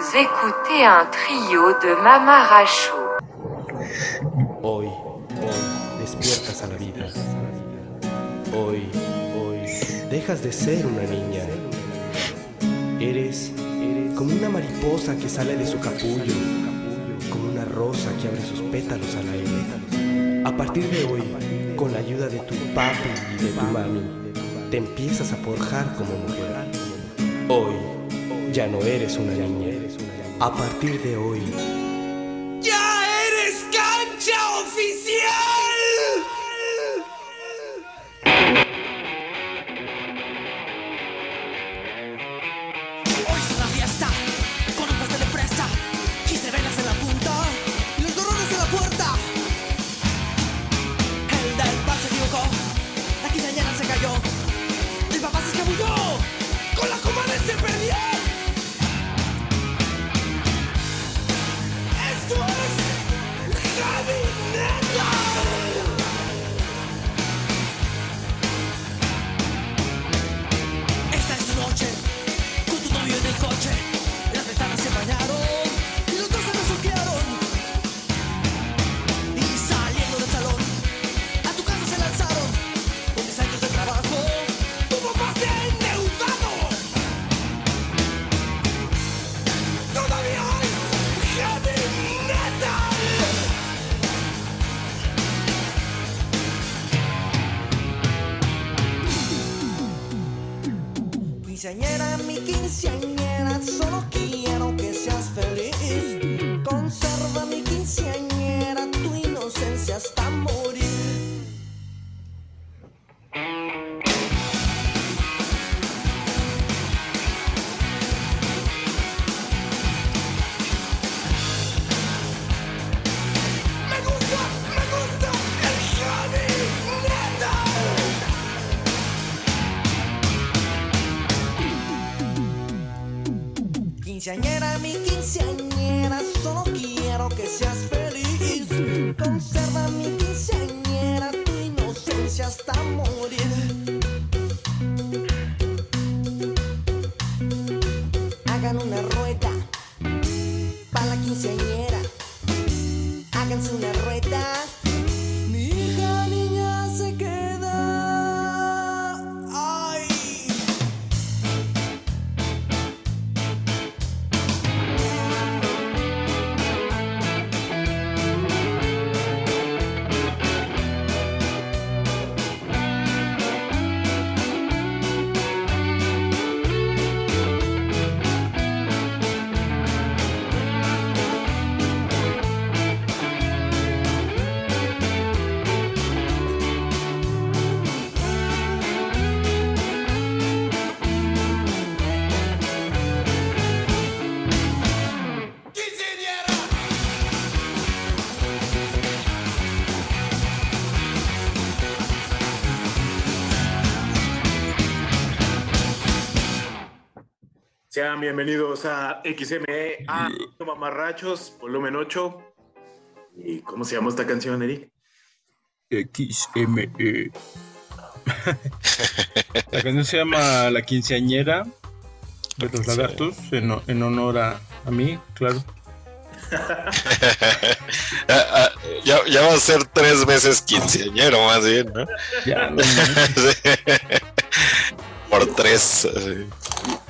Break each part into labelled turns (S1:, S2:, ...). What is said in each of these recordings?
S1: Vous un trio de Mamaracho.
S2: Hoy, hoy, despiertas a la vida. Hoy, hoy, dejas de ser una niña. Eres, eres como una mariposa que sale de su capullo, como una rosa que abre sus pétalos al aire. A partir de hoy, con la ayuda de tu papi y de tu mami, te empiezas a forjar como mujer. Hoy, ya no eres una niña. A partir de hoy,
S3: Sean bienvenidos a XME, a Mamarrachos, volumen 8. ¿Y cómo se llama esta canción, Eric?
S4: XME. La canción se llama La quinceañera de los lagartos, en, honor a, a mí, claro.
S5: Ah, ah, ya, ya va a ser tres veces quinceañero, más bien, ¿no?
S4: Ya, no.
S5: Sí. Por tres.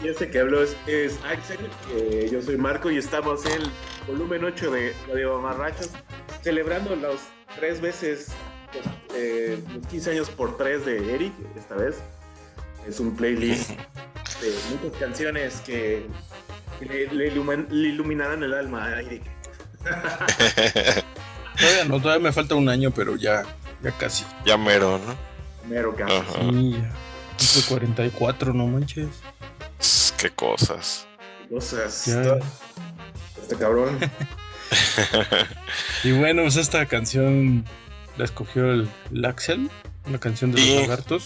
S3: Y ese que habló es, es Axel, que yo soy Marco y estamos en el volumen 8 de Radio Mamarrachos, celebrando los tres veces, los, eh, los 15 años por tres de Eric, esta vez. Es un playlist de muchas canciones que le, le ilumin- le iluminarán el alma a Eric.
S4: Todavía no, todavía me falta un año, pero ya, ya casi.
S5: ya mero, ¿no?
S3: Mero
S5: Ajá.
S4: Sí, ya. Cumplo 44, no manches.
S5: Qué cosas.
S3: cosas.
S4: Ya.
S3: Este cabrón.
S4: Y bueno, pues esta canción la escogió el, el Axel, la canción de los lagartos.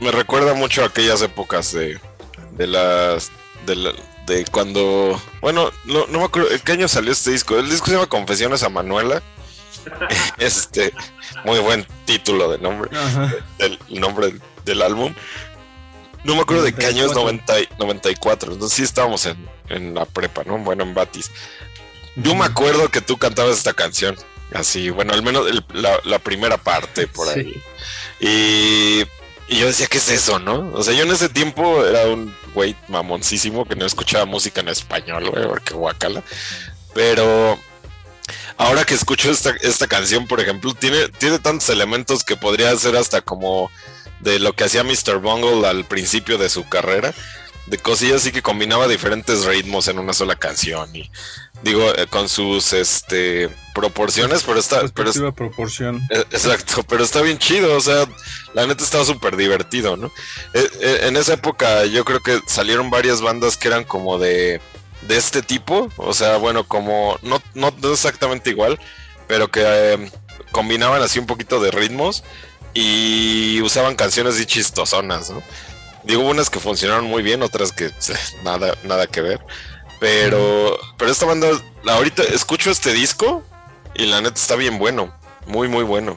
S5: Me recuerda mucho a aquellas épocas de, de las. De, la- de cuando. Bueno, no, no me acuerdo. ¿En qué año salió este disco? El disco se llama Confesiones a Manuela. este. Muy buen título de nombre.
S4: Ajá.
S5: El nombre del álbum. No me acuerdo de qué año es
S4: 94.
S5: 90 y- 94. Entonces sí estábamos en, en la prepa, ¿no? Bueno, en Batis. Yo me acuerdo que tú cantabas esta canción. Así, bueno, al menos el- la, la primera parte por ahí.
S4: Sí.
S5: Y, y yo decía, ¿qué es eso, no? O sea, yo en ese tiempo era un güey mamoncísimo que no escuchaba música en español, güey, porque guacala. Pero ahora que escucho esta, esta canción, por ejemplo, tiene, tiene tantos elementos que podría ser hasta como de lo que hacía Mr. Bungle al principio de su carrera. De cosillas así que combinaba diferentes ritmos en una sola canción. Y digo, eh, con sus este proporciones, pero está, pero es-
S4: proporción.
S5: eh, Exacto, pero está bien chido, o sea, la neta estaba súper divertido, ¿no? Eh, en esa época yo creo que salieron varias bandas que eran como de, de este tipo, o sea, bueno, como no, no, exactamente igual, pero que eh, combinaban así un poquito de ritmos y usaban canciones así chistosonas, ¿no? Digo, unas que funcionaron muy bien, otras que nada, nada que ver. Pero, pero esta banda, ahorita escucho este disco y la neta está bien bueno. Muy, muy bueno.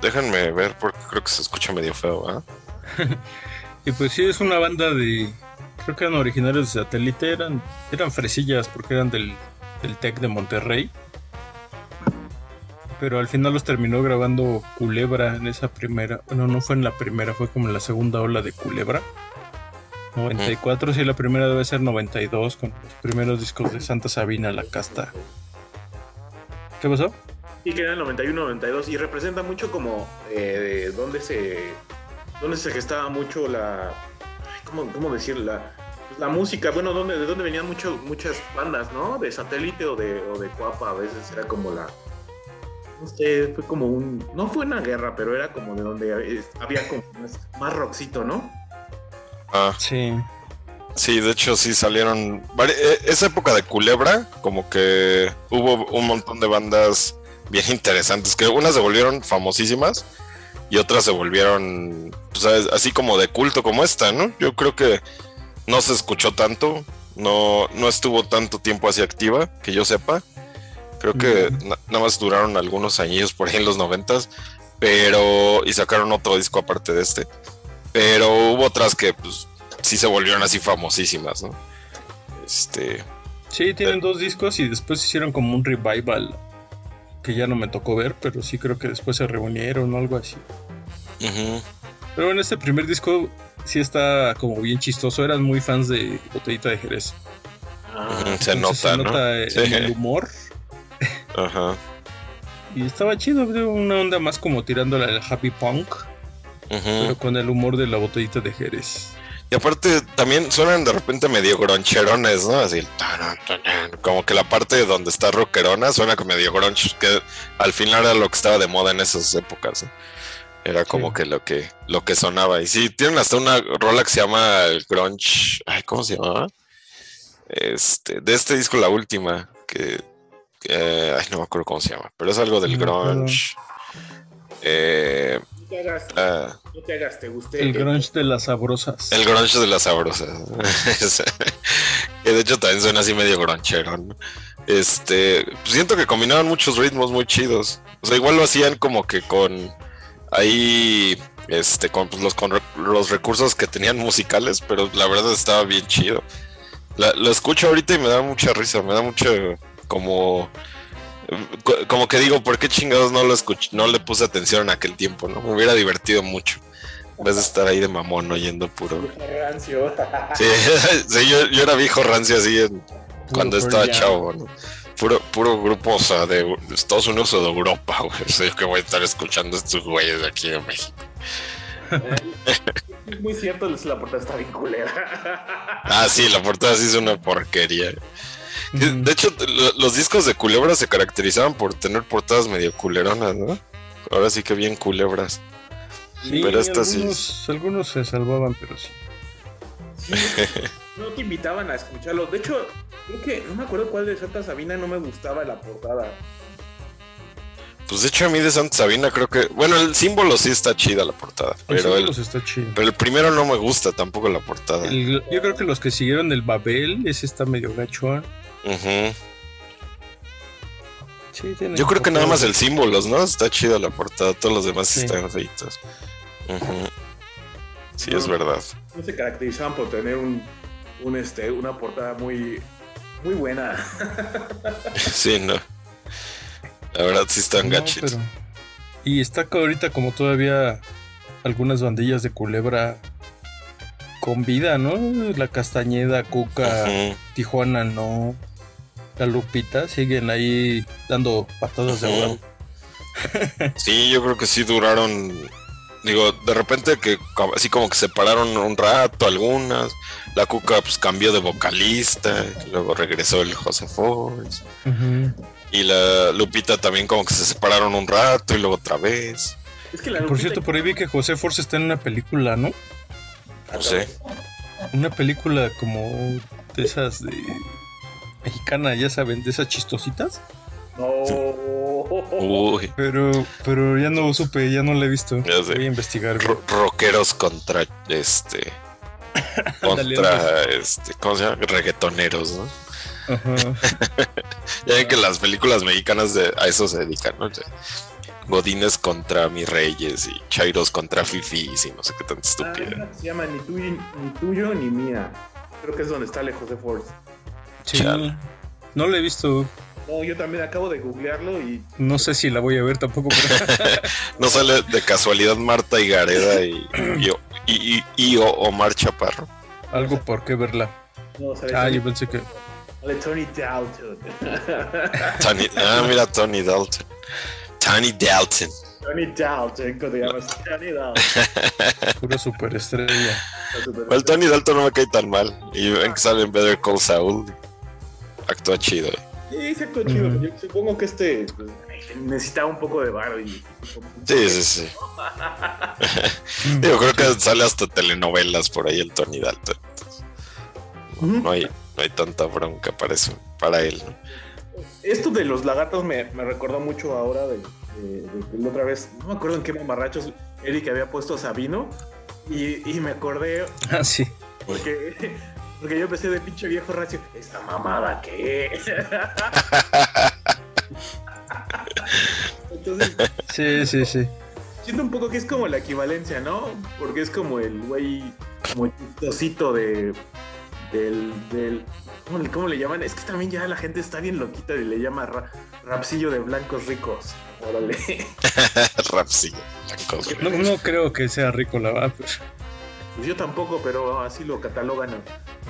S5: Déjenme ver porque creo que se escucha medio feo, ¿ah?
S4: Y pues sí, es una banda de. Creo que eran originarios de satélite, eran, eran fresillas porque eran del, del TEC de Monterrey. Pero al final los terminó grabando Culebra en esa primera. Bueno, no fue en la primera, fue como en la segunda ola de Culebra. 94, sí, la primera debe ser 92, con los primeros discos de Santa Sabina, La Casta. ¿Qué pasó?
S3: Y que era el 91, 92 y representa mucho como eh, de dónde se dónde se gestaba mucho la ¿cómo, cómo decir la la música, bueno, dónde, de dónde venían mucho, muchas bandas, ¿no? De satélite o de, o de Cuapa, a veces era como la no sé, fue como un no fue una guerra, pero era como de donde había como más, más rockcito, ¿no?
S5: Ah,
S4: Sí.
S5: sí, de hecho sí salieron. eh, Esa época de Culebra, como que hubo un montón de bandas bien interesantes, que unas se volvieron famosísimas y otras se volvieron pues, así como de culto como esta, ¿no? Yo creo que no se escuchó tanto, no, no estuvo tanto tiempo así activa, que yo sepa. Creo que na- nada más duraron algunos años por ahí en los noventas, pero y sacaron otro disco aparte de este. Pero hubo otras que pues sí se volvieron así famosísimas, ¿no? Este,
S4: Sí, tienen dos discos y después hicieron como un revival que ya no me tocó ver, pero sí creo que después se reunieron o algo así.
S5: ujú,
S4: Pero en este primer disco sí está como bien chistoso, eran muy fans de Botellita de Jerez.
S5: se nota,
S4: se
S5: ¿no?
S4: nota en
S5: Sí.
S4: el humor
S5: Ajá.
S4: y estaba chido, una onda más como tirándole al happy punk,
S5: ujú.
S4: pero con el humor de la Botellita de Jerez.
S5: Y aparte también suenan de repente medio groncherones, ¿no? Así, como que la parte donde está rockerona suena como medio grunge, que al final era lo que estaba de moda en esas épocas. ¿no? Era como
S4: Sí.
S5: que lo que lo que sonaba. Y sí, tienen hasta una rola que se llama el grunge. Ay, ¿cómo se llamaba? Este, de este disco, la última, que, que- ay, no me acuerdo cómo se llama, pero es algo del
S4: No
S5: grunge. Eh,
S3: No te hagas,
S5: ah,
S3: no te hagas, te guste.
S4: El grunge de las sabrosas.
S5: El grunge de las sabrosas. que de hecho también suena así medio gronchero. ¿no? Este, siento que combinaban muchos ritmos muy chidos. O sea, igual lo hacían como que con ahí, este, con pues, los, con los recursos que tenían musicales, pero la verdad estaba bien chido. La- lo escucho ahorita y me da mucha risa, me da mucho como co- como que digo, ¿por qué chingados no lo escuché, no le puse atención en aquel tiempo, no? Me hubiera divertido mucho. En vez de estar ahí de mamón oyendo puro.
S3: Rancio.
S5: Sí, sí, yo, yo era viejo rancio así en- cuando estaba chavo, ¿no? Puro, puro grupo, o sea, de, Estados Unidos o de Europa, güey. O sea, yo que voy a estar escuchando estos güeyes de aquí de México.
S3: Es muy cierto, la portada está bien culera.
S5: Ah, sí, la portada sí es una porquería. De hecho, lo- los discos de Culebra se caracterizaban por tener portadas medio culeronas, ¿no? Ahora sí que bien culebras.
S4: Sí,
S5: pero esta sí
S4: algunos, algunos se salvaban, pero sí.
S3: Sí, no te invitaban a escucharlo. De hecho, creo que no me acuerdo cuál de Santa Sabina no me gustaba la portada.
S5: Pues de hecho a mí de Santa Sabina creo que... Bueno, el símbolo sí está chida la portada,
S4: El
S5: pero el,
S4: símbolos está chido.
S5: pero el primero no me gusta tampoco la portada.
S4: El- yo creo que los que siguieron el Babel, ese está medio gacho. ¿eh?
S5: Ujú.
S4: Sí, tiene
S5: Yo creo que nada más el símbolos, ¿no? Está chida la portada, todos los demás
S4: Sí.
S5: están feitos. Ujú. Sí, es verdad.
S3: No se caracterizaban por tener un, un este, una portada muy, muy buena.
S5: Sí, no. La verdad sí están
S4: No,
S5: gachitos.
S4: pero- Y está acá ahorita como todavía algunas bandillas de culebra con vida, ¿no? La Castañeda, Cuca. Tijuana, no. La Lupita siguen ahí dando patadas de ahogado.
S5: Sí, yo creo que sí duraron. Digo, de repente que así como que se pararon un rato algunas. La Cuca pues cambió de vocalista, luego regresó el José Force. Y la Lupita también como que se separaron un rato y luego otra vez.
S3: Es que la
S4: Por cierto, por ahí vi que José Force está en una película, ¿no?
S5: No sé.
S4: Una película como de esas de mexicana, ya saben, de esas chistositas.
S3: No.
S5: Uy,
S4: Pero, pero ya no supe, ya no la he visto.
S5: Ya sé.
S4: Voy a investigar.
S5: ro- rockeros contra este. Contra este. ¿Cómo se llama? Reggaetoneros, ¿no?
S4: Ajá.
S5: Ya ven que las películas mexicanas de, a eso se dedican, ¿no? Godines contra mis reyes y Chairos contra Fifis y no sé qué tan
S3: Ah,
S5: estúpido.
S3: una que se llama ni tuyo, ni tuyo ni mía. Creo que es donde está el José Force.
S4: Sí.
S5: Chale.
S4: No la he visto.
S3: No, yo también acabo de googlearlo y
S4: No sé si la voy a ver tampoco. pero-
S5: No sale de casualidad Marta y Gareda y, y, y- y- y o- Omar Chaparro.
S4: Algo por qué verla.
S3: no sale,
S4: Ah,
S3: Tony,
S4: yo pensé que.
S3: sale Tony Dalton.
S5: Tony- ah, mira, Tony Dalton. Tony Dalton.
S3: Tony Dalton, ¿cómo te llamas? Tony Dalton.
S4: Pura superestrella.
S5: El Tony Dalton no me cae tan mal. Y ven que sale en Better Call Saul. Actúa chido.
S3: Sí, se actuó chido. Yo supongo que este pues, necesitaba un poco de varo y.
S5: Sí, sí, sí. Digo, creo que sale hasta telenovelas por ahí el Tony Dalton. No hay, no hay tanta bronca para eso, para él. ¿no?
S3: Esto de los lagartos me, me recordó mucho ahora de, de- de que la otra vez, no me acuerdo en qué mamarrachos Eric había puesto Sabino y, y me acordé
S4: Ah, sí.
S3: porque, porque yo empecé de pinche viejo racio, ¿esta mamada qué? Entonces,
S4: Sí, sí, sí.
S3: siento un poco que es como la equivalencia, ¿no? Porque es como el güey, como chistosito de, del, del ¿cómo, le- cómo le llaman? Es que también ya la gente está bien loquita y le llama ra- rapsillo de blancos ricos. Órale.
S5: Rapsillo, blancos.
S4: No, no creo que sea rico la verdad. pero-
S3: Pues yo tampoco, pero así lo catalogan.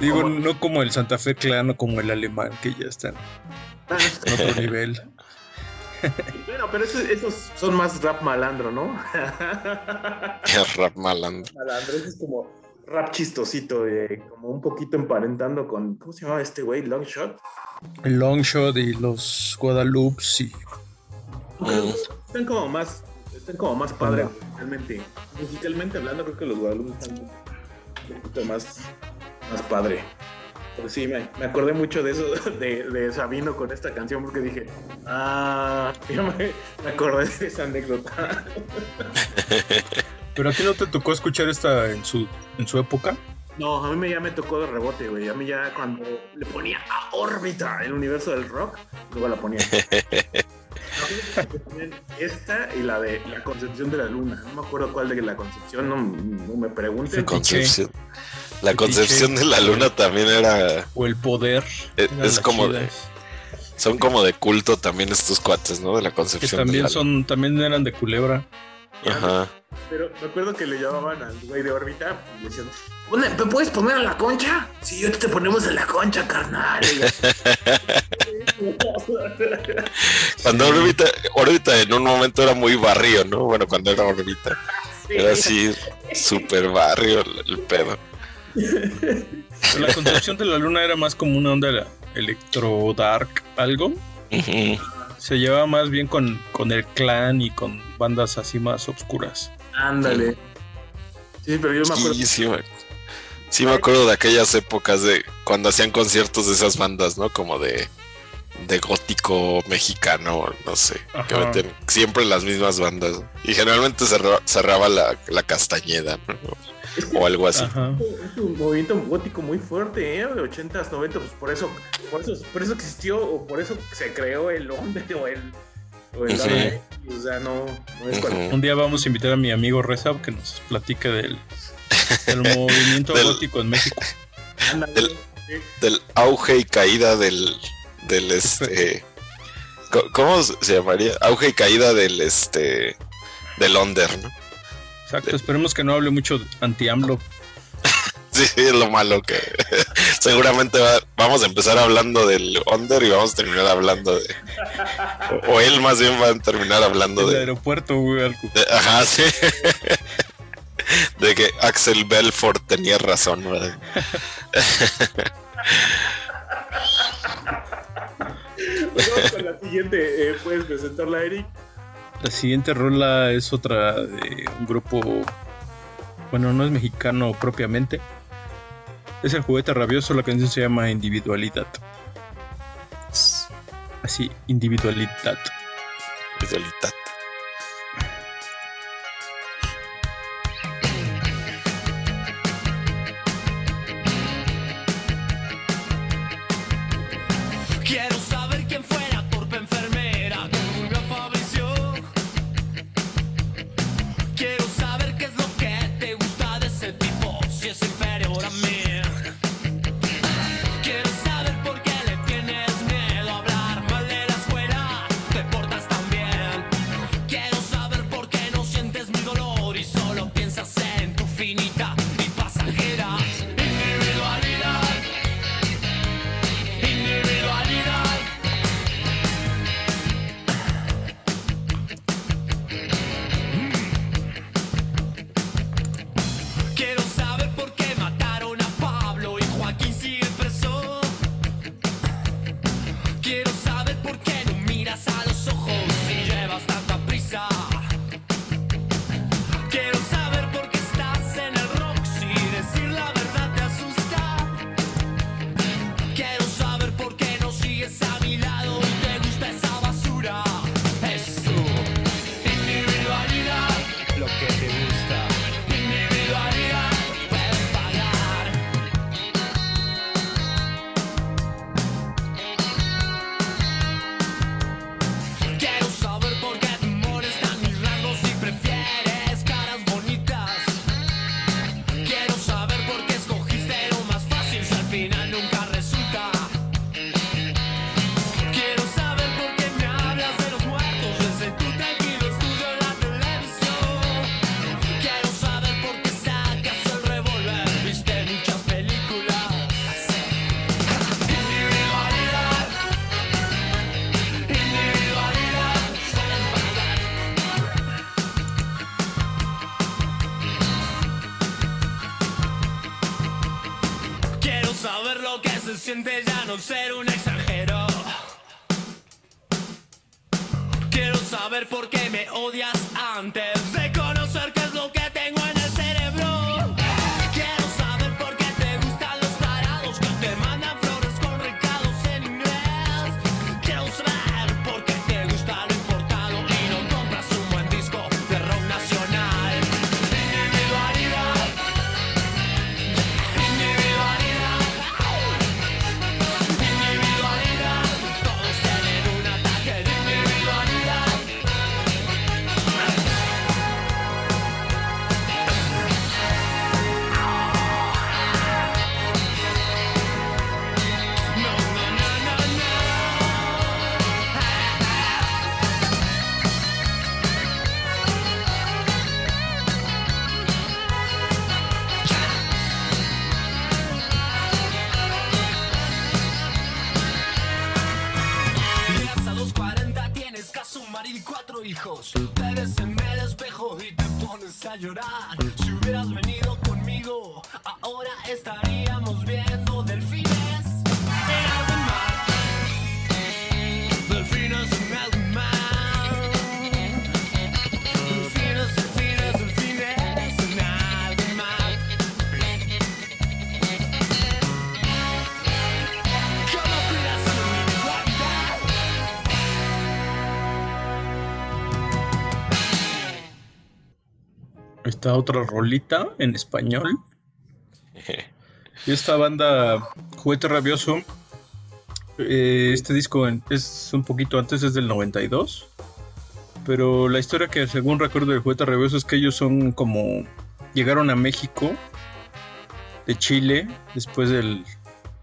S4: Digo, no como el Santa Fe Clan o como el alemán, que ya están
S3: Ah,
S4: en otro nivel.
S3: bueno, pero esos, esos son más rap malandro, ¿no?
S5: Rap malandro.
S3: malandro, es como rap chistosito, de, como un poquito emparentando con, ¿cómo se llamaba este güey? Longshot.
S4: El Longshot y los Guadalupe, sí.
S5: Mm.
S3: Están como más, están como más padres musicalmente. Musicalmente hablando, creo que los Guadalupe están un poquito más, más padre. Pero sí, me, me acordé mucho de eso, de, de Sabino con esta canción, porque dije, ah, ya me, me acordé de esa anécdota.
S4: Pero a ti no te tocó escuchar esta en su, en su época.
S3: No, a mí me, ya me tocó de rebote, güey. A mí ya cuando le ponía a órbita el universo del rock, luego la ponía. Esta y la de la concepción de la luna. No me acuerdo cuál de la concepción, no, no me pregunten.
S5: Concepción. La concepción de la luna también era.
S4: O el poder.
S5: Es,
S4: eran
S5: es como de. Son como de culto también estos cuates, ¿no? De la
S4: Que
S5: concepción de
S4: también
S5: la
S4: son, también eran de culebra.
S5: luna. Ajá.
S3: Pero me acuerdo que le llamaban al güey de órbita y le decían, "Pone- ¿me puedes poner a la concha? Sí, yo te ponemos en la concha, carnal.
S5: Cuando órbita, órbita en un momento era muy barrio, ¿no? Bueno, cuando era órbita. Era así, súper barrio el, el pedo.
S4: Pero la concepción de la luna era más como una onda electro dark, algo. Se llevaba más bien con, con el clan y con bandas así más oscuras.
S3: Ándale. Sí, pero yo me acuerdo.
S5: Sí, sí, sí me acuerdo de aquellas épocas de cuando hacían conciertos de esas bandas, ¿no? Como de, de gótico mexicano, no sé, que meten siempre las mismas bandas. Y generalmente cerra- cerraba la, la castañeda, ¿no? O algo así.
S4: Ajá.
S3: Es un movimiento gótico muy fuerte, ¿eh? De 80s, 90 pues por eso, por eso, por eso existió o por eso se creó el hombre o el, o el. O sea, no, no es.
S4: Un día vamos a invitar a mi amigo Reza que nos platique del, El movimiento
S6: Del-
S4: gótico en México.
S6: Del- del auge y caída del, del este. ¿Cómo se llamaría? Auge y caída del este. Del under, ¿no?
S4: Exacto, esperemos que no hable mucho anti-AMLO.
S6: Sí, sí, es lo malo que seguramente va- vamos a empezar hablando del under y vamos a terminar hablando de. O, o él más bien va a terminar hablando
S4: El
S6: de.
S4: aeropuerto, güey, algo.
S6: de- ajá, sí. De que Axel Belfort tenía razón, ¿verdad?
S3: Vamos con la siguiente. eh, ¿Puedes presentarla, Eric?
S4: La siguiente rola es otra de un grupo. Bueno, no es mexicano propiamente. Es el juguete rabioso. La canción se llama Individualidad. Así, Individualidad.
S6: Visualidad.
S4: Otra rolita en español. Y esta banda Juguete Rabioso. eh, este disco es un poquito antes, es del 92. Pero la historia que según recuerdo del Juguete Rabioso es que ellos son como. Llegaron a México de Chile después del,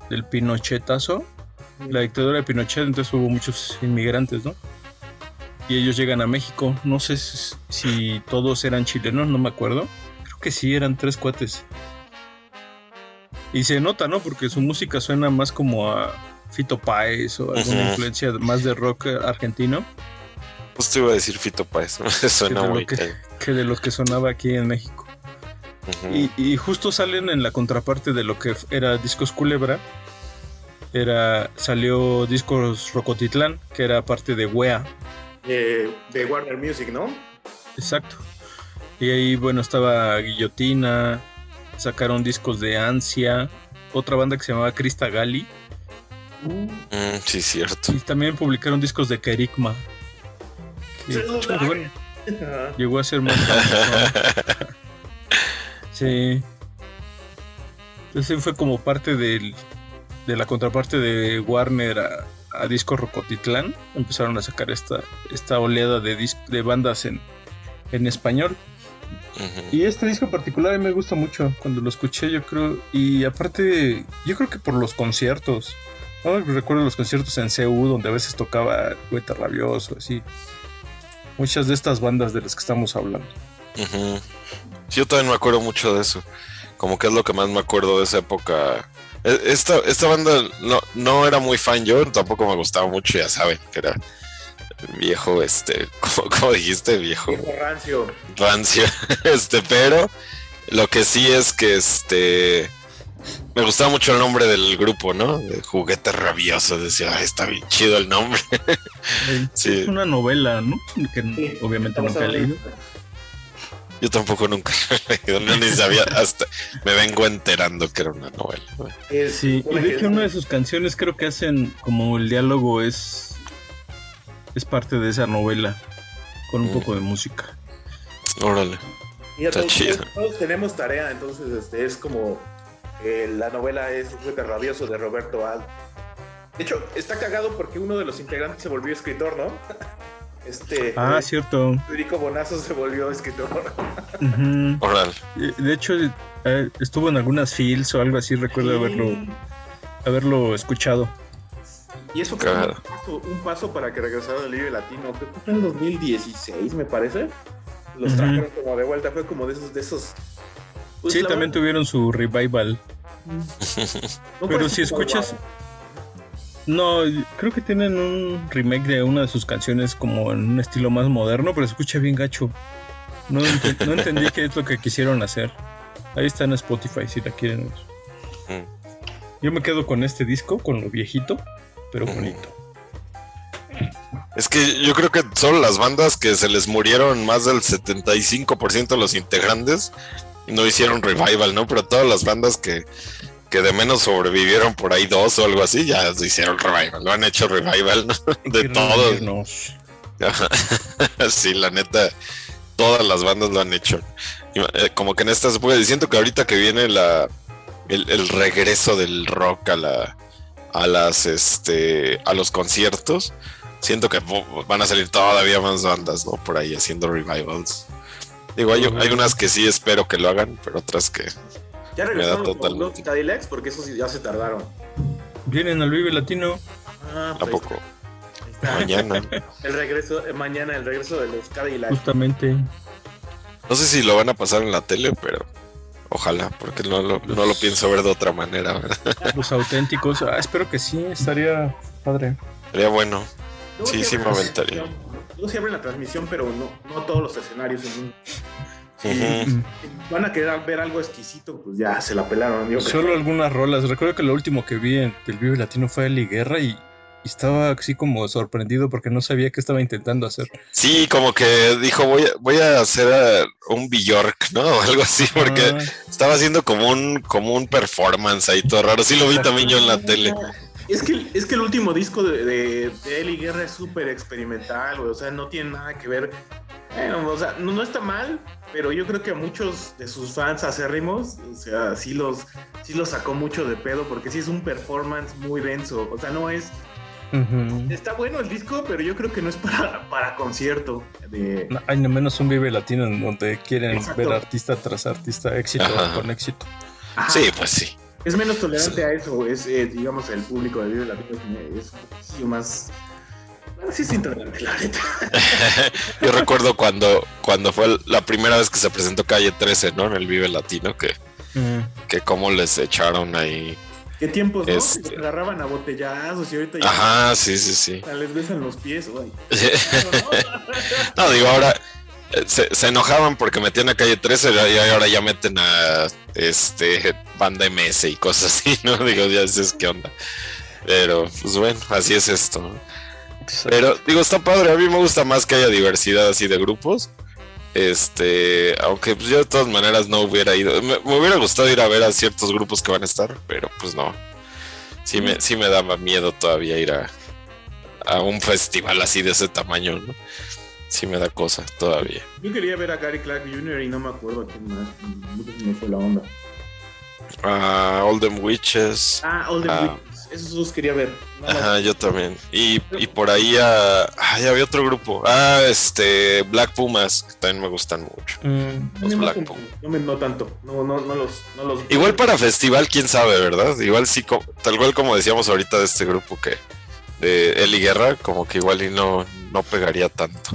S4: del Pinochetazo, la dictadura de Pinochet, entonces hubo muchos inmigrantes, ¿no? Y ellos llegan a México, no sé si, todos eran chilenos, no me acuerdo, creo que sí, eran tres cuates. Y se nota, ¿no? Porque su música suena más como a Fito Páez o alguna influencia más de rock argentino
S5: Pues te iba a decir Fito Páez. Suena
S4: lo
S5: muy
S4: que- que de lo que sonaba aquí en México. Y, y justo salen en la contraparte de lo que era Discos Culebra. Era, salió Discos Rocotitlán, que era parte de Wea.
S3: Eh, de Warner Music, ¿no?
S4: Exacto. Y ahí, bueno, estaba Guillotina. Sacaron discos de Ansia. Otra banda que se llamaba Crista Gali.
S5: Mm, sí, cierto.
S4: Y también publicaron discos de Kerigma. Pues, bueno, llegó a ser más famoso. Sí. Entonces fue como parte del, de la contraparte de Warner a, a Disco Rocotitlán. Empezaron a sacar esta, esta oleada de, de bandas en, en español. Y este disco en particular a mí me gusta mucho cuando lo escuché, yo creo. Y aparte, yo creo que por los conciertos. ¿no? Recuerdo los conciertos en CU donde a veces tocaba Cueta Rabioso, así. Muchas de estas bandas de las que estamos hablando.
S5: Yo también me acuerdo mucho de eso. Como que es lo que más me acuerdo de esa época. E- Esta, esta banda no, no era muy fan yo, tampoco me gustaba mucho, ya saben, que era viejo, este, como, como dijiste, viejo
S3: Viejo rancio.
S5: rancio, este, pero lo que sí es que este me gustaba mucho el nombre del grupo, ¿no? De juguete rabioso, decía, "Ay, está bien chido el nombre. Sí.
S4: Es una novela, ¿no? Que
S3: Sí.
S4: obviamente nunca he leído.
S5: Yo tampoco nunca lo he leído, no, ni sabía, hasta me vengo enterando que era una novela.
S4: Sí, y de
S3: que
S4: hecho una de sus canciones creo que hacen como el diálogo es es parte de esa novela con un
S5: Mm.
S4: poco de música.
S5: Órale.
S3: Y
S5: Está
S3: todos,
S5: chido.
S3: todos- tenemos tarea, entonces este, es como eh, la novela es Un juguete rabioso de Roberto Al. De hecho, está cagado porque uno de los integrantes se volvió escritor, ¿no? Este
S4: Ah,
S3: eh,
S4: cierto.
S3: Federico Bonazo se volvió escritor.
S5: Órale.
S4: Eh, De hecho, eh, estuvo en algunas fields o algo así, recuerdo haberlo, haberlo escuchado.
S3: Y eso fue un paso, un paso para que regresara al Libre Latino. Creo que fue en el 2016, me parece. Los trajeron como de vuelta. Fue como de esos. De esos pues,
S4: sí, también
S3: verdad,
S4: tuvieron su revival.
S3: no
S4: Pero si escuchas. No, creo que tienen un remake de una de sus canciones como en un estilo más moderno, pero se escucha bien gacho. No, ente- no entendí qué es lo que quisieron hacer. Ahí está en Spotify si la quieren. ver.
S5: Mm.
S4: Yo me quedo con este disco, con lo viejito, pero
S5: Ujú.
S4: bonito.
S5: Es que yo creo que solo las bandas que se les murieron más del 75% de los integrantes no hicieron revival, ¿no? Pero todas las bandas que, que de menos sobrevivieron por ahí dos o algo así, ya se hicieron revival, lo han hecho revival, De todos. sí, la neta, todas las bandas lo han hecho. Eh, como que en estas y siento que ahorita que viene la el, el regreso del rock a la a las este a los conciertos, siento que van a salir todavía más bandas, ¿no? Por ahí haciendo revivals. Digo, hay, hay unas que sí espero que lo hagan, pero otras que
S3: Ya
S5: me da
S3: regresaron los
S5: totalmente.
S3: los Cadillacs porque esos sí ya se tardaron.
S4: Vienen al Vive Latino.
S3: Ah, pues,
S5: tampoco mañana.
S3: El regreso, eh, mañana el regreso de los Cadillacs.
S4: Justamente.
S5: No sé si lo van a pasar en la tele, pero ojalá, porque no lo, no lo pienso ver de otra manera. ¿verdad?
S4: Los auténticos. Ah, espero que sí, estaría padre.
S5: Sería bueno.
S3: Luego
S5: Sí, sí me aventaría.
S3: Luego abren la transmisión, pero no, no todos los escenarios. en un- Van a querer ver algo exquisito, pues ya se la pelaron. Yo creo.
S4: Solo algunas rolas. Recuerdo que lo último que vi en el Vive Latino fue Eli Guerra y, y estaba así como sorprendido porque no sabía qué estaba intentando hacer.
S5: Sí, como que dijo, voy a, voy a hacer eh, un Bjork, ¿no? O algo así, porque
S4: Ah,
S5: estaba haciendo como un, como un performance ahí todo raro. Sí lo vi también yo en la tele.
S3: Es que, es que el último disco de, de, de Eli Guerra es súper experimental, güey, O sea, no tiene nada que ver. Bueno, o sea, no, no está mal, pero yo creo que a muchos de sus fans acérrimos, o sea, sí los, sí los sacó mucho de pedo, porque sí es un performance muy denso. O sea, no es. Está bueno el disco, pero yo creo que no es para, para concierto. De,
S4: No, Hay no menos un Vive Latino en donde quieren
S3: Exacto.
S4: ver artista tras artista, éxito
S5: Ajá.
S4: con éxito.
S3: Ajá.
S5: Sí, pues sí.
S3: Es menos tolerante a eso, es, eh, digamos, el público de Vive Latino es, más... Bueno, sí es intolerante, la neta.
S5: Yo recuerdo cuando, cuando fue la primera vez que se presentó Calle 13, ¿no? En el Vive Latino, que,
S4: Mm.
S5: que cómo les echaron ahí.
S3: ¿Qué tiempos, no?
S5: Este-
S3: Se agarraban a botellazos y ahorita ya
S5: Ajá, sí, sí, sí.
S3: les besan los pies, güey.
S5: No, digo, ahora se, se enojaban porque metían a Calle 13 y ahora ya meten a este banda MS y cosas así, ¿no? Digo, ya dices qué onda. Pero, pues bueno, así es esto. ¿no? Pero, digo, está padre. A mí me gusta más que haya diversidad así de grupos. Este, aunque pues yo de todas maneras no hubiera ido. Me, me hubiera gustado ir a ver a ciertos grupos que van a estar, pero pues no. Sí me, sí me daba miedo todavía ir a, a un festival así de ese tamaño, ¿no? Sí me da cosa todavía.
S3: Yo quería ver a Gary Clark Jr. y no me acuerdo a quién más. No fue la onda.
S5: Ah, All Them Witches.
S3: Ah, All the
S5: Ah.
S3: Witches. Esos dos quería ver. Nada más.
S5: Ajá, yo también. Y, y por ahí ah, ay, había otro grupo. Ah, este, Black Pumas, que también me gustan mucho.
S4: Mm.
S3: No,
S5: Los
S3: me-
S5: Black
S3: no,
S5: Pumas.
S3: no me no tanto. No, no, no los, no los.
S5: Igual para festival, quién sabe, ¿verdad? Igual sí, tal cual como decíamos ahorita de este grupo que de Eli Guerra, como que igual y no, no pegaría tanto.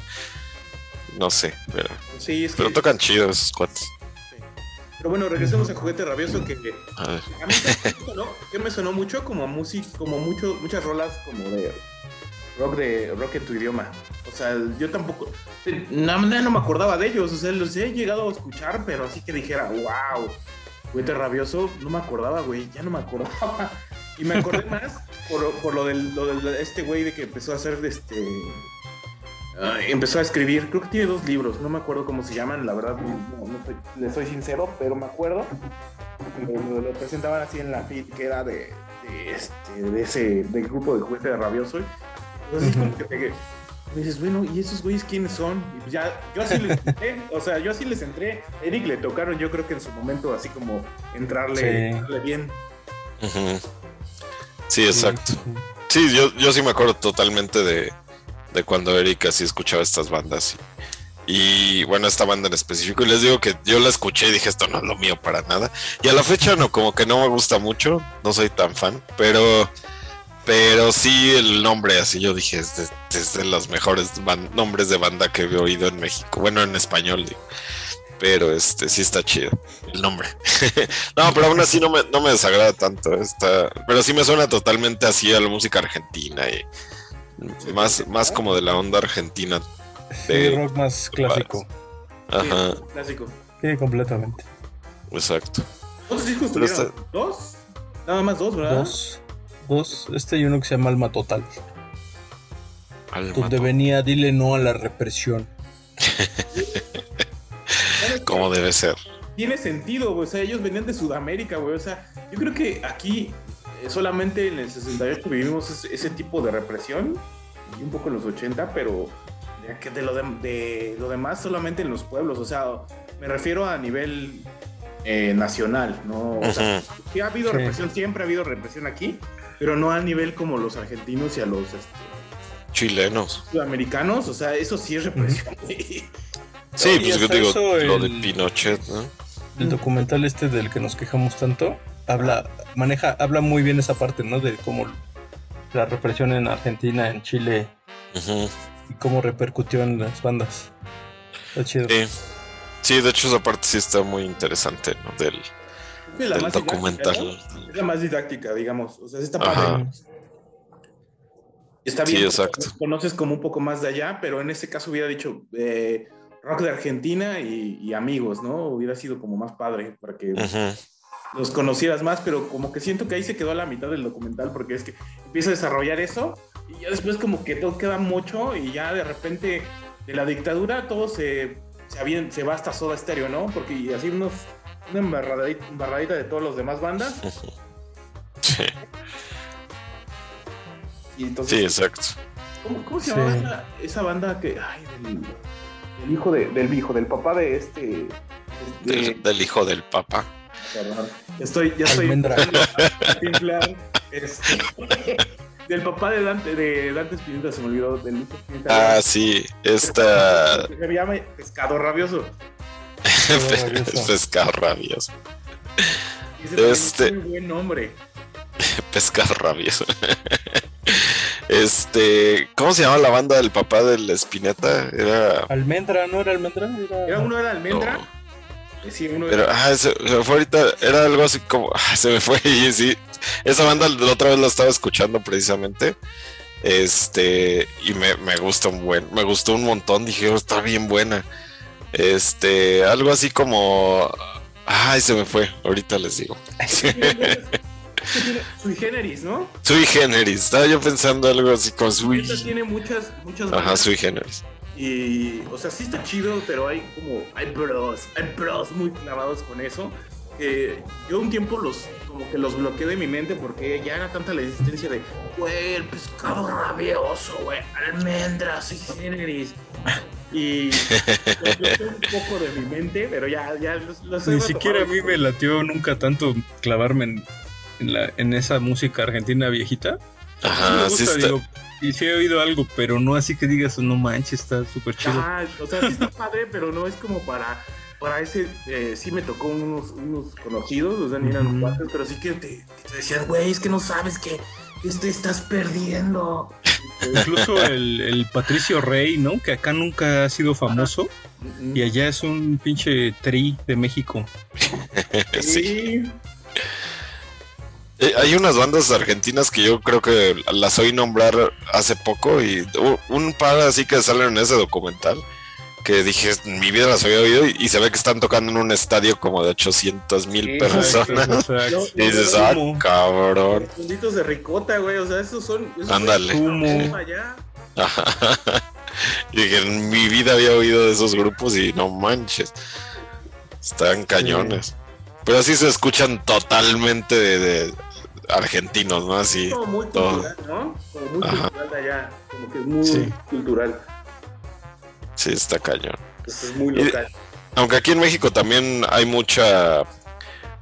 S5: No sé, pero,
S3: Sí, es que.
S5: pero tocan chido esos cuates.
S3: Pero bueno, regresemos a Juguete Rabioso que
S5: A ver.
S3: a mí ¿sabes qué me sonó, ¿Qué me sonó mucho como música, como mucho, muchas rolas como de rock de rock en tu idioma. O sea, yo tampoco, no, no, no me acordaba de ellos. O sea, los he llegado a escuchar, pero así que dijera, wow, Juguete Rabioso, no me acordaba, güey, ya no me acordaba. Y me acordé más por, por lo del, lo del este güey de que empezó a hacer este. ah, empezó a escribir, creo que tiene dos libros, no me acuerdo cómo se llaman, la verdad, no, no soy- le soy sincero, pero me acuerdo. Lo, lo presentaban así en la feed que era de, de, este, de ese del grupo de juguete de rabioso. Entonces, es como que te- dices, bueno, ¿y esos güeyes quiénes son? Y pues ya, yo así les entré, o sea, yo así les entré. Eric le tocaron, yo creo que en su momento, así como entrarle,
S4: Sí.
S3: entrarle bien.
S5: Ujú. Sí, exacto. Sí, yo, yo sí me acuerdo totalmente de, de cuando Erika sí escuchaba estas bandas. Y, y, bueno, esta banda en específico. Y les digo que yo la escuché y dije, esto no es lo mío para nada. Y a la fecha no, como que no me gusta mucho. No soy tan fan. Pero, pero sí el nombre, así yo dije, es de, es de los mejores nombres de banda que he oído en México. Bueno, en español, digo. Pero este sí está chido el nombre. no, pero aún así no me, no me desagrada tanto. Está, pero sí me suena totalmente así a la música argentina y más, más como de la onda argentina.
S4: Sí,
S5: de-
S4: rock más clásico.
S5: Ajá,
S3: Sí, clásico.
S4: Sí, completamente.
S5: exacto.
S3: ¿Cuántos discos tuvieron?
S5: está-
S3: ¿Dos? Nada más dos, ¿verdad?
S4: Dos. Dos. Este y uno que se llama Alma Total.
S5: Alma
S4: Donde
S5: to-
S4: venía Dile no a la represión.
S5: Como debe ser.
S3: tiene sentido, güey. O sea, ellos venían de Sudamérica, güey. O sea, yo creo que aquí eh, solamente en el 68 vivimos ese, ese tipo de represión y un poco en los 80, pero de, que de lo, de, de lo demás solamente en los pueblos. O sea, me refiero a nivel eh, nacional, ¿no? O sea, sí ha habido
S4: Sí.
S3: represión, siempre ha habido represión aquí, pero no a nivel como los argentinos y a los este,
S5: Chilenos.
S3: sudamericanos. O sea, eso sí es represión.
S5: Sí, pues yo digo lo de Pinochet, ¿no?
S4: El documental este del que nos quejamos tanto habla, maneja, habla muy bien esa parte, ¿no? De cómo la represión en Argentina, en Chile y cómo repercutió en las bandas. Está chido.
S5: Sí. Sí, de hecho esa parte sí está muy interesante, ¿no? Del, del documental.
S3: ¿no? Es la más didáctica, digamos. O sea, está
S5: Ajá.
S3: Está
S5: Sí,
S3: bien.
S5: exacto.
S3: Conoces como un poco más de allá, pero en este caso hubiera dicho eh, rock de Argentina y, y amigos, ¿no? Hubiera sido como más padre para que los conocieras más, pero como que siento que ahí se quedó a la mitad del documental porque es que empieza a desarrollar eso y ya después como que todo queda mucho y ya de repente de la dictadura todo se, se, se va hasta Soda Stereo, ¿no? Porque y así unos, una embarradita, embarradita de todas las demás bandas
S5: Sí,
S3: y entonces...
S5: sí, exacto.
S3: ¿Cómo, cómo se
S4: Sí.
S3: llamaba esa, esa banda que. Ay, del, del hijo de, del hijo, del papá de este. este-
S5: Del, del hijo del papa.
S3: perdón. Estoy, ya estoy. Este, del papá de Dante, de Dante Spinetta, se me olvidó. Del hijo Spinetta.
S5: Ah, sí, esta
S3: Se llama Pescado Rabioso.
S4: rabioso.
S5: pescado rabioso.
S3: Ese
S5: Este-
S3: es un buen nombre.
S5: Pescado rabioso. Este, ¿cómo se llama la banda del papá del Espineta? Era.
S4: Almendra, ¿no era almendra? Era...
S3: Era uno de la almendra.
S5: no,
S3: Eh, Sí, uno
S5: pero,
S3: era.
S5: ah, se, fue ahorita, era algo así como, ah, se me fue y sí, esa banda la otra vez la estaba escuchando precisamente, este, y me, me gusta un buen, me gustó un montón, dije, "Oh, está bien buena, este, algo así como, ay, se me fue, ahorita les digo,
S3: Sui generis, ¿no?
S5: sui generis, estaba yo pensando algo así
S3: Esta
S5: sui,
S3: tiene muchas, muchas
S5: ajá,
S3: bandas.
S5: sui generis,
S3: Y, o sea, sí está chido, pero hay como, hay bros, hay bros muy clavados con eso. que yo un tiempo los, como que los bloqueé de mi mente porque ya era tanta la existencia de, güey, el pescado rabioso, güey, almendras y generis. Y un poco de mi mente, pero ya, ya los, los
S4: Ni siquiera a mí me latió nunca tanto clavarme en, en, la, en esa música argentina viejita. Me
S5: sí
S4: gusta,
S5: está,
S4: digo, y sí he oído algo, pero no así que digas, no manches, está súper chido.
S3: Ah, o sea, sí está padre, pero no es como para, para ese. eh, sí me tocó unos, unos conocidos, o sea, ni eran cuates, pero sí que te, que te decían, güey, es que no sabes que, que te estás perdiendo.
S4: Incluso el, el Patricio Rey, ¿no? Que acá nunca ha sido famoso y allá es un pinche tri de México.
S5: sí. Eh, Hay unas bandas argentinas que yo creo que las oí nombrar hace poco y un par así que salen en ese documental que dije, en mi vida las había oído y, y se ve que están tocando en un estadio como de 800 mil
S3: Sí,
S5: personas.
S4: Exacto.
S5: Y dices, ah, cabrón.
S3: Puntitos de ricota, güey, o sea, esos son. esos
S5: Ándale. Y dije, en mi vida había oído de esos grupos y no manches. Están cañones. Pero así se escuchan totalmente de, de argentinos, ¿no? Así.
S3: Como muy
S5: todo.
S3: cultural, ¿no? Como muy
S5: Ajá.
S3: cultural de allá. Como que es muy
S5: Sí.
S3: cultural.
S5: Sí, está cañón.
S3: Pues es muy
S5: Y-
S3: local.
S5: Aunque aquí en México también hay mucha,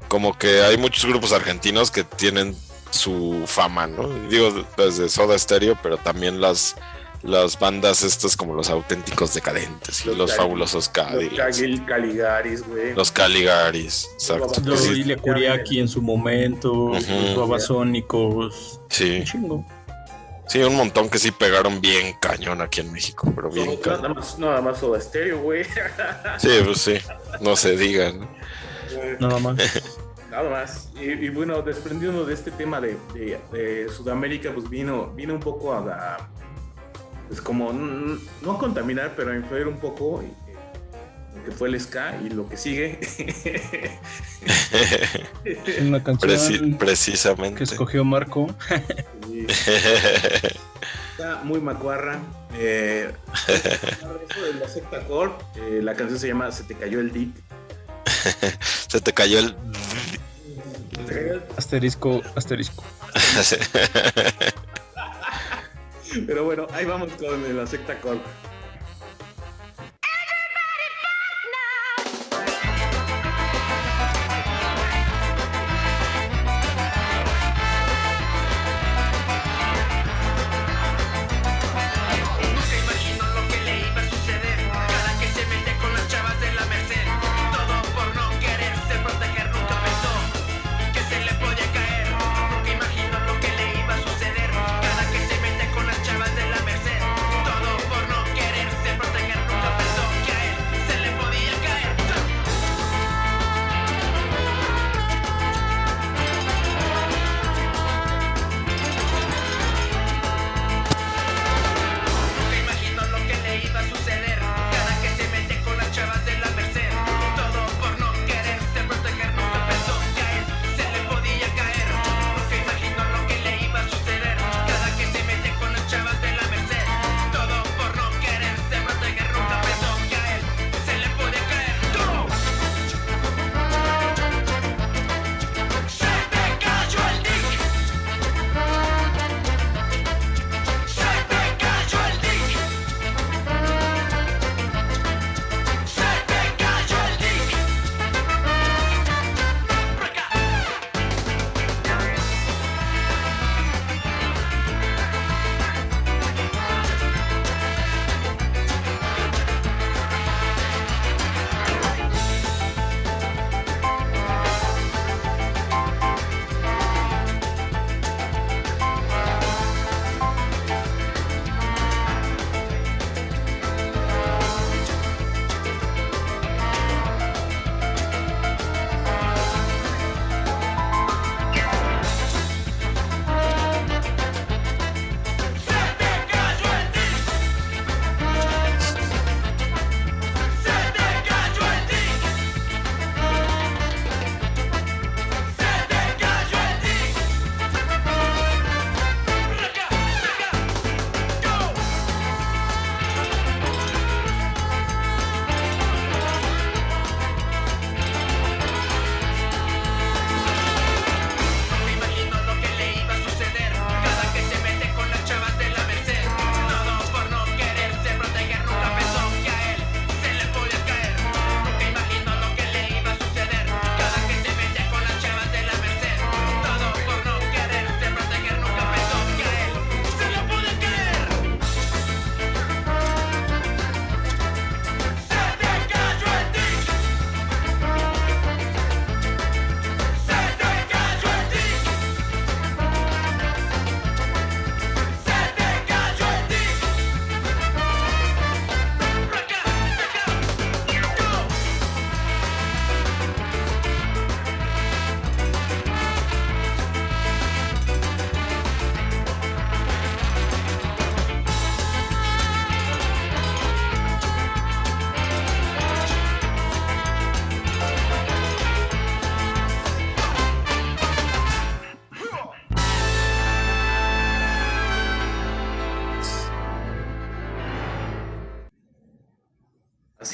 S5: como que hay muchos grupos argentinos que tienen su fama, ¿no? Digo desde Soda Stereo, pero también las, las bandas estas como los auténticos decadentes y
S3: Los
S5: los,
S3: Cali-
S5: fabulosos
S3: Los
S5: Cadillacs,
S3: Cagil- Caligaris, güey.
S5: los Caligaris, exacto.
S4: Los
S5: Sí,
S4: Ilia Kuriaki en su momento, los babasónicos.
S5: sí,
S4: Un chingo.
S5: sí, un montón que sí pegaron bien cañón aquí en México, pero bien
S3: No,
S5: cañón.
S3: nada más, nada más Soda Stereo, güey.
S5: Sí, pues sí, no se digan.
S4: Nada más.
S3: Nada más. Y, y bueno, desprendiendo de este tema de, de- de Sudamérica, pues vino, vino un poco a, a- pues como, no contaminar, pero influir un poco eh, lo que fue el ska y lo que sigue.
S4: Una canción
S5: Preci-
S4: que escogió Marco.
S3: Está muy macuarra. Eh, eso de la secta Corp, eh, la canción se llama Se te cayó el dick.
S5: se te cayó el...
S4: Asterisco, asterisco.
S3: Pero bueno, ahí vamos con la secta Corp.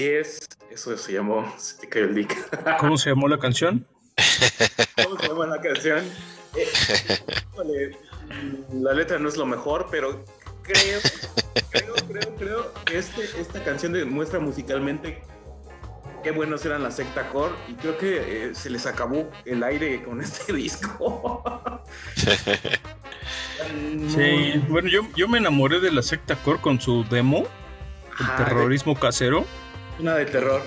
S3: Así es, eso se llamó Se te cayó el dick.
S4: ¿Cómo se llamó la canción?
S3: ¿Cómo se llama la canción? Eh, la letra no es lo mejor, pero creo, creo, creo, creo que este, esta canción demuestra musicalmente qué buenos eran la secta core y creo que eh, se les acabó el aire con este disco.
S4: Sí, bueno, yo, yo me enamoré de la secta core con su demo, el
S3: Ajá,
S4: terrorismo casero,
S3: Una de terror.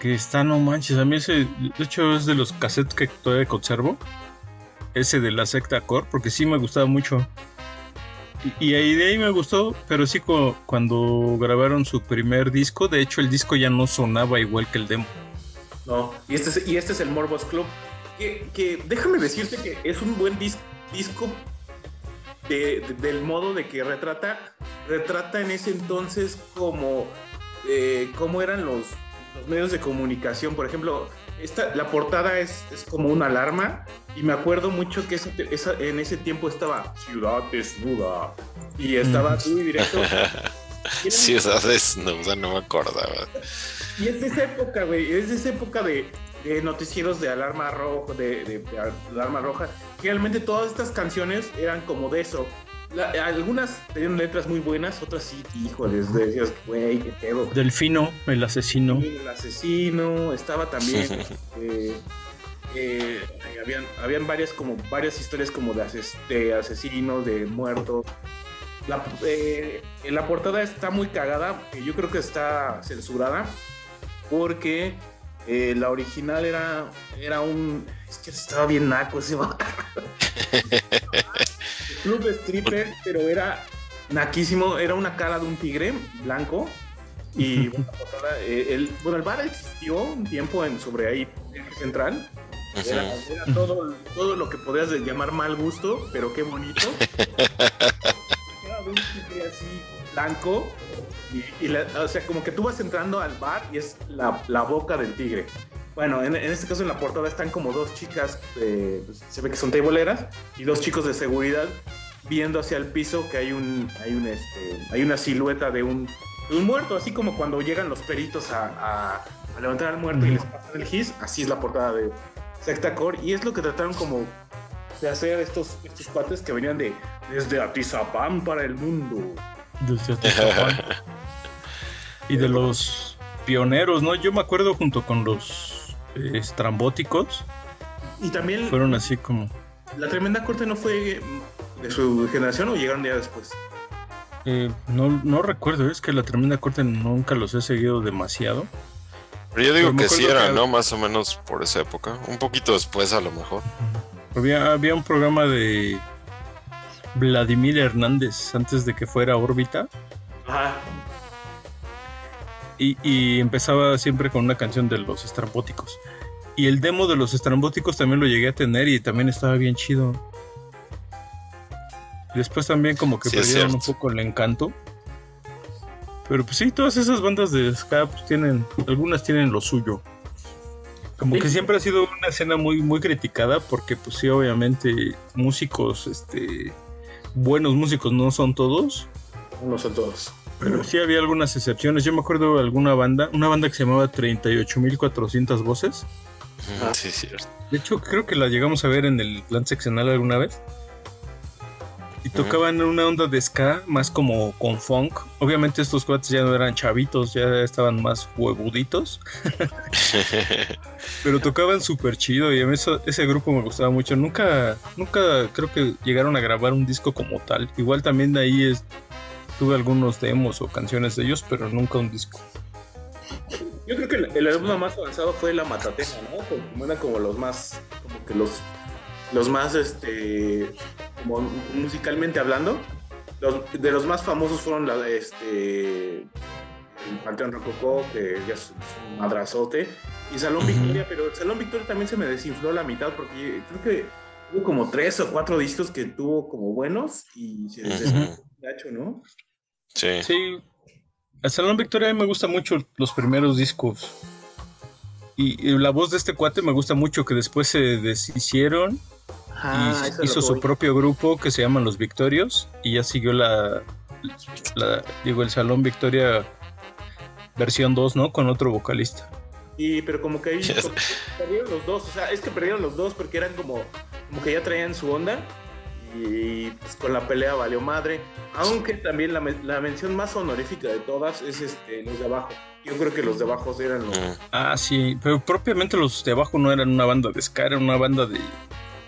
S4: Que está, no manches, a mí ese, de hecho es de los cassettes que todavía conservo, ese de la secta core, porque sí me gustaba mucho. Y, y ahí de ahí me gustó, pero sí cu- cuando grabaron su primer disco, de hecho el disco ya no sonaba igual que el demo.
S3: No, y este es, y este es el Morbos Club. Que, que déjame decirte que es un buen dis- disco de- de- del modo de que retrata, retrata en ese entonces como eh, cómo eran los, los medios de comunicación. Por ejemplo, esta, la portada es, es como una alarma y me acuerdo mucho que esa- esa- en ese tiempo estaba Ciudad Desnuda y estaba
S4: Mm.
S3: muy directo.
S5: Sea, desnuda, no me acordaba.
S3: y es de esa época, güey. Es de esa época de, de noticieros de alarma roja, de, de- de alarma roja. Realmente todas estas canciones eran como de eso. La- algunas tenían letras muy buenas, otras sí, híjoles, decías, güey, qué pedo.
S4: Delfino, el asesino.
S3: El asesino, estaba también. eh, eh, habían, habían varias como varias historias como de, ases- de asesinos, de muertos. La, eh, la portada está muy cagada, eh, yo creo que está censurada, porque eh, la original era, era un... Es que estaba bien naco ese. Club stripper, pero era naquísimo, era una cara de un tigre blanco. Y bueno, eh, el, bueno, el bar existió un tiempo en, sobre ahí, Central. Era, todo, todo lo que podías llamar mal gusto, pero qué bonito. Era de un tigre así blanco. Y, y la- o sea, como que tú vas entrando al bar y es la, la boca del tigre. Bueno, en, en este caso en la portada están como dos chicas, eh, pues, se ve que son tableras, y dos chicos de seguridad viendo hacia el piso que hay un, hay un, este, hay una silueta de un, de un muerto, así como cuando llegan los peritos a, a- a levantar al muerto y les pasan el gis, así es la portada de Secta Core, y es lo que trataron como de hacer estos, estos cuates que venían de desde Atizapán para el mundo.
S4: Desde Atizapán. y de los pioneros, ¿no? Yo me acuerdo junto con los eh, estrambóticos,
S3: Y también
S4: fueron así como...
S3: la tremenda corte no fue de su generación o llegaron ya después.
S4: eh, no, no recuerdo, es que la tremenda corte nunca los he seguido demasiado.
S5: Pero yo digo
S4: Pero
S5: que sí era,
S4: que-
S5: ¿no? Más o menos por esa época. Un poquito después, a lo mejor.
S4: Había, había un programa de Vladimir Hernández antes de que fuera órbita
S3: Ajá.
S4: y, y empezaba siempre con una canción de los estrambóticos. Y el demo de los estrambóticos también lo llegué a tener y también estaba bien chido. Después también como que
S5: Sí,
S4: perdieron un poco el encanto. Pero pues sí, todas esas bandas de ska pues, tienen, algunas tienen lo suyo. Como que siempre ha sido una escena muy, muy criticada porque pues sí, obviamente músicos, este, buenos músicos no son todos.
S3: No son todos.
S4: Pero sí había algunas excepciones. Yo me acuerdo de alguna banda, una banda que se llamaba 38.400 voces.
S3: Ah.
S5: Sí, cierto.
S4: De hecho, creo que la llegamos a ver en el plan seccional alguna vez. Y tocaban una onda de ska, más como con funk. Obviamente estos cuates ya no eran chavitos, ya estaban más huevuditos. Pero tocaban súper chido y a mí eso- ese grupo me gustaba mucho. Nunca, nunca creo que llegaron a grabar un disco como tal. Igual también de ahí es, tuve algunos demos o canciones de ellos, pero nunca un disco.
S3: Yo creo que el, el álbum más avanzado fue La Matatena, ¿no? Como eran como los más, como que los, los más, este, como musicalmente hablando. Los, de los más famosos fueron la, este, el Panteón Rococó, que ya es un madrazote, y Salón. Victoria, pero el Salón Victoria también se me desinfló la mitad porque creo que hubo como tres o cuatro discos que tuvo como buenos y se desinfló gacho, ¿no?
S5: Sí.
S4: Sí, el Salón Victoria a mí me gusta mucho los primeros discos. Y, y la voz de este cuate me gusta mucho, que después se deshicieron
S3: Ah,
S4: y
S3: es
S4: hizo su
S3: voy.
S4: propio grupo que se llaman Los Victorios y ya siguió la, la- digo, el Salón Victoria versión 2, ¿no? Con otro vocalista.
S3: Y pero como que ahí como perdieron los dos, o sea, es que perdieron los dos porque eran como, como que ya traían su onda y pues, con la pelea valió madre. Aunque también la, la mención más honorífica de todas es este, los de abajo. Yo creo que los de abajo eran los
S5: Mm.
S4: Ah, sí, pero propiamente los de abajo no eran una banda de ska, eran una banda de,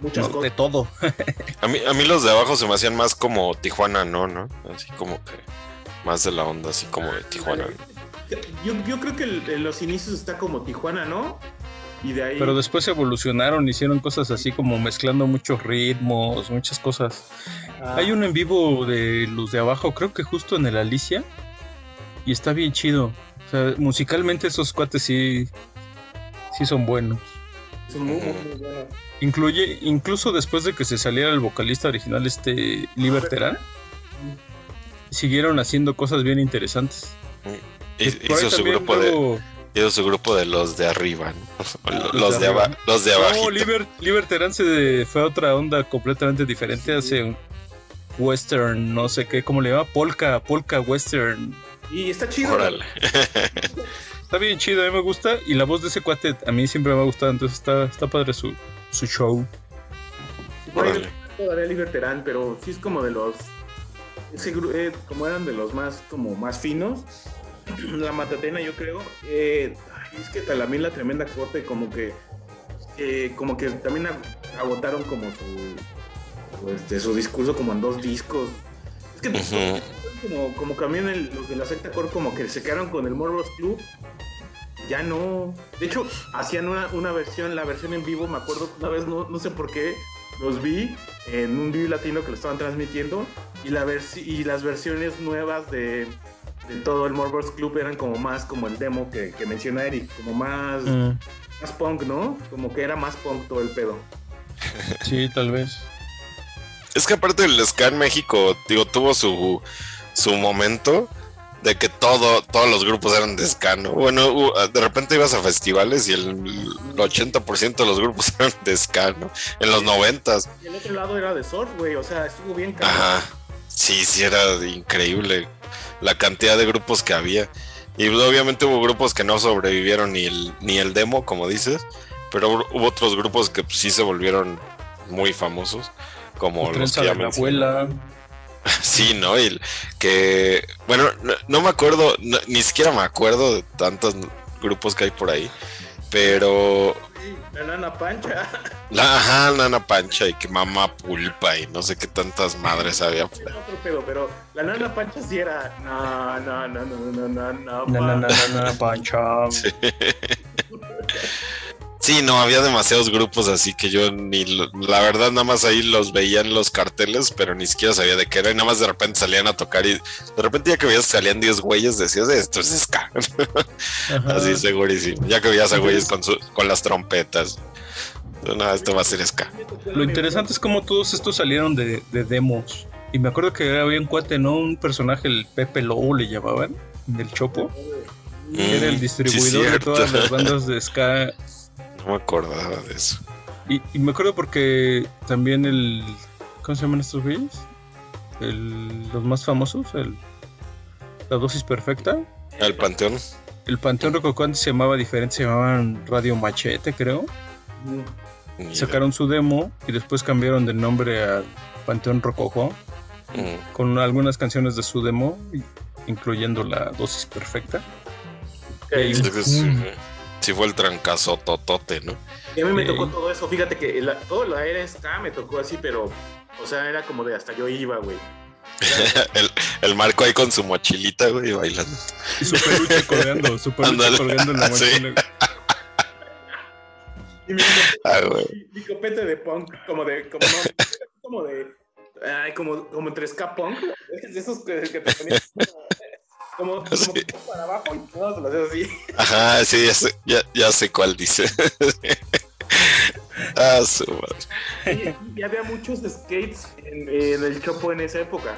S3: muchas
S4: no, de todo.
S5: A mí, a mí los de abajo se me hacían más como Tijuana, ¿no? ¿no? Así como que más de la onda, así como de Tijuana.
S3: Yo, yo creo que el- en los inicios está como Tijuana, ¿no? Y de ahí.
S4: Pero después evolucionaron, hicieron cosas así como mezclando muchos ritmos, muchas cosas.
S3: Ah,
S4: Hay un en vivo de los de abajo, creo que justo en el Alicia, y está bien chido. O sea, musicalmente esos cuates sí, sí son buenos.
S3: son muy, muy, muy buenos.
S4: Incluye, incluso después de que se saliera el vocalista original, este Liberterán, siguieron haciendo cosas bien interesantes.
S5: Hizo su grupo de, hizo su grupo de los de arriba, ¿no?
S4: Los
S5: Los
S4: de
S5: de
S4: arriba.
S5: abajo, los de abajo.
S4: No, Liber, Liberterán se fue a otra onda completamente diferente. Hace un western, no sé qué, ¿cómo le llama? Polka, polka western.
S3: Y está chido.
S5: Órale.
S4: Está bien chido, a mí me gusta. Y la voz de ese cuate a mí siempre me ha gustado, entonces está, está padre su, su show.
S3: Todavía Liberterán, pero sí es como de los. Ese eh, como eran de los más como más finos. La Matatena, yo creo. Eh, es que también la tremenda corte, como que. eh, como que también ag- agotaron como su. su, este, su discurso como en dos discos. Es que
S5: Ujú.
S3: como, como también el- los de la secta core como que se quedaron con el Morbos Club. Ya no. De hecho, hacían una, una versión, la versión en vivo, me acuerdo una vez, no, no sé por qué, los vi en un Vive Latino que lo estaban transmitiendo y, la versi- y las versiones nuevas de, de todo el Morbos Club eran como más como el demo que, que menciona Eric, como más,
S4: Mm,
S3: más punk, ¿no? Como que era más punk todo el pedo.
S4: sí, tal vez.
S5: Es que aparte el ska en México, digo, tuvo su, su momento de que todo, todos los grupos eran de ska, ¿no? Bueno, hu- de repente ibas a festivales y el 80% de los grupos eran de ska, ¿no? En los noventas.
S3: Y el otro lado era de surf, güey, o sea, estuvo bien cabrón.
S5: Ajá. Sí, sí, era increíble la cantidad de grupos que había. Y pues, obviamente hubo grupos que no sobrevivieron ni el, ni el demo, como dices, pero hu- hubo otros grupos que pues, sí se volvieron muy famosos, como
S4: La
S5: los que ya
S4: de la
S5: mencioné.
S4: abuela.
S5: Sí, ¿no? Y que, bueno, no, no me acuerdo, no- ni siquiera me acuerdo de tantos grupos que hay por ahí, pero
S3: La nana pancha.
S5: la ajá, Nana Pancha y que Mamá Pulpa y no sé qué tantas madres había. por ahí.
S3: Era otro pedo, pero la nana pancha sí era. No, no, no, no, no, no, no.
S4: Na, na, na,
S3: pa-
S4: na, na, pancha.
S5: Sí, no, había demasiados grupos así que yo ni, la verdad nada más ahí los veía en los carteles, pero ni siquiera sabía de qué era y nada más de repente salían a tocar y de repente ya que veías salían 10 güeyes decías, esto es ska. Así segurísimo. Ya que veías a güeyes con, su- con las trompetas. No, esto va a ser ska.
S4: Lo interesante es cómo todos estos salieron de, de demos. Y me acuerdo que había un cuate, ¿no? Un personaje, el Pepe Lobo le llamaban, del Chopo. que era el
S5: Mm,
S4: distribuidor
S5: sí,
S4: de todas las bandas de ska.
S5: No me acordaba de eso.
S4: Y, y me acuerdo porque también el. ¿Cómo se llaman estos güeyes? El- los más famosos, el, la dosis perfecta.
S5: El Panteón.
S4: El Panteón Rococó antes se llamaba diferente, se llamaban Radio Machete, creo. Sacaron su demo y después cambiaron de nombre a Panteón Rococó.
S5: Mm.
S4: con algunas canciones de su demo, incluyendo la dosis perfecta. Y
S5: Sí, sí, sí, sí fue el trancazo totote, ¿no?
S3: Y a mí me
S4: Sí.
S3: tocó todo eso. Fíjate que la- todo la era ska me tocó así, pero. O sea, era como de hasta yo iba, güey.
S5: el, el Marco ahí con su mochilita, güey, bailando.
S4: Y su peluche colgando, su peluche colgando en la
S5: Sí.
S4: mochila.
S3: Y mi copete,
S5: Ah, güey.
S3: mi- mi copete de punk, como de. Como, no, como de. Ay, como, como entre ska punk. De esos que, que te ponían. Como, como
S5: Sí.
S3: que para abajo y todos los hacías así.
S5: Ajá, sí, ya sé, ya, ya sé cuál dice. ah, su madre.
S3: Y, y había muchos skates en, en el Chopo en esa época.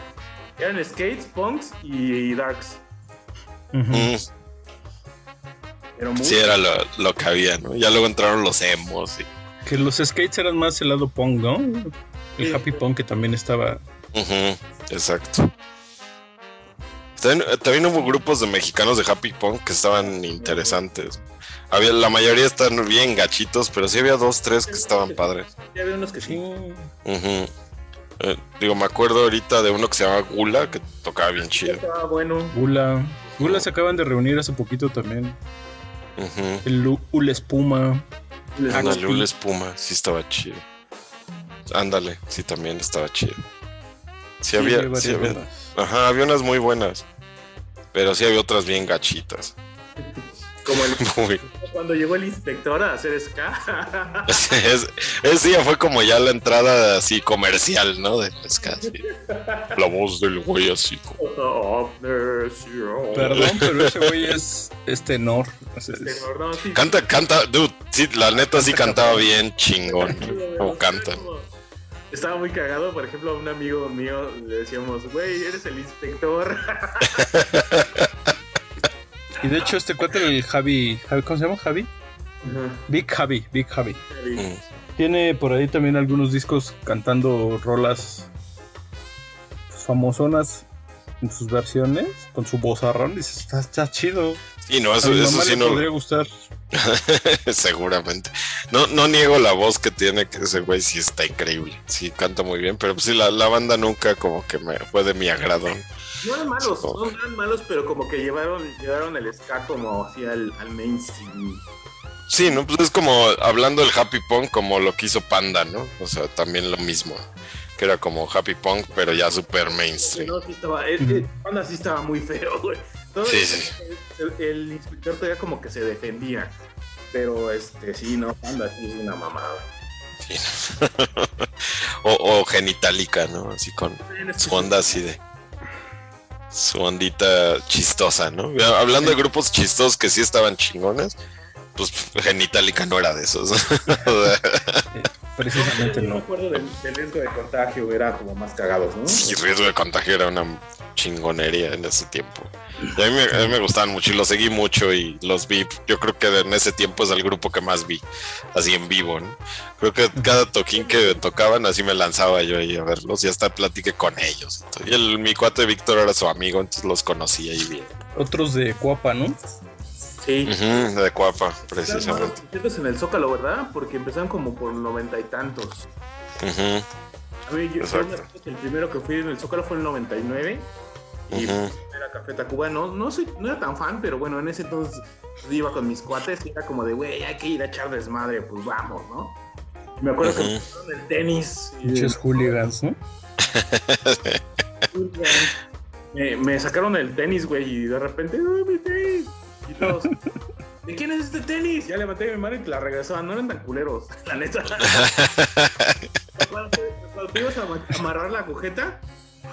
S3: Eran skates, punks y darks.
S4: Ujú.
S5: Mm,
S3: Pero muy,
S5: sí, era lo, lo que había, ¿no? Ya luego entraron los emos. y-
S4: Que los skates eran más el lado punk, ¿no? El
S3: Sí.
S4: happy punk que también estaba.
S5: Exacto. También, también hubo grupos de mexicanos de Happy Punk que estaban interesantes. Había, la mayoría están bien gachitos, pero sí había dos, tres que estaban padres.
S3: Ya había unos que sí.
S5: Eh, digo, me acuerdo ahorita de uno que se llama Gula, que tocaba bien chido.
S3: Estaba bueno.
S4: Gula. Gula se acaban de reunir hace poquito también.
S5: Ujú.
S4: El Ula Espuma.
S5: Ándale, Ula Espuma, sí estaba chido. Ándale, sí también estaba chido. Sí,
S4: Sí,
S5: había, sí había-. Ajá, había unas muy buenas. Pero sí había otras bien gachitas.
S3: Como el,
S5: Muy.
S3: cuando llegó el inspector a hacer ska.
S5: Es, ese ya fue como ya la entrada así comercial, ¿no? De ska, sí. La voz del güey así. como-
S4: Perdón, pero ese güey es, es tenor. O es-
S3: No, sí.
S5: Canta, canta, dude, sí, la neta sí cantaba bien chingón. Como cantan.
S3: Estaba muy cagado, por ejemplo, a un amigo mío le decíamos, güey, eres el inspector.
S4: Y de hecho, este cuate, el Javi, Javi, ¿cómo se llama? Javi. Big Javi, Big Javi.
S5: Mm.
S4: Tiene por ahí también algunos discos cantando rolas famosonas en sus versiones, con su vozarrón. Dices, está, está chido.
S5: Sí, no,
S4: A
S5: eso,
S4: mi
S5: eso
S4: mamá
S5: sí
S4: le
S5: no.
S4: podría gustar.
S5: Seguramente. No, no niego la voz que tiene, que ese güey sí está increíble. Sí, canta muy bien, pero pues sí, la, la banda nunca como que me fue de mi agrado.
S3: No eran malos,
S5: Sí.
S3: no eran malos, pero como que llevaron, llevaron el ska como así al, al mainstream.
S5: Sí, ¿no? Pues es como hablando del Happy Punk como lo que hizo Panda, ¿no? O sea, también lo mismo. Que era como Happy Punk, pero ya super mainstream.
S3: No, sí estaba, el,
S4: Ujú.
S3: el Panda sí estaba muy feo, güey. Todo
S5: Sí,
S3: el-
S5: sí.
S3: El, el inspector todavía como que se defendía. Pero este, sí, no, Panda sí es una mamada.
S5: Sí. o, o Genitalica, ¿no? Así con su onda así de. Su ondita chistosa, ¿no? Hablando de grupos chistosos que sí estaban chingones, pues Genitalica no era de esos.
S4: Precisamente
S3: Yo me
S4: no.
S3: acuerdo del, del riesgo de contagio, era como más cagados, ¿no?
S5: sí, riesgo de contagio era una chingonería en ese tiempo. Y a mí, me, a mí me gustaban mucho y los seguí mucho y los vi. Yo creo que en ese tiempo es el grupo que más vi, así en vivo, ¿no? Creo que cada toquín que tocaban, así me lanzaba yo ahí a verlos y hasta platiqué con ellos. y el, mi cuate Víctor era su amigo, entonces los conocía ahí bien.
S4: Otros de Cuapa, ¿no?
S3: Sí.
S5: De Cuapa, precisamente.
S3: conciertos en el Zócalo, ¿verdad? Porque empezaron como por noventa y tantos. A mí, yo, yo
S5: Exacto.
S3: me acuerdo que el primero que fui en el Zócalo fue en el 99. Y
S5: ujú.
S3: era Café Tacuba. No, no, soy, no era tan fan, pero bueno, en ese entonces pues, iba con mis cuates y era como de, güey, hay que ir a echar desmadre, pues vamos, ¿no? Y me acuerdo que me pusieron el tenis. y-
S4: Pinches hooligans, ¿no?
S3: me, me sacaron el tenis, güey, y de repente, ¡oh, mi tenis! Y todos, ¿de quién es este tenis? Ya levanté mi mano y te la regresaban, no eran tan culeros, la neta. cuando, te, cuando te ibas a ama- amarrar la agujeta,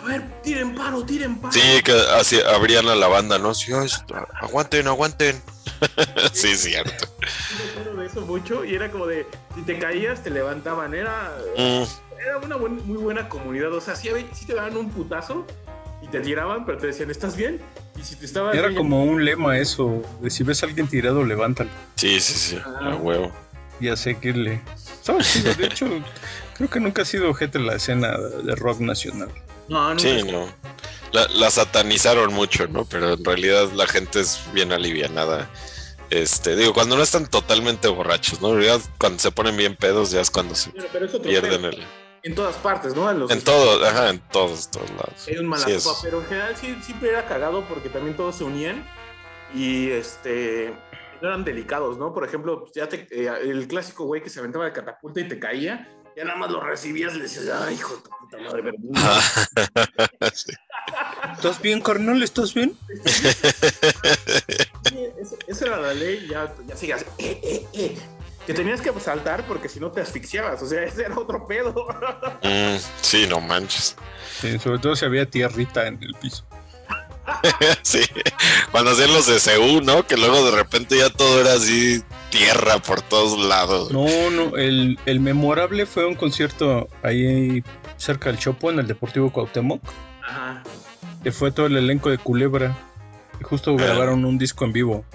S3: a ver, tiren paro, tiren paro.
S5: Sí, que así abrían a la banda, ¿no? Sí, "Ay, aguanten, aguanten. sí, cierto.
S3: acuerdo de eso mucho y era como de, si te caías, te levantaban, era,
S5: Mm,
S3: era una buen- muy buena comunidad, o sea, sí, sí te daban un putazo y te tiraban, pero te decían, ¿estás bien? Y si te estabas
S4: Era
S3: bien,
S4: como un lema eso, de si ves a alguien tirado, levántalo.
S5: sí, sí, sí, a huevo.
S4: Y a seguirle. Estaba chido, de hecho, creo que nunca ha sido objeto de la escena de rock nacional.
S3: No, no,
S5: Sí, no. La, la satanizaron mucho, ¿no? Pero en realidad la gente es bien alivianada. Este, digo, cuando no están totalmente borrachos, ¿no? Ya cuando se ponen bien pedos, ya es cuando se
S3: Pero, pero es otro
S5: pierden
S3: pedo.
S5: el.
S3: En todas partes, ¿no? En, los,
S5: En todo, ajá, en todos, todos lados.
S3: Hay un mala
S5: Sí,
S3: pero en general sí, siempre era cagado porque también todos se unían y este no eran delicados, ¿no? Por ejemplo, ya te- eh, el clásico güey que se aventaba de catapulta y te caía, ya nada más lo recibías y le decías, ay, hijo de tu puta madre, pero
S5: Sí.
S4: ¿Estás bien, carnal? ¿Estás bien?
S3: Esa, esa era la ley, ya, ya sigas, eh, eh, eh. Que tenías que saltar porque si no te asfixiabas, o sea, ese era otro pedo.
S5: Mm, sí, no manches.
S4: Sí, sobre todo si había tierrita en el piso.
S5: sí. Cuando hacían los de CU, ¿no? Que luego de repente ya todo era así tierra por todos lados.
S4: No, no, el, el memorable fue un concierto ahí cerca del Chopo, en el Deportivo Cuauhtémoc,
S3: Ajá.
S4: que fue todo el elenco de Culebra. Y justo
S5: Ah.
S4: grabaron un disco en vivo.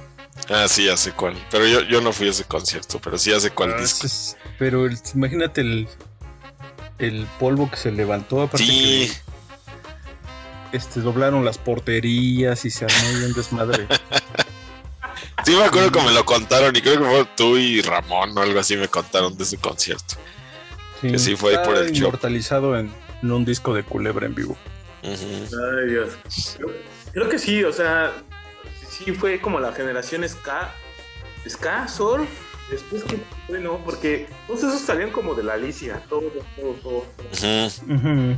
S5: Ah, sí, ya sé cuál. Pero yo, yo no fui a ese concierto, pero sí ya sé cuál
S4: Ah,
S5: disco.
S4: es- pero el- imagínate el, el polvo que se levantó. Aparte
S5: Sí.
S4: este, doblaron las porterías y se armó bien desmadre.
S5: Sí, me acuerdo que me lo contaron y creo que fue tú y Ramón o algo así me contaron de ese concierto. Que sí fue ahí por el show.
S4: inmortalizado en, en un disco de Culebra en vivo.
S3: Ay, Dios. Creo, creo que sí, o sea, sí fue como la generación Ska. Ska, Surf. Después que fue, no, porque todos esos salían como de la Alicia, todos, todos, todos. todos.
S5: Ujú.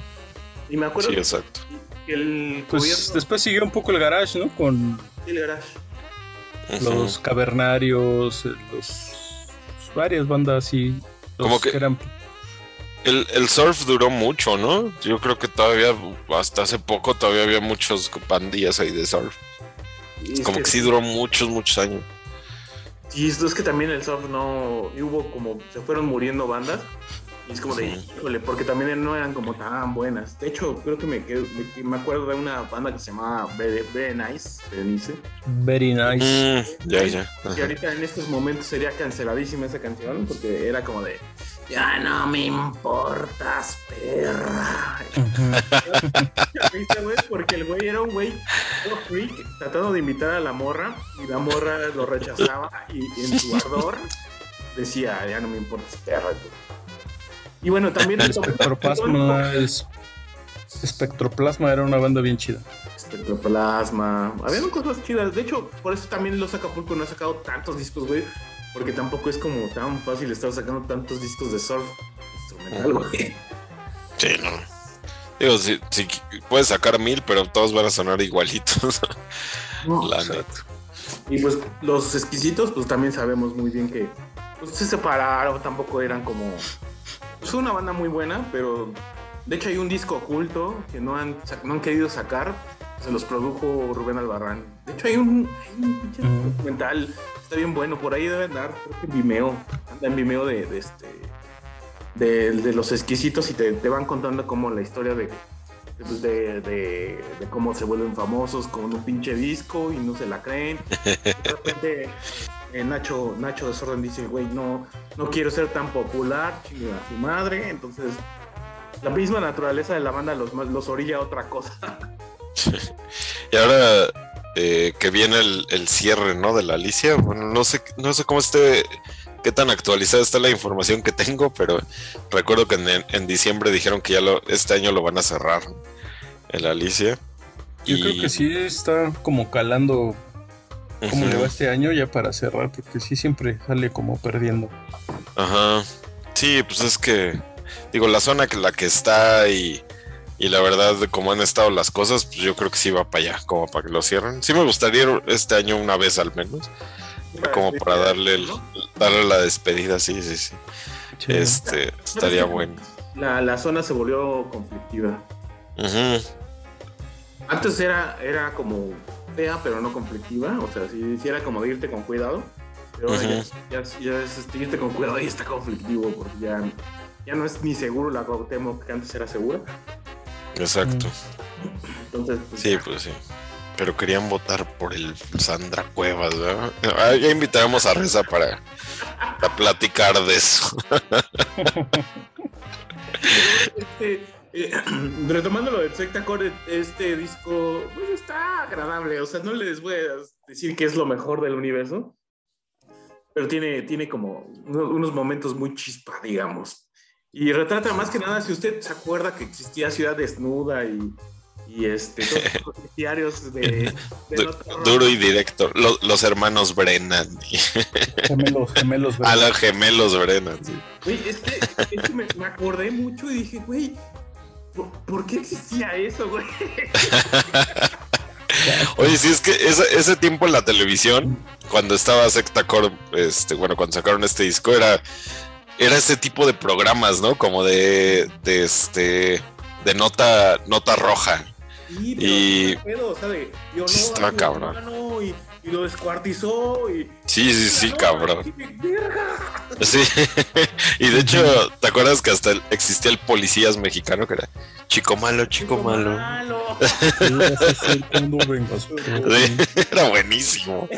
S3: Y me acuerdo
S5: Sí,
S3: que
S5: exacto.
S3: el
S4: Pues
S3: gobierno
S4: después siguió un poco el garage, ¿no? Con
S3: del garage.
S4: Los cavernarios, eh, los varias bandas así. los
S5: Como que-
S4: eran
S5: El, el surf duró mucho, ¿no? Yo creo que todavía, hasta hace poco, todavía había muchos pandillas ahí de surf.
S3: Y es
S5: Como que sí duró muchos, muchos años.
S3: Sí, esto es que también el surf no. y Hubo como. Se fueron muriendo bandas. Y es como de.
S5: Sí.
S3: Híjole, porque también no eran como tan buenas. De hecho, creo que me, quedo- me, me acuerdo de una banda que se llamaba Very, Very Nice, Berenice.
S4: very nice.
S5: Mm, ya, ya.
S3: Y ahorita en estos momentos sería canceladísima esa canción. Porque era como de. Ya no me importas, perra. ¿Viste, güey? Porque el güey era un güey todo freak tratando de invitar a la morra y la morra lo rechazaba y, en su ardor decía, ya no me importas, perra. güey". Y bueno, también...
S4: El espectroplasma es. Espectroplasma era una banda bien chida.
S3: Espectroplasma. Habían cosas chidas. De hecho, por eso también los Acapulco no ha sacado tantos discos, güey. Porque tampoco es como tan fácil estar sacando tantos discos de surf instrumental, güey.
S5: Sí, no. Digo, si, si puedes sacar mil, pero todos van a sonar igualitos.
S3: No,
S5: la
S3: o sea,
S5: neta.
S3: Y pues los exquisitos, pues también sabemos muy bien que pues, se separaron, tampoco eran como. Es una banda muy buena, pero de hecho hay un disco oculto que no han, no han querido sacar. Se los produjo Rubén Albarrán. De hecho hay un, hay un pinche
S4: Mm.
S3: documental, está bien bueno, por ahí debe andar, creo que en Vimeo, anda en Vimeo de, de este. De, de los exquisitos y te, te van contando como la historia de, pues, de, de, de cómo se vuelven famosos con un pinche disco y no se la creen. De repente eh, Nacho, Nacho Desorden dice, güey, no, no quiero ser tan popular, a su madre. Entonces, la misma naturaleza de la banda los, los orilla a otra cosa.
S5: Y ahora eh, que viene el, el cierre, ¿no? De la Alicia. Bueno, no sé, no sé cómo esté, qué tan actualizada está la información que tengo, pero recuerdo que en, en diciembre dijeron que ya lo, este año lo van a cerrar, el Alicia.
S4: Yo
S5: Y-
S4: creo que sí está como calando cómo le va este año ya para cerrar, porque sí siempre sale como perdiendo.
S5: Ajá. Sí, pues es que, digo, la zona que la que está y, y la verdad de cómo han estado las cosas, pues yo creo que sí va para allá, como para que lo cierren. Sí me gustaría este año una vez al menos, como para darle, el- darle la despedida, sí, sí, sí.
S4: Sí.
S5: Este, estaría bueno.
S3: La, la zona se volvió conflictiva. Antes era, era como fea, pero no conflictiva. O sea, si, si era como de irte con cuidado. Pero ahora
S5: Ujú.
S3: ya, ya- ya es este, irte con cuidado y está conflictivo porque ya, ya no es ni seguro la Cuauhtémoc que antes era segura.
S5: Exacto.
S3: Entonces, pues,
S5: Sí, pues sí. Pero querían votar por el Sandra Cuevas, ¿verdad? Ya invitaremos a Reza para, platicar de eso.
S3: este, eh, retomando lo del Sectacore, este disco pues, está agradable. O sea, no les voy a decir que es lo mejor del universo, pero tiene, tiene como uno- unos momentos muy chispa, digamos. Y retrata más que nada, si usted se acuerda que existía Ciudad Desnuda y, y este, todos los diarios de,
S5: Du-. Duro y directo. Lo- los hermanos Brennan.
S4: Gemelos, gemelos.
S5: a
S4: ¿verdad?
S5: los gemelos Brennan. sí.
S3: Güey, es que, es que me, me acordé mucho y dije, güey, ¿por, por qué existía eso, güey?
S5: Oye, sí, es que ese, ese tiempo en la televisión, cuando estaba Secta Corp, este, bueno, cuando sacaron este disco, era, era ese tipo de programas, ¿no? Como de, de este, de nota, nota roja.
S3: Sí, pero
S5: Y-
S3: qué pedo, o sea, de violó a
S5: Está cabrón.
S3: Y, y lo descuartizó y...
S5: Sí, sí, sí, cabrón.
S3: y-.
S5: Sí. y de hecho, ¿te acuerdas que hasta el- existía el policías mexicano que era chico malo, chico malo?
S4: Sí,
S5: era buenísimo.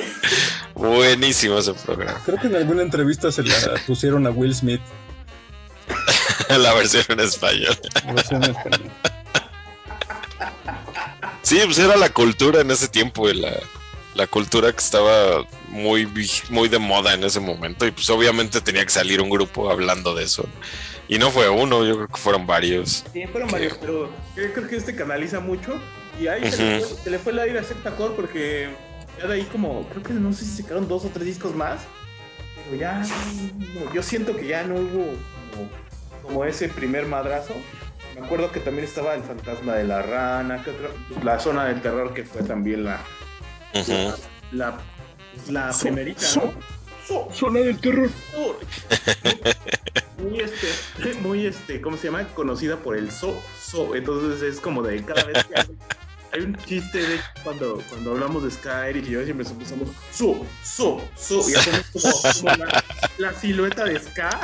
S5: Buenísimo ese programa.
S4: Creo que en alguna entrevista se la pusieron a Will Smith.
S5: La versión en español.
S4: versión en español.
S5: Sí, pues era la cultura en ese tiempo, la, la cultura que estaba muy, muy de moda en ese momento. Y pues obviamente tenía que salir un grupo hablando de eso. Y no fue uno, yo creo que fueron varios.
S3: Sí, fueron varios, pero creo, creo que este canaliza mucho. Y ahí se, le fue, se le fue el aire a Septacor porque ya de ahí como, creo que no sé si se quedaron dos o tres discos más. Pero ya, no, yo siento que ya no hubo como, como ese primer madrazo. Me acuerdo que también estaba el fantasma de la rana, que otra- pues, la zona del terror que fue también la,
S5: Ujú.
S3: la, la
S4: So-
S3: primerita,
S4: so-
S3: ¿no? So-
S4: Zona del terror.
S3: muy este, muy este, ¿cómo se llama? Conocida por el so, so. Entonces es como de cada vez que hay, hay un chiste de cuando, cuando hablamos de Skyrim y yo siempre empezamos so, so, so. Y hacemos como, como la, la silueta de Ska.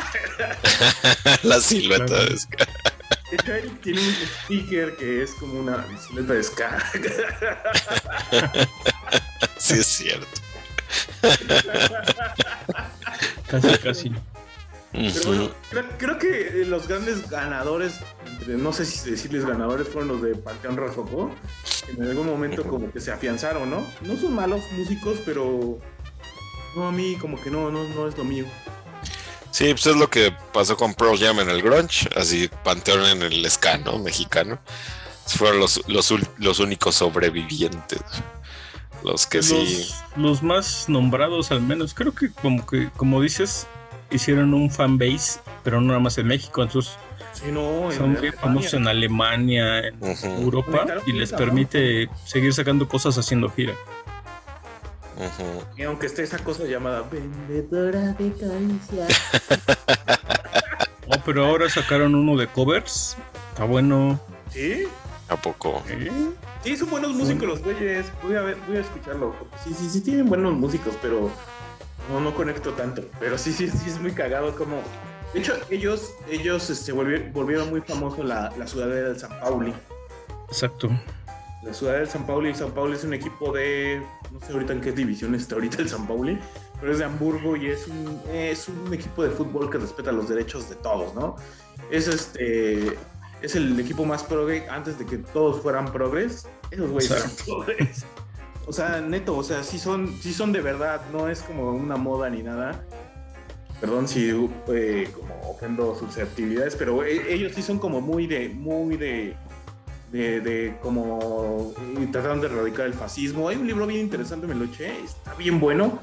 S5: la silueta de Ska.
S3: De hecho, Eric tiene un sticker que es como una silueta de Ska.
S5: Sí, es cierto.
S4: Casi, casi.
S3: Pero bueno, creo, creo que eh, los grandes ganadores, no sé si decirles ganadores, fueron los de Panteón Rococó, en algún momento como que se afianzaron, ¿no? No son malos músicos, pero no, a mí como que no, no, no es lo mío.
S5: Sí, pues es lo que pasó con Pearl Jam en el grunge, así Panteón en el ska, ¿no? Mexicano. Fueron los, los, los únicos sobrevivientes. Los que sí.
S4: Los, más nombrados al menos, creo que como que, como dices, hicieron un fanbase, pero no nada más en México, entonces
S3: Sí, no, en
S4: son bien
S3: Alemania.
S4: famosos en Alemania, en Europa, y les permite seguir sacando cosas haciendo gira.
S3: Y aunque esté esa cosa llamada vendedora de caricias.
S4: Oh, pero ahora sacaron uno de covers. Está bueno.
S3: ¿Sí?
S5: ¿A poco?
S4: ¿eh?
S3: Sí, son buenos músicos los güeyes. Voy a ver, voy a escucharlo. Sí, sí, sí tienen buenos músicos, pero no, no conecto tanto. Pero sí, sí, sí es muy cagado como. De hecho, ellos, ellos este, volvieron, volvieron muy famoso la, la sudadera del San Pauli.
S4: Exacto.
S3: La sudadera del San Pauli, San Pauli es un equipo de. No sé ahorita en qué división está ahorita el San Pauli, pero es de Hamburgo y es un, es un equipo de fútbol que respeta los derechos de todos, ¿no? Es este. Es el equipo más progre antes de que todos fueran progres. Esos güeyes eran progres. O sea, neto, o sea, sí son, sí son de verdad, no es como una moda ni nada. Perdón si eh, como ofendo susceptibilidades, pero e- ellos sí son como muy de, muy de, de, de como trataron de erradicar el fascismo. Hay un libro bien interesante, me lo eché, está bien bueno.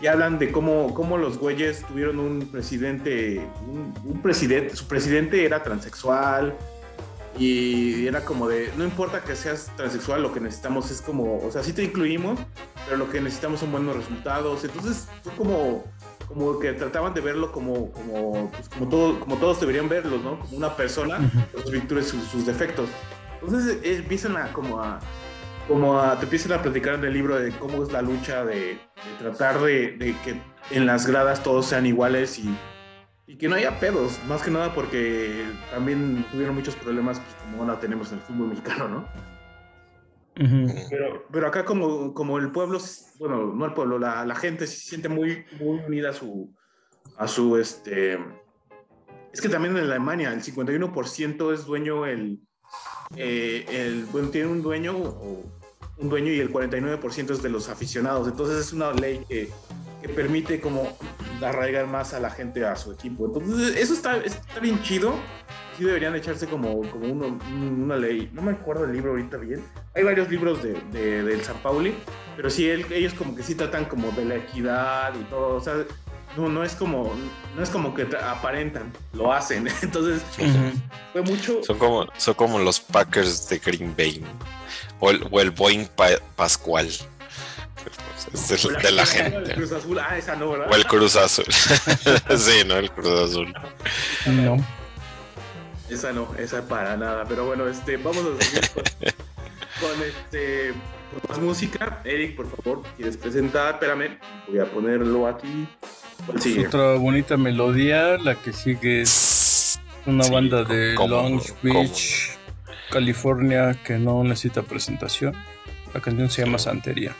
S3: Y hablan de cómo, cómo los güeyes tuvieron un presidente, un, un presidente, su presidente era transexual y era como de, no importa que seas transexual, lo que necesitamos es como, o sea, sí te incluimos, pero lo que necesitamos son buenos resultados. Entonces fue como, como que trataban de verlo como, como, pues, como, todo, como todos deberían verlos, ¿no? Como una persona, sus virtudes, sus, sus defectos. Entonces eh, empiezan a como a como a, te empiezan a platicar en el libro de cómo es la lucha de, de tratar de, de que en las gradas todos sean iguales y, y que no haya pedos, más que nada porque también tuvieron muchos problemas pues, como ahora tenemos en el fútbol mexicano, ¿no? Pero, pero acá como, como el pueblo, bueno, no el pueblo, la, la gente se siente muy, muy unida a su, a su, este... Es que también en Alemania el 51% es dueño el... eh, el bueno, tiene un dueño o un dueño y el 49% es de los aficionados. Entonces es una ley que, que permite como arraigar más a la gente a su equipo. Entonces eso está, está bien chido. Sí deberían echarse como, como uno- una ley. No me acuerdo el libro ahorita bien. Hay varios libros de, de- del San Pauli, pero sí él- ellos como que sí tratan como de la equidad y todo. O sea, no, no es como no es como que aparentan, lo hacen. Entonces fue mucho.
S5: Son como, son como los Packers de Green Bay. O el, o el Boeing Pa- Pascual. Es de, de la
S3: El
S5: gente.
S3: Cruz Azul, ah, esa no, ¿verdad?
S5: O el Cruz Azul. sí, ¿no? El Cruz Azul.
S4: No.
S3: Esa no, esa para nada. Pero bueno, este, vamos a seguir con, con, este, más música. Eric, por favor, ¿quieres presentar? Espérame, voy a ponerlo aquí. ¿Cuál sigue?
S4: Otra bonita melodía, la que sigue es una
S5: Sí,
S4: banda de
S5: ¿cómo?
S4: Long
S5: ¿Cómo?
S4: Beach, California, que no necesita presentación. La canción se llama Santería.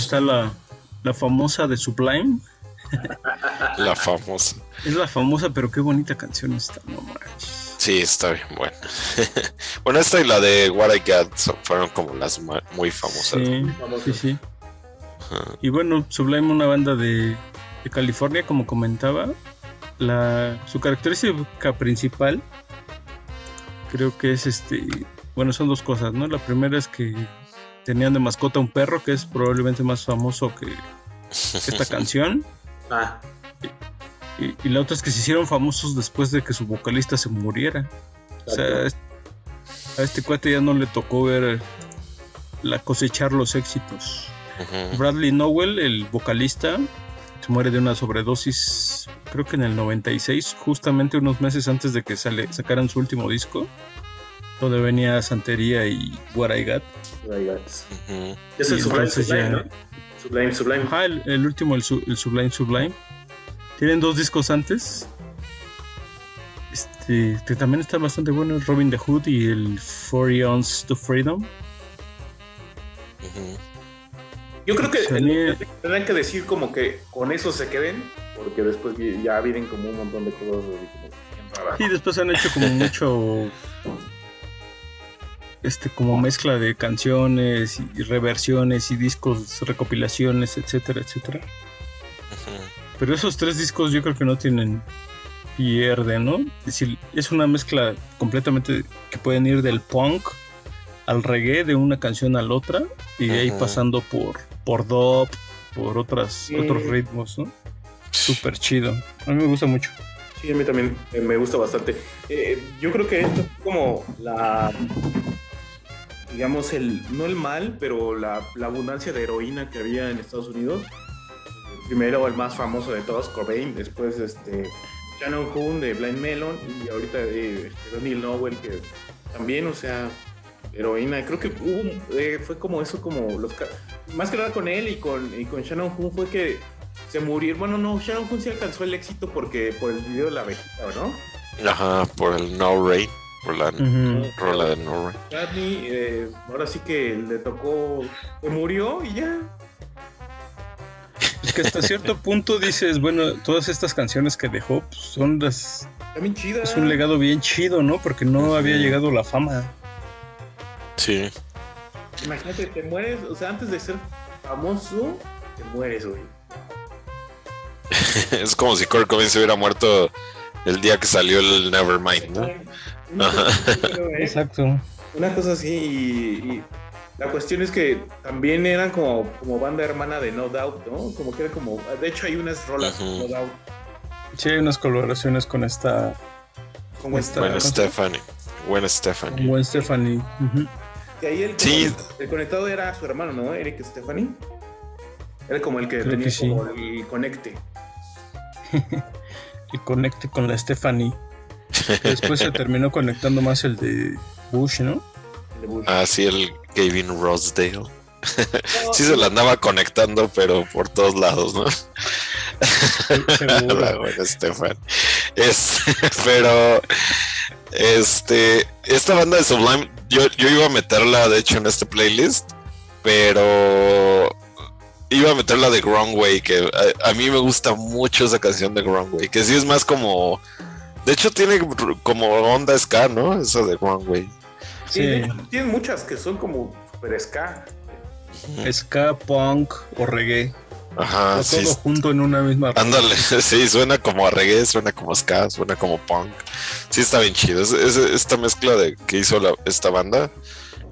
S4: Está la, la famosa de Sublime.
S5: La famosa.
S4: Es la famosa, pero qué bonita canción está, no manches.
S5: Sí, está bien buena. bueno, esta y la de What I Got son- fueron como las muy famosas.
S4: Sí, sí, sí. Y bueno, Sublime, una banda de, de California, como comentaba, la, su característica principal creo que es este, bueno, son dos cosas, ¿no? La primera es que tenían de mascota un perro, que es probablemente más famoso que esta canción.
S3: Ah,
S4: Y, y la otra es que se hicieron famosos después de que su vocalista se muriera. O sea, a este cuate ya no le tocó ver la cosechar los éxitos. Bradley Nowell, el vocalista, se muere de una sobredosis, creo que en el 96, justamente unos meses antes de que sale, sacaran su último disco, donde venía Santería y What I Got.
S3: my God.
S5: Ujú.
S3: Es el
S4: Y
S3: Sublime, Sublime,
S4: ya-
S3: ¿no? Sublime, Sublime.
S4: Ajá, el, el último, el, su- el Sublime Sublime. Tienen dos discos antes. Este, que también están bastante buenos, Robin the Hood y el 40 Ounce to Freedom.
S3: Yo creo que
S4: a mí-
S3: tendrán que decir como que con eso se queden, porque después ya vienen como un montón de cosas.
S4: Y después han hecho como mucho. Este, como mezcla de canciones y reversiones y discos, recopilaciones, etcétera, etcétera. Pero esos tres discos yo creo que no tienen pierde, ¿no? Es decir, es una mezcla completamente que pueden ir del punk al reggae, de una canción a la otra, y de ahí pasando por, por dub, por otras, otros ritmos, ¿no? Súper chido. A mí me gusta mucho.
S3: Sí, a mí también me gusta bastante. Eh, yo creo que esto es como la, digamos, el, no el mal, pero la, abundancia de heroína que había en Estados Unidos. Primero el más famoso de todos, Cobain, después este, Shannon Hoon de Blind Melon y ahorita de este, Donnie Lowell que también, o sea, heroína. Creo que hubo, eh, fue como eso, como los más que nada con él y con, y con Shannon Hoon fue que se murieron. Bueno, no, Shannon Hoon sí alcanzó el éxito porque por el video de la abejita, ¿no?
S5: Ajá, por el No Rain, por la
S4: Ujú.
S5: rola de No Rain.
S3: Bradley, eh, ahora sí que le tocó, se murió y ya.
S4: Es que hasta cierto punto dices, bueno, todas estas canciones que dejó pues, son las,
S3: También chida.
S4: es un legado bien chido, ¿no? Porque no había llegado la fama.
S5: Sí.
S3: Imagínate, te mueres, o sea, antes de ser famoso, te mueres, güey.
S5: es como si Kurt Cobain se hubiera muerto el día que salió el Nevermind, ¿no?
S3: Una cosa así, pero, ¿eh?
S4: Exacto.
S3: Una cosa así y, y la cuestión es que también eran como, como banda hermana de No Doubt, ¿no? Como que era como, de hecho hay unas rolas de No Doubt
S4: Sí, hay unas colaboraciones con esta
S3: como
S4: Está-
S3: esta.
S5: Buena
S4: ¿cómo se
S5: Stephanie. Buena
S4: con
S5: Stephanie.
S4: Gwen. Ujú.
S3: Que ahí el,
S5: Sí.
S3: el conectado era su hermano, ¿no? Eric Stephanie. Era como el que
S4: Creo
S3: tenía
S4: que sí.
S3: como el conecte.
S4: Y conecte con la Stephanie. Después se terminó conectando más el de Bush, ¿no?
S3: el de Bush.
S5: Ah, sí, el Gavin Rosedale.
S3: No,
S5: Sí se la andaba conectando, pero por todos lados, ¿no? La buena Stefan. Es, pero, este, esta banda de Sublime, yo, yo iba a meterla, de hecho, en este playlist, pero iba a meterla de Wrong Way, que a, a mí me gusta mucho esa canción de Wrong Way, que sí es más como, de hecho tiene como onda ska, ¿no? Eso de Wrong Way.
S3: Sí, de hecho, tienen muchas que son como super ska.
S4: Ska, punk o reggae.
S5: Ajá,
S4: o
S5: sí,
S4: todo junto en una misma.
S5: Ándale, sí, suena como a reggae, suena como ska, suena como punk. Sí, está bien chido. Es- es- esta mezcla de que hizo la- esta banda,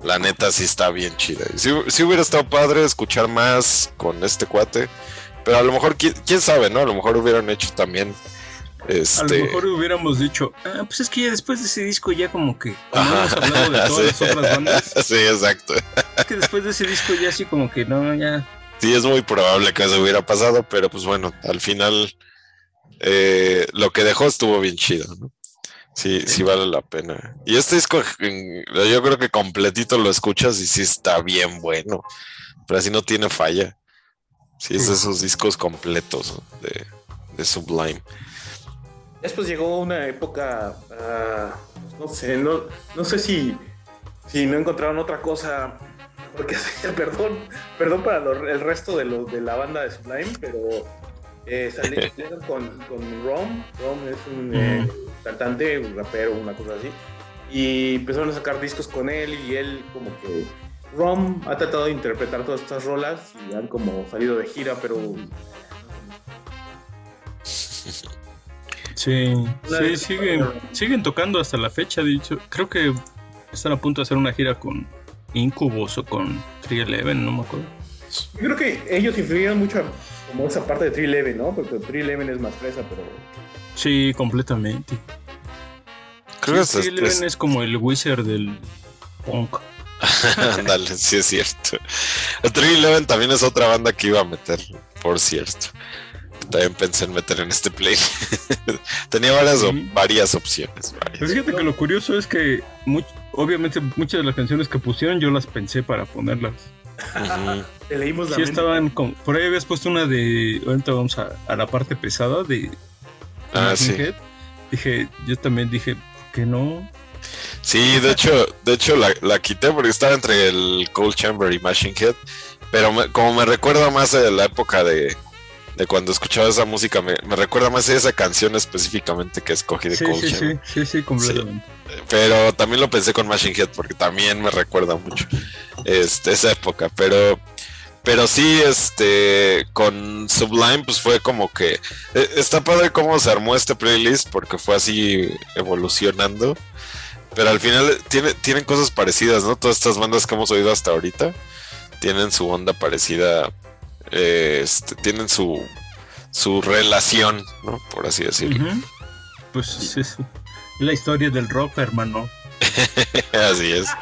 S5: la neta sí está bien chida. Sí, sí hubiera estado padre escuchar más con este cuate, pero a lo mejor, qui- quién sabe, ¿no? A lo mejor hubieran hecho también.
S4: A lo
S5: Este.
S4: mejor hubiéramos dicho, ah, pues es que ya después de ese disco ya como que, como hemos hablado de todas
S5: Sí.
S4: las otras bandas,
S5: Sí, exacto.
S4: es que después de ese disco ya así como que no, ya.
S5: Sí, es muy probable que eso hubiera pasado, pero pues bueno, al final eh, lo que dejó estuvo bien chido, ¿no? Sí, sí vale la pena. Y este disco, yo creo que completito lo escuchas y sí está bien bueno, pero así no tiene falla. Sí, es de esos discos completos de Sublime.
S3: Después llegó una época, ah, no sé, no, no sé si, si no encontraron otra cosa, porque perdón, perdón para lo- el resto de, lo- de la banda de Sublime, pero eh, sali- salieron con, con Rom, Rom es un eh, cantante, un rapero, una cosa así, y empezaron a sacar discos con él y él como que Rom ha tratado de interpretar todas estas rolas y han como salido de gira, pero
S4: Sí, sí, siguen, siguen tocando hasta la fecha, dicho. Creo que están a punto de hacer una gira con Incubus o con 311, no me acuerdo.
S3: Yo creo que ellos influyeron mucho como esa parte de 311, ¿no? Porque 311 es más fresa, pero
S4: Sí, completamente.
S5: Creo que
S4: Sí,
S5: es,
S4: 311 es como el wizard del punk.
S5: Ándale, sí es cierto. El 311 también es otra banda que iba a meter, por cierto. También pensé en meter en este play. Tenía varias, varias opciones. varias.
S4: Pero fíjate que lo curioso es que much- obviamente muchas de las canciones que pusieron yo las pensé para ponerlas.
S3: Te leímos la
S4: Sí
S3: mente.
S4: estaban con, por ahí habías puesto una de, ahorita vamos a, a la parte pesada de
S5: Ah, sí.
S4: Head. Dije, yo también dije, ¿por qué no?
S5: Sí, de hecho, de hecho la, la quité porque estaba entre el Cold Chamber y Machine Head. Pero me- como me recuerda más de la época de, de cuando escuchaba esa música, me, me recuerda más a esa canción específicamente que escogí de
S4: Sí,
S5: Cold
S4: sí, sí, sí, sí, completamente.
S5: Pero también lo pensé con Machine Head porque también me recuerda mucho este, esa época. Pero, pero sí, este, con Sublime, pues fue como que eh, está padre cómo se armó este playlist porque fue así evolucionando. Pero al final tiene, tienen cosas parecidas, ¿no? Todas estas bandas que hemos oído hasta ahorita tienen su onda parecida, eh, este, tienen su, su relación, ¿no? Por así decirlo.
S4: Pues es, la historia del rock, hermano.
S5: Así es.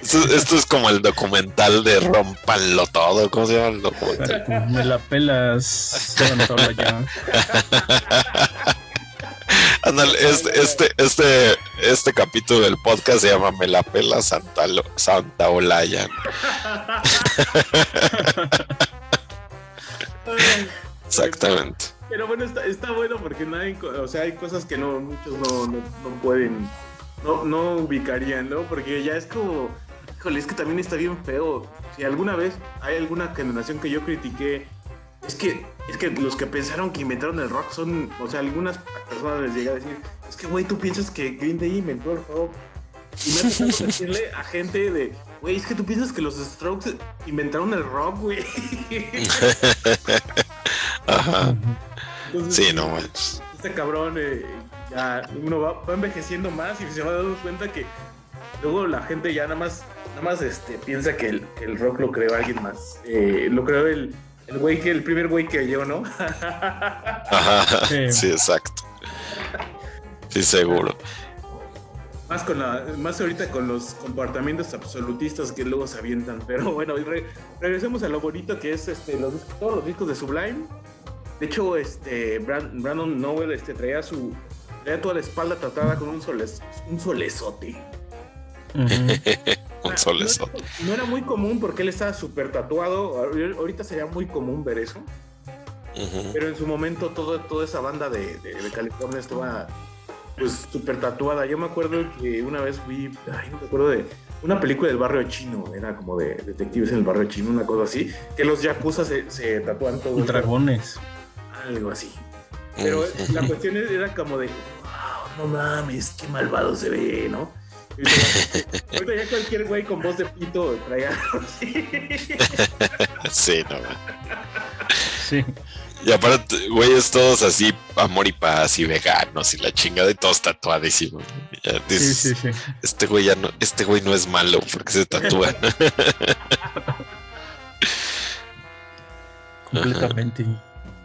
S5: Esto, esto es como el documental de Rompanlo Todo. ¿Cómo se llama el documental?
S4: Me la pelas. Ya.
S5: Ándale, este, este, este, este capítulo del podcast se llama Me la pela Santa, Lo- Santa Olaya. Exactamente.
S3: Pero bueno, está, está bueno porque nadie, co- o sea, hay cosas que no, muchos no, no, no pueden, no, no ubicarían, ¿no? Porque ya es como, híjole, es que también está bien feo. Si alguna vez hay alguna generación que yo critiqué, es que, es que los que pensaron que inventaron el rock son, o sea, algunas personas les llega a decir, es que, güey, tú piensas que Green Day inventó el rock. Y me ha tocado decirle a gente de, güey, es que tú piensas que los Strokes inventaron el rock, güey.
S5: Ajá.
S3: Entonces,
S5: Sí, no
S3: este cabrón eh, ya uno va, va envejeciendo más y se va dando cuenta que luego la gente ya nada más nada más este piensa que el, que el rock lo creó alguien más Eh, lo creó el el güey que el primer güey que yo no
S5: Ajá.
S4: Sí.
S5: Sí, exacto. Sí, seguro.
S3: más con la más ahorita con los comportamientos absolutistas que luego se avientan pero bueno re- regresemos a lo bonito que es este los todos los discos de Sublime de hecho este Bran- Brandon Nowell este traía su traía toda la espalda tratada con un soles, un solezote
S5: Un
S3: Ah. No, no era muy común porque él estaba súper tatuado. Ahor- Ahorita sería muy común ver eso. Pero en su momento todo, toda esa banda de, de- de California estaba pues súper tatuada. Yo me acuerdo que una vez vi, ay, no me acuerdo de una película del barrio chino. Era como de detectives en el barrio chino, una cosa así. Que los yakuza se, se tatúan todo. el
S4: Dragones.
S3: Algo así. Pero la cuestión era como de, wow, no mames, qué malvado se ve, ¿no? Ahorita- ya cualquier güey con voz de pito traía.
S5: Sí, no man.
S4: Sí.
S5: Y aparte, güeyes todos así, amor y paz y veganos y la chingada y todos tatuadísimos. Ya
S4: Sí, sí, sí.
S5: Este güey ya no, este güey no es malo porque se tatúa.
S4: Completamente.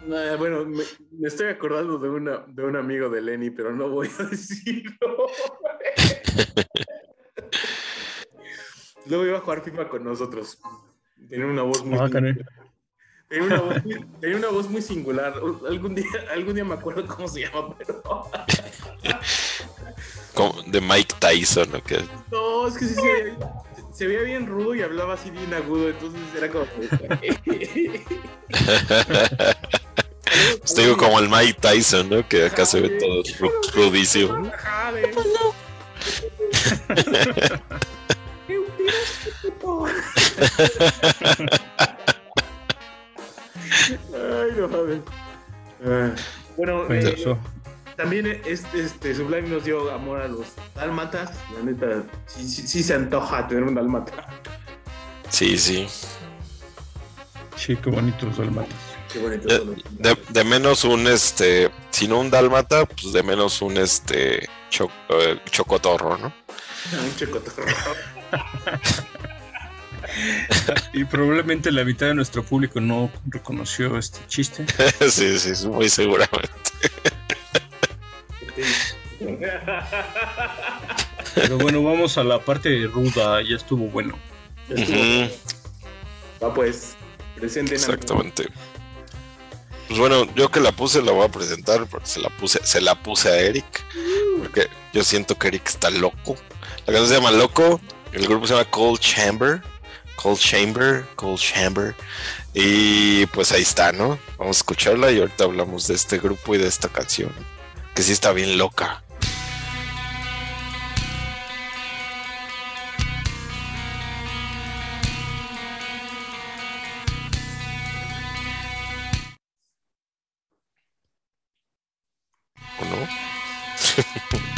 S3: Nah, bueno, me, me estoy acordando de, una, de un amigo de Lenny, pero no voy a decirlo. Luego iba a jugar FIFA con nosotros. Tenía una voz muy
S4: Ah,
S3: tenía una voz muy, tenía una voz muy singular. Algún día, algún día me acuerdo cómo se llama, pero
S5: Como de Mike Tyson, ¿o qué?
S3: no, es que sí se veía, se veía bien rudo y hablaba así bien agudo, entonces era como.
S5: Pues digo como el Mike Tyson, ¿no? Que acá se ve todo ru- rudísimo.
S3: Ay, no mames. Ah, Bueno, eh,
S4: eso.
S3: también este, este Sublime nos dio amor a los dálmatas. La neta, sí, sí, sí se antoja tener un dálmata.
S5: Sí, sí.
S4: Sí, qué bonitos dalmatas.
S3: Qué bonito.
S5: De,
S3: todo.
S5: de- de menos un este, si no un dálmata, pues de menos un este cho- eh, chocotorro, ¿no?
S3: Un chocotorro.
S4: Y probablemente la mitad de nuestro público no reconoció este chiste.
S5: sí, sí, muy seguramente.
S4: Pero bueno, vamos a la parte ruda, ya estuvo bueno.
S3: Va pues, presenten.
S5: exactamente. Pues bueno, yo que la puse la voy a presentar, porque se la puse, se la puse a Eric, porque yo siento que Eric está loco. La canción se llama Loco, el grupo se llama Cold Chamber, Cold Chamber, Cold Chamber, y pues ahí está, ¿no? Vamos a escucharla y ahorita hablamos de este grupo y de esta canción, que sí está bien loca. ¿O no?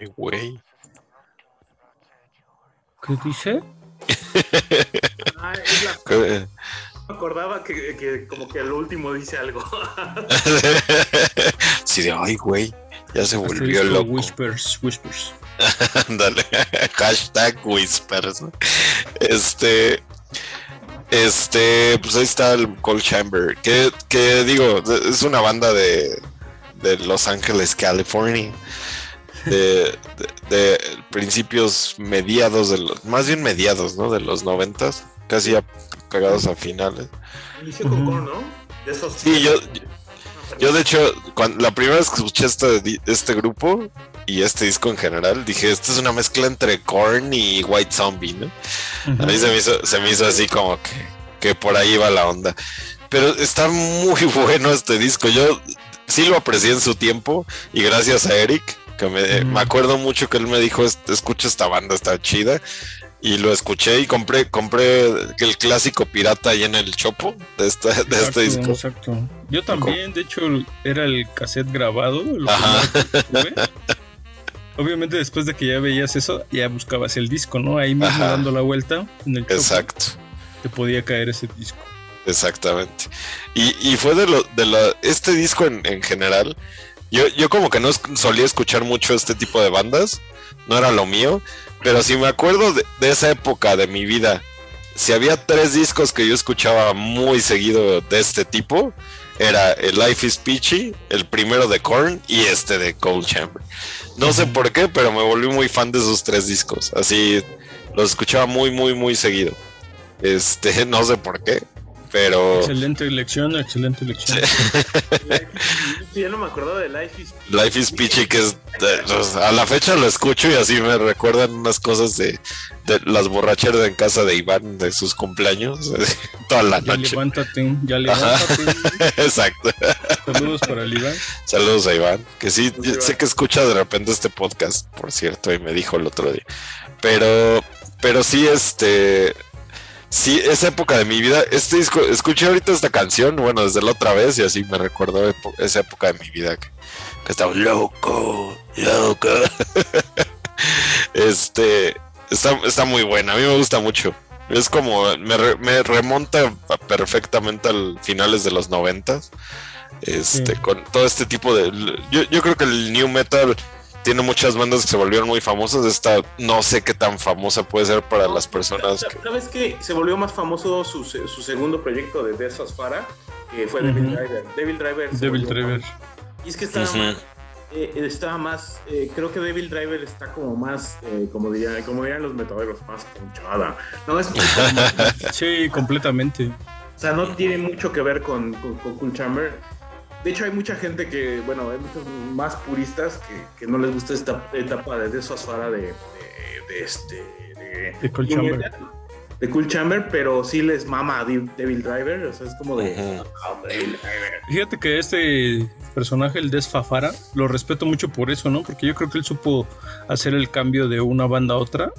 S5: Ay, güey.
S4: ¿Qué dice?
S3: Ah, es la-
S5: ¿Qué?
S3: me acordaba que, que como que al último dice algo.
S5: sí, de ay, güey. Ya se volvió loco.
S4: Whispers, whispers.
S5: Ándale. Hashtag Whispers. Este. Este. Pues ahí está el Cold Chamber. Que, que digo, es una banda de. De Los Ángeles, California. De, de- de principios mediados de los. Más bien mediados, ¿no? De los noventas. Casi ya pegados a finales.
S3: Inició con. Korn, ¿no? De esos.
S5: Sí, yo, yo de hecho, cuando, la primera vez que escuché este, este grupo y este disco en general, dije, esta es una mezcla entre Korn y White Zombie, ¿no? A mí se me hizo, se me hizo así como que, que por ahí va la onda. Pero está muy bueno este disco. Yo sí lo aprecié en su tiempo y gracias a Eric, que me, acuerdo mucho que él me dijo, "Est- escucha esta banda, está chida. Y lo escuché y compré, compré el clásico pirata ahí en el chopo de, esta, de este disco.
S4: Exacto. Yo también, de hecho, era el cassette grabado. Lo
S5: Ajá.
S4: primero que tuve. Obviamente, después de que ya veías eso, ya buscabas el disco, ¿no? Ahí mismo
S5: Ajá.
S4: dando la vuelta en el chopo,
S5: Exacto.
S4: te podía caer ese disco.
S5: Exactamente. Y, y fue de lo, de la, este disco en, en general. Yo, yo como que no solía escuchar mucho este tipo de bandas. No era lo mío. Pero si me acuerdo de, de esa época de mi vida. Si había tres discos que yo escuchaba muy seguido de este tipo. Era el Life is Peachy, el primero de Korn y este de Cold Chamber. No sé por qué, pero me volví muy fan de esos tres discos. Así los escuchaba muy, muy, muy seguido. Este, no sé por qué, pero
S4: Excelente elección, excelente elección.
S3: Sí, ya no me acordaba de Life is
S5: Life is Peachy, que es de- a la fecha lo escucho y así me recuerdan unas cosas de, de las borracheras en casa de Iván de sus cumpleaños toda la
S4: Ya
S5: noche.
S4: levántate, ya
S5: Ajá.
S4: levántate.
S5: Exacto.
S4: Saludos para el Iván.
S5: Saludos a Iván, que sí,
S3: Saludos, Iván.
S5: sé que escucha de repente este podcast, por cierto, y me dijo el otro día. Pero, pero sí, este, sí, esa época de mi vida, este disco, escuché ahorita esta canción, bueno, desde la otra vez, y así me recordó esa época de mi vida que, que estaba loco, loco. este, está, está muy buena, a mí me gusta mucho. Es como, me, re- me remonta perfectamente al finales de los noventas. Este,
S4: Sí.
S5: con todo este tipo de. Yo, yo creo que el new metal tiene muchas bandas que se volvieron muy famosas. Esta no sé qué tan famosa puede ser para las personas que.
S3: ¿Sabes qué? Se volvió más famoso su, se- su segundo proyecto de Death Asfara, que fue Devil
S4: Ujú.
S3: Driver. Devil Driver. se
S4: Devil Driver.
S3: famoso. Y es que está,
S5: Ujú.
S3: eh, está más, eh, creo que Devil Driver está como más, eh, como dirían, como dirían los metaveros, más ponchada. No es, o
S4: Sí, completamente.
S3: sea, no tiene mucho que ver con, con, con Cool Chamber. De hecho, hay mucha gente que, bueno, hay muchos más puristas que, que no les gusta esta etapa de desfasfara de, de, de este, de,
S4: De Cool Chamber.
S3: de Cool Chamber, pero sí les mama a Dev- Devil Driver, o sea, es como de. "Ah, Devil Driver".
S4: Fíjate que este personaje, el Desfafara, lo respeto mucho por eso, ¿no? Porque yo creo que él supo hacer el cambio de una banda a otra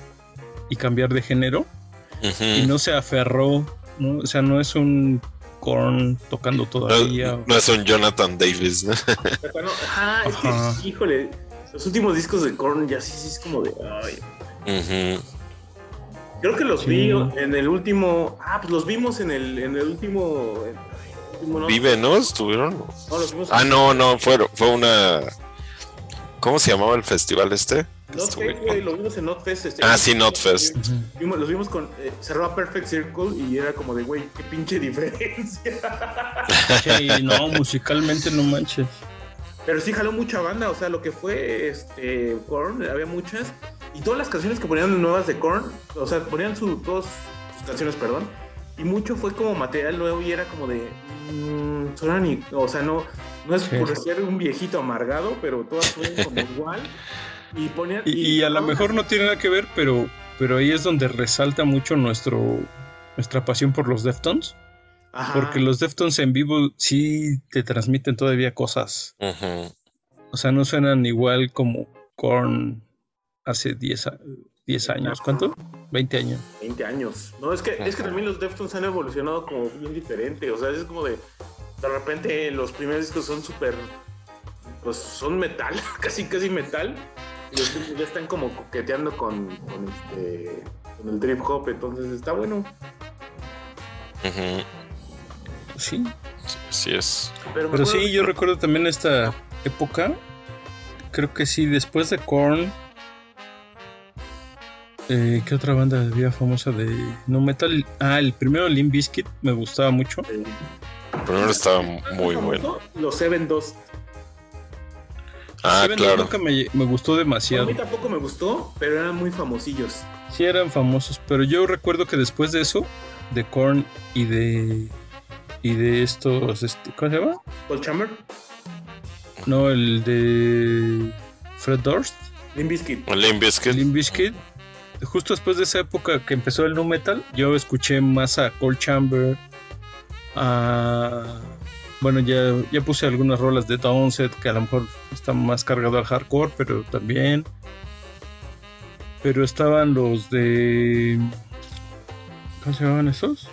S4: y cambiar de género y no se aferró, ¿no? O sea, no es un Korn tocando todavía.
S5: No, no es un Jonathan Davis, ¿no?
S3: Pero no, ajá, es
S4: Ajá.
S3: que, híjole, los últimos discos de Korn ya sí, sí es como de, ay. Creo que los
S4: Sí.
S3: vi en el último, ah, pues los vimos en el, en el último, en el último, no,
S5: Vive, ¿no? ¿Estuvieron?
S3: no, los vimos
S5: Ah, no, no, fue, fue una. ¿Cómo se llamaba el festival este? Que
S3: Not
S5: estuve
S3: Fest, güey, los vimos en Notfest. Este,
S5: Ah, sí, Notfest.
S3: Vimos- los vimos con, eh, cerraba Perfect Circle y era como de, güey, qué pinche diferencia.
S4: Sí, no, musicalmente no manches.
S3: Pero sí jaló mucha banda, o sea, lo que fue este Korn, había muchas. Y todas las canciones que ponían nuevas de Korn, o sea, ponían su, todas sus canciones, perdón. Y mucho fue como material nuevo y era como de. mm, suenan y- o sea, no, no es
S4: Sí.
S3: por ser un viejito amargado, pero todas suenan como igual. Y ponían.
S4: Y, y a lo mejor no tiene nada que ver, pero, pero ahí es donde resalta mucho nuestro, nuestra pasión por los Deftones.
S3: Ajá.
S4: Porque los Deftones en vivo sí te transmiten todavía cosas.
S5: Ujú.
S4: O sea, no suenan igual como Korn hace 10, a- 10 años. ¿Cuánto? 20 años.
S3: 20 años. No, es que, es que también los Deftones han evolucionado como bien diferente. O sea, es como de. De repente los primeros discos son súper. Pues son metal, casi, casi metal. Y los últimos ya están como coqueteando con, con, este, con el trip hop. Entonces está bueno.
S4: Sí.
S5: Sí es.
S3: Pero,
S4: Pero sí, yo recuerdo también esta época. Creo que sí, después de Korn. Eh, ¿Qué otra banda había famosa de no metal? Ah, el primero Limp Bizkit me gustaba mucho.
S3: que-
S5: Primero estaba muy bueno.
S3: Los Seven Dust.
S5: Ah,
S4: Seven
S5: claro.
S4: Nunca me, me gustó
S3: A mí tampoco me gustó, pero eran muy famosillos.
S4: Sí eran famosos, pero yo recuerdo que después de eso, de Korn y de y de estos, este, ¿cómo se llama?
S3: Cold Chamber,
S4: No, el de Fred Durst,
S3: Bizkit.
S5: Limp Bizkit.
S4: Justo después de esa época que empezó el nu metal, yo escuché más a Cold Chamber, a bueno, ya, ya puse algunas rolas de Downset que a lo mejor están más cargado al hardcore, pero también. Pero estaban los de. ¿Cómo se llamaban esos?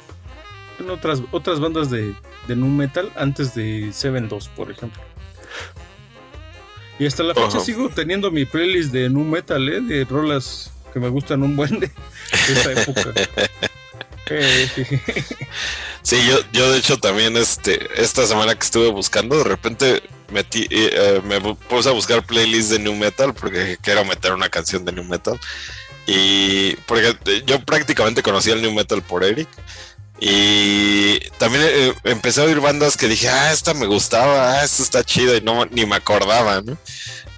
S4: Bueno, otras, otras bandas de, de nu metal antes de Seven 2, por ejemplo. Y hasta la fecha sigo teniendo mi playlist de nu metal, ¿eh? De rolas que me gustan un buen de, de esa época. Eh, sí.
S5: Yo, yo de hecho también este, esta semana que estuve buscando, de repente metí, eh, eh, me puse a buscar playlists de New Metal porque quiero meter una canción de New Metal. Y porque eh, yo prácticamente conocí el New Metal por Eric. Y también eh, empecé a oír bandas que dije, ah, esta me gustaba, ah, esta está chida y no ni me acordaba, ¿no?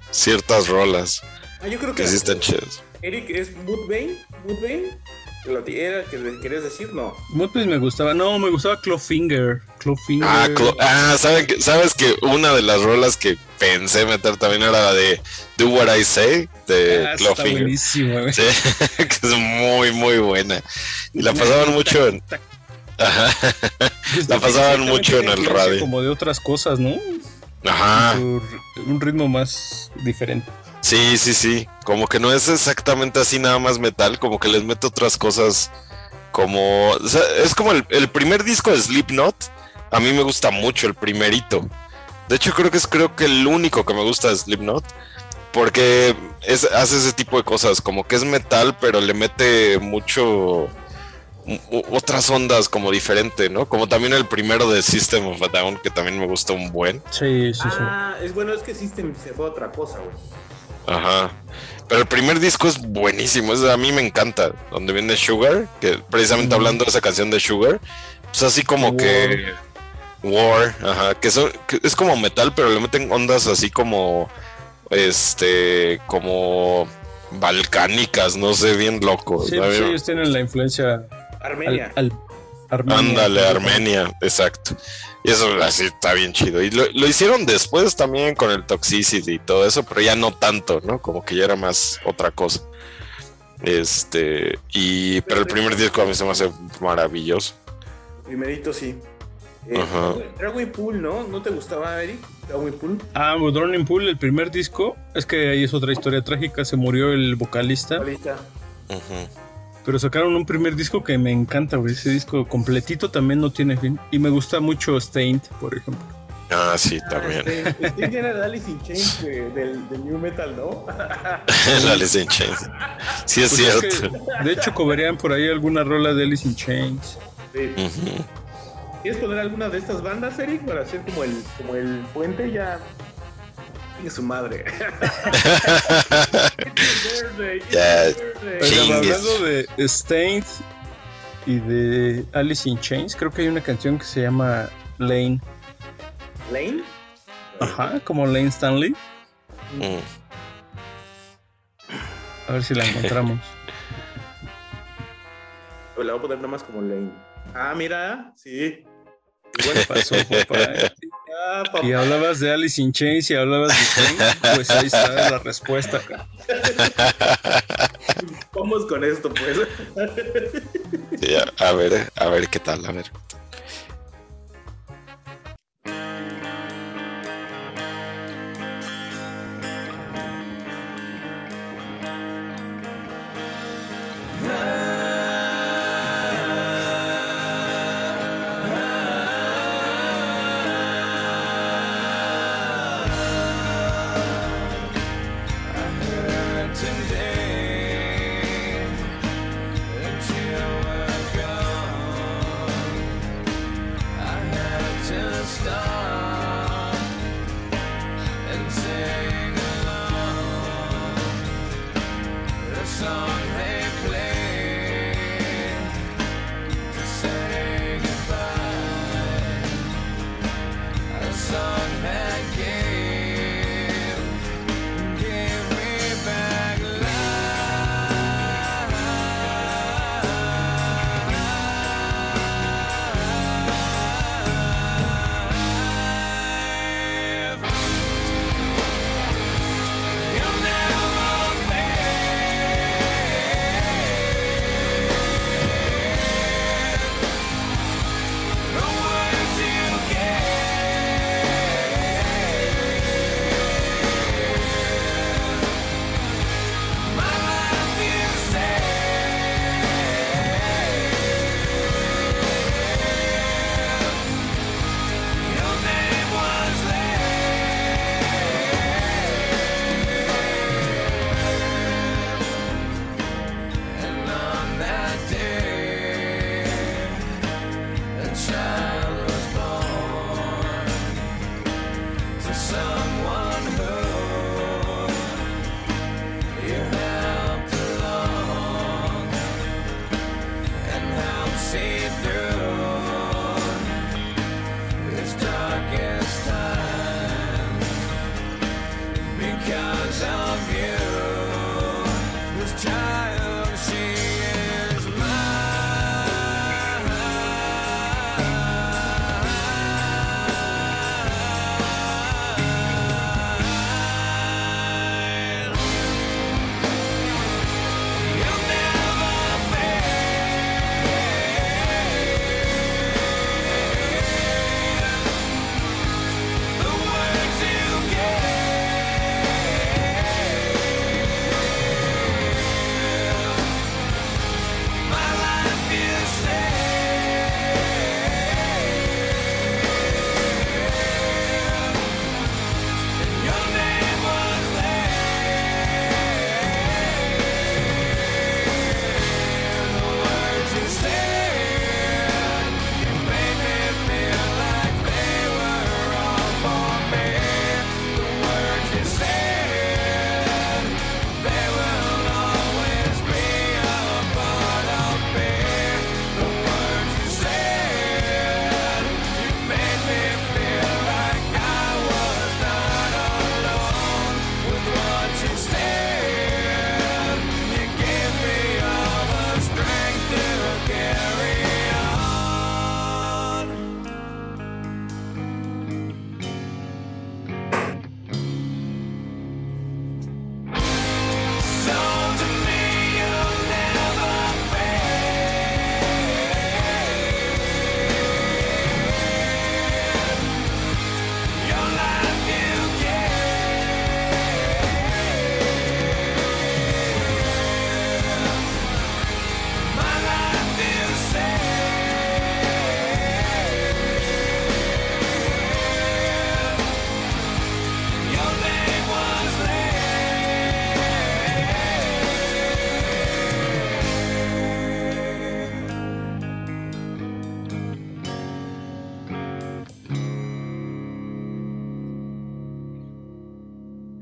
S5: Ciertas rolas
S3: Ah, yo creo que
S5: que sí están chidas.
S3: Eric es Mudvayne. Mudvayne. ¿La ¿Era que le querías decir? No.
S4: Me gustaba, no, me gustaba Clawfinger. Clawfinger.
S5: Ah, clo- ah, ¿saben que- sabes que una de las rolas que pensé meter también era la de Do What I Say de
S4: Ah, está
S5: Clawfinger. Sí, que es muy, muy buena. Y la pasaban mucho en. Ajá, la pasaban mucho en el radio.
S4: Como de otras cosas, ¿no?
S5: ajá.
S4: Por un ritmo más diferente.
S5: Sí, sí, sí. Como que no es exactamente así nada más metal, como que les mete otras cosas. Como. o sea, es como el, el primer disco de Slipknot. A mí me gusta mucho el primerito. De hecho, creo que es creo que el único que me gusta de Slipknot. Porque es, hace ese tipo de cosas. Como que es metal, pero le mete mucho. otras ondas como diferente, ¿no? Como también el primero de System of a Down, que también me gusta un buen.
S4: Sí, sí, sí.
S3: Ah, es bueno, es que System se fue a otra cosa, güey.
S5: Ajá. Pero el primer disco es buenísimo, es, a mí me encanta. Donde viene Sugar, que precisamente hablando de esa canción de Sugar, pues así como
S4: War.
S5: que War, ajá, que, son, que es como metal, pero le meten ondas así como
S6: este, como balcánicas, no sé, bien loco.
S4: Sí,
S6: ¿sabes?
S4: pues ellos tienen la influencia
S3: Armenia.
S4: al, al- Armenia.
S6: Ándale, Armenia, exacto. Y eso así está bien chido. Y lo, lo hicieron después también con el Toxicity y todo eso, pero ya no tanto, ¿no? Como que ya era más otra cosa. Este, y pero el primer disco a mí se me hace maravilloso.
S3: Primerito sí. Eh,
S6: Ajá.
S3: Drowning Pool, ¿no? ¿No te gustaba, Eric? Drowning Pool.
S4: Ah, Drowning Pool, el primer disco, es que ahí es otra historia trágica, se murió el vocalista,
S3: Ahorita.
S6: Ujú.
S4: Pero sacaron un primer disco que me encanta, güey, ese disco completito también no tiene fin, y me gusta mucho Stained, por ejemplo.
S6: Ah, sí, también.
S3: Este, este tiene el Alice in Chains eh, del, del New Metal, ¿no?
S6: Alice in Chains. Sí, es
S4: Pues es que,
S6: cierto.
S4: de hecho, coverían por ahí alguna rola de Alice in Chains.
S3: Sí. ¿Quieres poner alguna de estas bandas, Eric? Para hacer como el, como el puente ya. Y su madre.
S6: Ya.
S4: Oigan, hablando de Stained y de Alice in Chains, creo que hay una canción que se llama Lane.
S3: ¿Lane?
S4: Ajá, como Lane Stanley.
S6: Mm.
S4: A ver si la encontramos.
S3: O la voy a poner nada más como Lane. Ah, mira, sí.
S4: ¿Qué pasó, papá?
S3: Ah, papá.
S4: Y hablabas de Alice in Chains y hablabas de Stained, pues ahí está la respuesta.
S3: Vamos con esto, pues.
S6: Sí, a, a ver, a ver qué tal, a ver.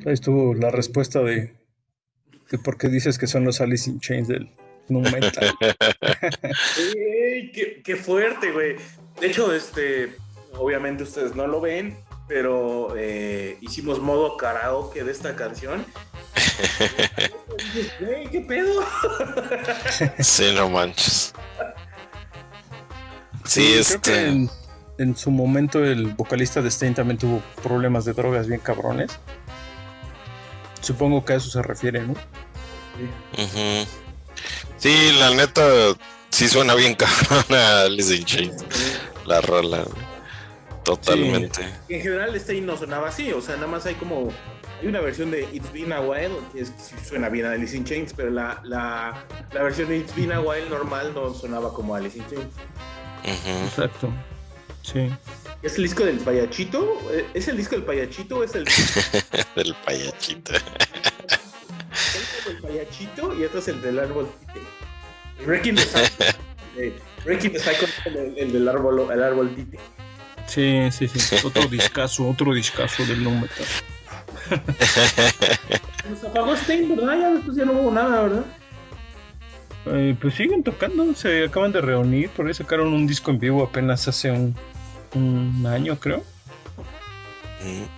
S4: Ahí estuvo la respuesta de, de por qué dices que son los Alice in Chains del metal.
S3: Ey, qué, qué fuerte, güey. De hecho, este, obviamente ustedes no lo ven, pero eh, hicimos modo karaoke de esta canción. Güey, ¿qué pedo?
S5: Sí, no manches. Sí,
S4: creo que
S5: este.
S4: en, en su momento el vocalista de Stain también tuvo problemas de drogas bien cabrones. Supongo que a eso se refiere, ¿no?
S5: ujú. Sí, la neta, sí suena bien cabrón a Alice in Chains. La rola. Totalmente.
S3: En general, este no sonaba así, o sea, nada más hay como. Hay una versión de It's Been a While que es, sí suena bien a Alice in Chains, pero la, la, la versión de It's Been a While normal no sonaba como Alice in Chains.
S4: Exacto. Sí.
S3: ¿Es el disco del payachito? Eh, ¿Es el disco del payachito o es el disco
S5: Del payachito.
S3: del payachito y este es el del árbol? Wrecking the Cycle. eh, Wrecking the Cycle es el, el del árbol, el árbol tite.
S4: Sí, sí, sí. Otro discazo, otro discazo del nu metal.
S3: Nos apagó Stein, ¿verdad? Ya después ya no hubo nada, ¿verdad?
S4: Eh, pues siguen tocando, se acaban de reunir, por ahí sacaron un disco en vivo apenas hace un, un año, creo.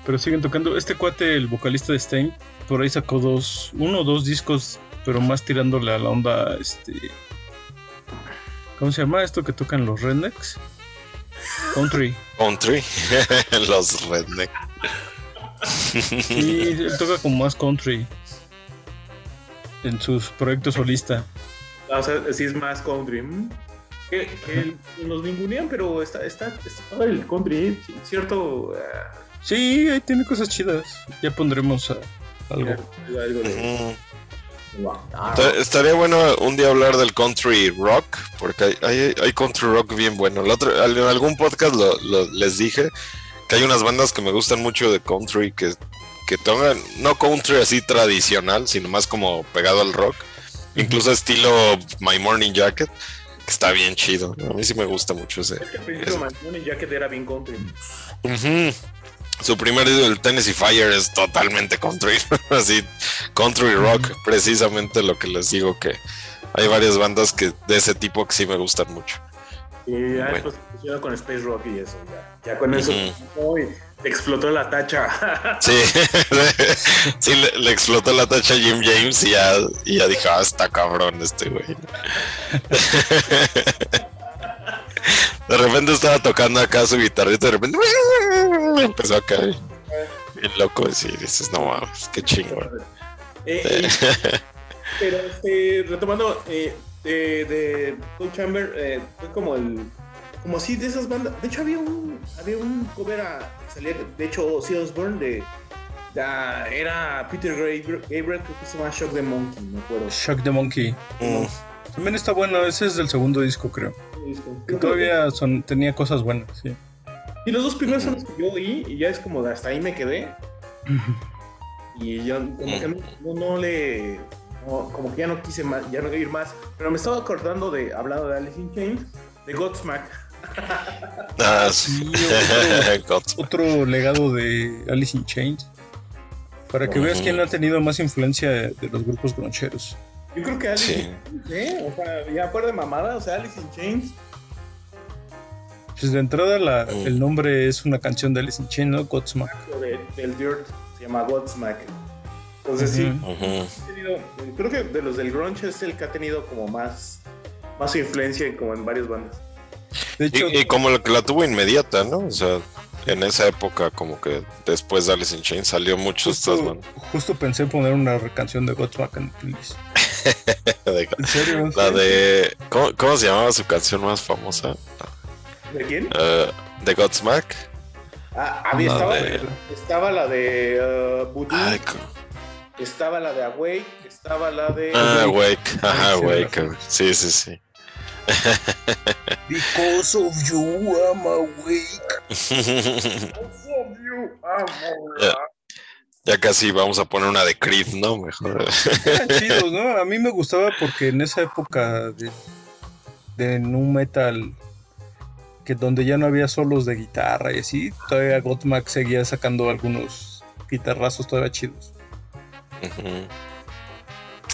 S4: Pero siguen tocando. Este cuate, el vocalista de Stein, por ahí sacó dos, uno o dos discos, pero más tirándole a la onda, este... ¿Cómo se llama esto que tocan los rednecks? Country.
S5: Country. Los redneck.
S4: Sí, él toca como más country en sus proyectos solista.
S3: Ah, O sea, sí es más country. Que, que nos ningunean, pero está, está, está el country, ¿eh? Sí, cierto. ah,
S4: Sí, ahí tiene cosas chidas. Ya pondremos ah, algo.
S3: algo de.
S5: Ujú.
S3: Wow.
S5: Está- Estaría bueno un día hablar del country rock, porque hay, hay, hay country rock bien bueno. El otro, en algún podcast lo- lo- les dije que hay unas bandas que me gustan mucho de country que, que tocan, no country así tradicional, sino más como pegado al rock, incluso estilo My Morning Jacket, está bien chido. A mí sí me gusta mucho ese.
S3: Es que al principio Manzoni Jacket era bien country.
S5: Ujú. Su primer disco, el Tennessee Fire, es totalmente country, así, country rock, precisamente lo que les digo que hay varias bandas que de ese tipo que sí me gustan mucho.
S3: Y ya
S5: Bueno.
S3: después con Space Rock y eso. Ya, ya con eso. Explotó la tacha.
S5: Sí, sí le, le explotó la tacha a Jim James y ya, y ya dijo, ah, está cabrón este güey. De repente estaba tocando acá su guitarrita y de repente empezó a caer. Bien loco, y sí, dices, no mames, qué chingón.
S3: Eh, eh, pero este, retomando eh, de, de Cold Chamber, eh, fue como el. Como así de esas bandas. De hecho, había un, había un cover a. Salía, de hecho, Ozzy Osbourne de. era Peter Gabriel, Gabriel, creo que se llama Shock the Monkey, me acuerdo.
S4: Shock the Monkey.
S5: Mm,
S4: También está bueno, ese es del segundo disco, creo. Que todavía son, tenía cosas buenas, sí.
S3: Y los dos primeros son los que yo oí y ya es como de hasta ahí me quedé. Y yo como que no, no- no le... no, como que ya no quise más, ya no ir más. Pero me estaba acordando de, hablando de Alice in Chains, de Godsmack.
S5: Ah, sí. Gods-
S4: Otro legado de Alice in Chains. Para que veas quién ha tenido más influencia de, los grupos groncheros.
S3: Yo creo que Alice
S5: Sí.
S3: in Chains, ¿eh? O sea, ya fuera de mamada, o sea, Alice in Chains.
S4: Pues de entrada la-
S5: Mm.
S4: el nombre es una canción de Alice in Chains, ¿no? Godsmack.
S3: de- del Dirt, se llama Godsmack. Entonces sí, tenido- creo que de los del grunge es el que ha tenido como más, más influencia como en varias bandas.
S4: De hecho,
S5: Y, y como lo que la tuvo inmediata, ¿no? O sea, en esa época, como que después de Alice in Chains salió mucho estas
S4: justo,
S5: bandas.
S4: justo pensé poner una canción de Godsmack en el playlist.
S5: De-
S4: ¿En serio?
S5: La de. ¿cómo, cómo se llamaba su canción más famosa?
S3: ¿De quién?
S5: Eh, de Godsmack.
S3: Ah, había,
S5: La
S3: estaba,
S5: de-
S3: estaba la de uh, Voodoo,
S5: Ay, co-
S3: estaba la de Awake, estaba la de...
S5: ah, Wake. Ajá,
S4: Sí,
S5: Wake.
S4: razón.
S5: Sí, sí, sí.
S4: Because of you, I'm awake.
S5: ya, ya casi vamos a poner una de Creed, ¿no? Mejor.
S4: Eran chidos, ¿no? A mí me gustaba porque en esa época de, de nu metal, que donde ya no había solos de guitarra y así, todavía Godsmack seguía sacando algunos guitarrazos todavía chidos.
S5: Ujú.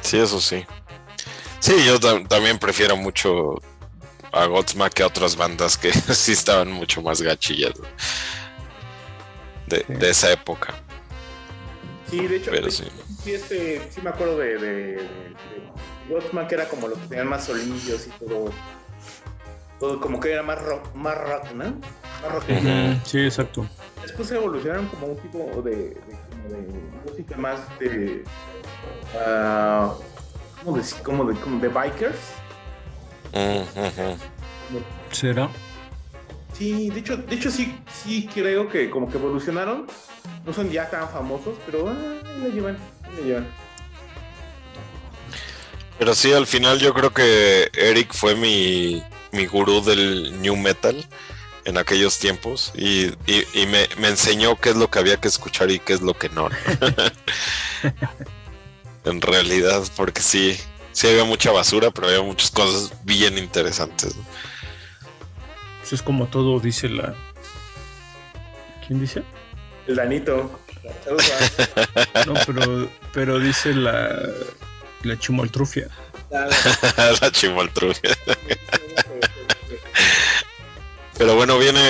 S5: Sí, eso sí. Sí, yo tam- también prefiero mucho a Godsmack que a otras bandas que sí estaban mucho más gachillas de,
S4: Sí.
S5: de esa época.
S3: Sí, de hecho,
S5: Pero sí.
S3: sí, este, sí me acuerdo de, de, de, de Godsmack, que era como los que tenían más solillos y todo. Todo como que era más rock, más rock, ¿no? Más rock.
S4: Sí, exacto.
S3: Después evolucionaron como un tipo de, de, como de música más de. ah, ¿Cómo decir? Como de, como de bikers.
S4: ¿Será?
S3: Sí, de hecho, de hecho sí, sí creo que como que evolucionaron. No son ya tan famosos, pero ah, la llevan, la llevan.
S5: Pero sí, al final yo creo que Eric fue mi, mi gurú del new metal en aquellos tiempos y, y- y me, me enseñó qué es lo que había que escuchar y qué es lo que no. en realidad, porque sí, sí había mucha basura, pero había muchas cosas bien interesantes. ¿no?
S4: Pues es como todo dice la. ¿Quién dice?
S3: El Danito.
S4: No, pero, pero dice la. La chimoltrufia.
S3: a-
S5: La chimoltrufia. Pero bueno, viene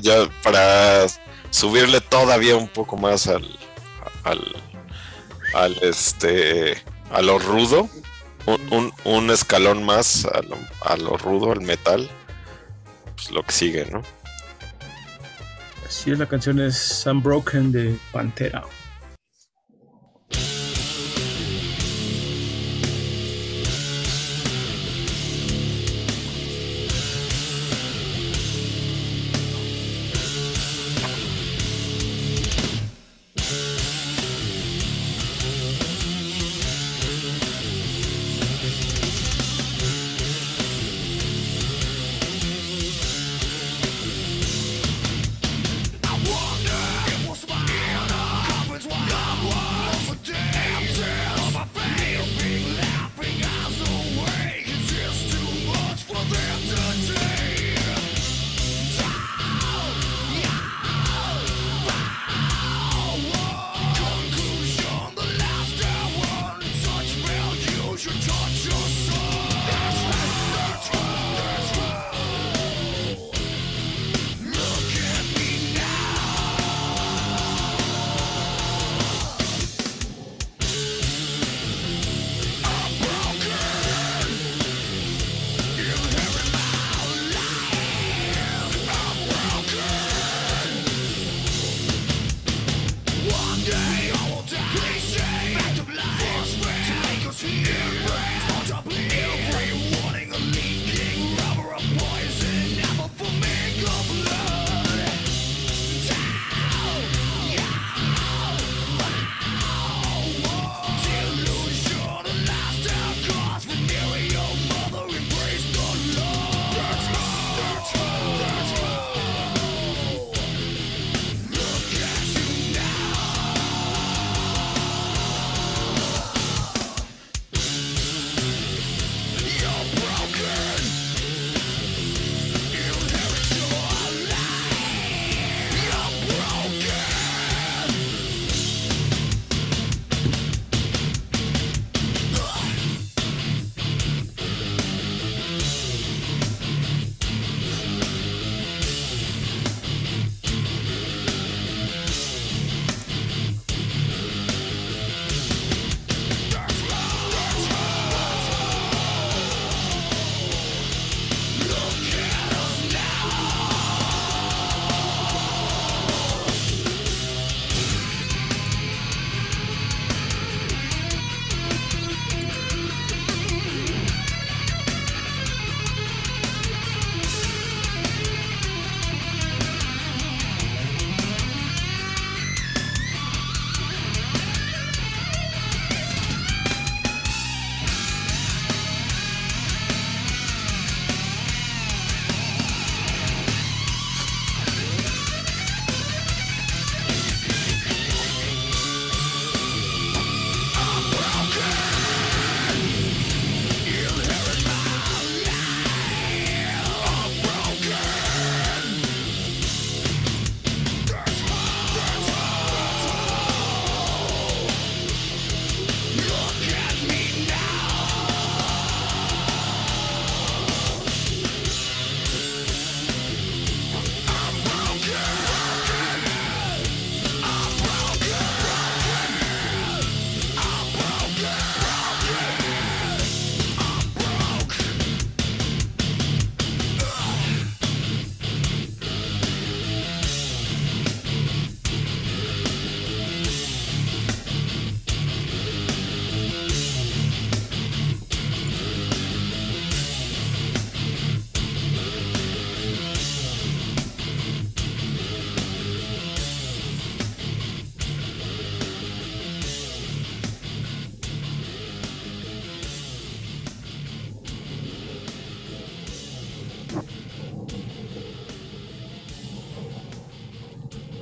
S5: ya para subirle todavía un poco más al, al, al este, a lo rudo, un, un- escalón más a lo, a lo rudo, al metal, pues lo que sigue, ¿no?
S4: Así es, la canción es Unbroken de Pantera.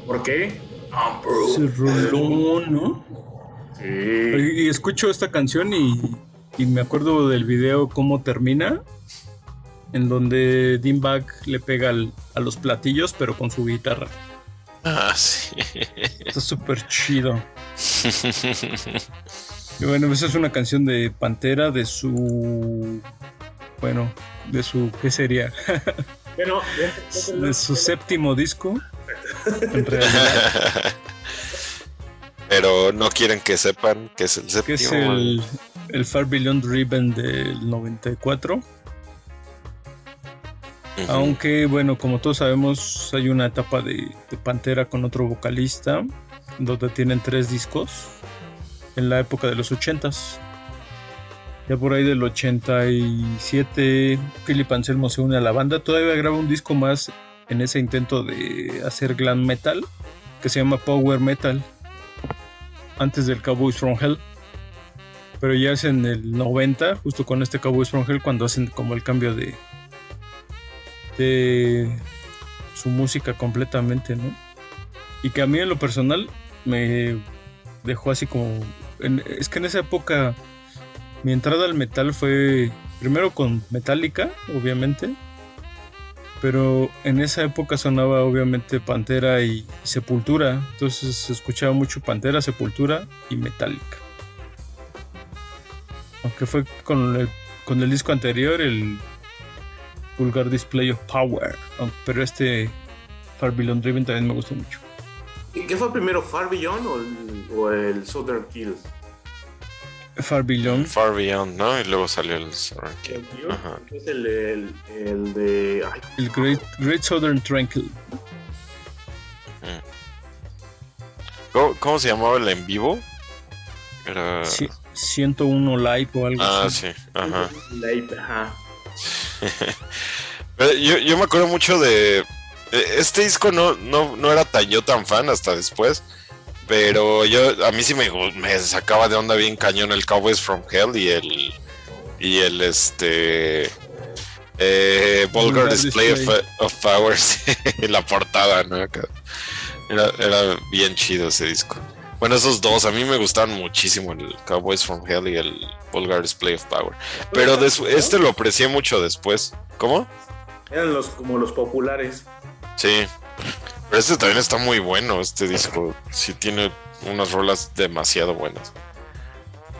S3: ¿Por qué?
S4: Ese rolón, ¿no?
S3: Sí.
S4: Y, y escucho esta canción y, y me acuerdo del video cómo termina, en donde Bag le pega al- a los platillos, pero con su guitarra.
S5: Ah, sí.
S4: Está súper chido. Y bueno, esa es una canción de Pantera de su. Bueno, de su. ¿Qué sería?
S3: Bueno,
S4: De su séptimo disco. En realidad,
S5: Pero no quieren que sepan que es el séptimo.
S4: es el, el Far Beyond Ribbon del 94.
S5: Ujú.
S4: Aunque, bueno, como todos sabemos, hay una etapa de, de Pantera con otro vocalista, donde tienen tres discos en la época de los 80s. Ya por ahí del 87, Philip Anselmo se une a la banda. Todavía graba un disco más en ese intento de hacer glam metal, que se llama Power Metal, antes del Cowboys from Hell. Pero ya es en el 90, justo con este Cowboys from Hell, cuando hacen como el cambio de, de su música completamente, ¿no? Y que a mí en lo personal me dejó así como... en- es que en esa época mi entrada al metal fue primero con Metallica, obviamente, pero en esa época sonaba obviamente Pantera y, Sepultura, entonces se escuchaba mucho Pantera, Sepultura y Metallica. Aunque fue con el, con el disco anterior, el Vulgar Display of Power, pero este Far Beyond Driven también me gustó mucho.
S3: ¿Y ¿Qué fue primero, Far Beyond o el, o el Southern Kills?
S4: Far Beyond,
S5: Far Beyond, ¿no? Y luego salió el. Ajá.
S3: Es el, el, el de. Ay,
S4: el Great, Great Southern Tranquil.
S5: ¿Cómo, cómo se llamaba el en vivo? Era.
S4: Ci- 101 Live o algo
S5: Ah,
S4: así.
S5: sí. Ajá.
S3: Ajá.
S5: Pero yo, yo me acuerdo mucho de. eh, Este disco no, no, no era tan yo tan fan hasta después. Pero yo a mí sí me, me sacaba de onda bien cañón el Cowboys from Hell y el. Y el este. Eh, Vulgar Display of, of Powers. y la portada, ¿no? Era, era bien chido ese disco. Bueno, esos dos, a mí me gustaban muchísimo el Cowboys from Hell y el Vulgar Display of Power. Pero este lo aprecié mucho después. ¿Cómo?
S3: Eran los, como los populares.
S5: Sí. Pero este también está muy bueno, este disco. Sí tiene unas rolas demasiado buenas.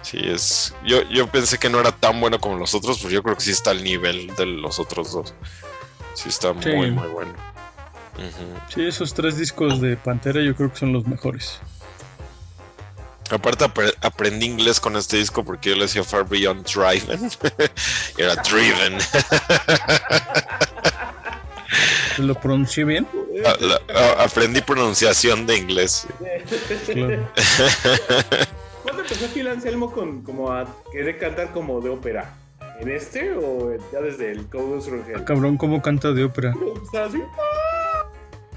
S5: Sí, es. Yo, yo pensé que no era tan bueno como los otros, pero yo creo que sí está al nivel de los otros dos. Sí está
S4: Sí.
S5: muy, muy bueno.
S4: Sí, esos tres discos de Pantera yo creo que son los mejores.
S5: Aparte apre- aprendí inglés con este disco porque yo le decía Far Beyond Driven. Era Driven.
S4: ¿Lo pronuncié bien?
S5: Ah, la- ah, aprendí pronunciación de inglés.
S4: Claro.
S3: ¿Cuándo empezó Phil Anselmo con, como a querer cantar como de ópera? ¿En este o ya desde el Cowboys from Hell?
S4: Cabrón, ¿cómo canta de ópera?
S3: Estaba así. ¡ah!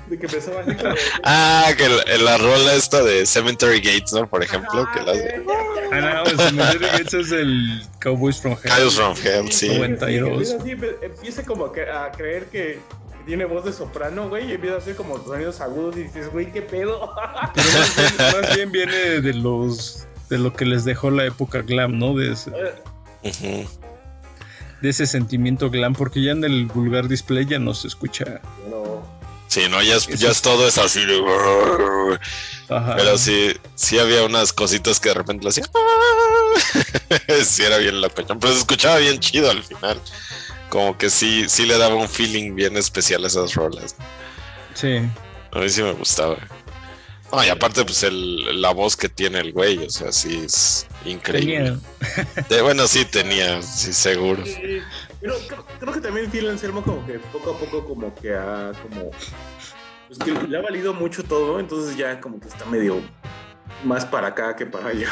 S3: De que empezaba así como.
S5: Ah, que la, la rola esta de Cemetery Gates, ¿no? Por ejemplo, que la de
S4: Ah, no, el Cementerio Gates es el Cowboys from Hell.
S5: Cowboys from Hell, sí.
S4: 92.
S3: Empieza así, empe- empieza como a creer que tiene voz de soprano, güey, y empieza a hacer como sonidos agudos y dices, güey, ¿qué pedo?
S4: Pero más bien, más bien viene de los de lo que les dejó la época glam, ¿no? De ese, de ese sentimiento glam, porque ya en el vulgar display ya no se escucha.
S3: No.
S5: Sí, no, ya es, ya es todo es así. de-
S4: Ajá.
S5: Pero sí, sí había unas cositas que de repente lo hacía. Sí, era bien loco. Pero se escuchaba bien chido al final. Como que sí, sí le daba un feeling bien especial a esas rolas.
S4: Sí.
S5: A mí sí me gustaba. No, y aparte, pues el, la voz que tiene el güey, o sea, sí es increíble.
S4: Tenía.
S5: De- bueno, sí tenía, sí, seguro.
S3: Sí, Pero creo, creo que también Phil Anselmo como que poco a poco como que ha como pues que le ha valido mucho todo, entonces ya como que está medio más para acá que para allá.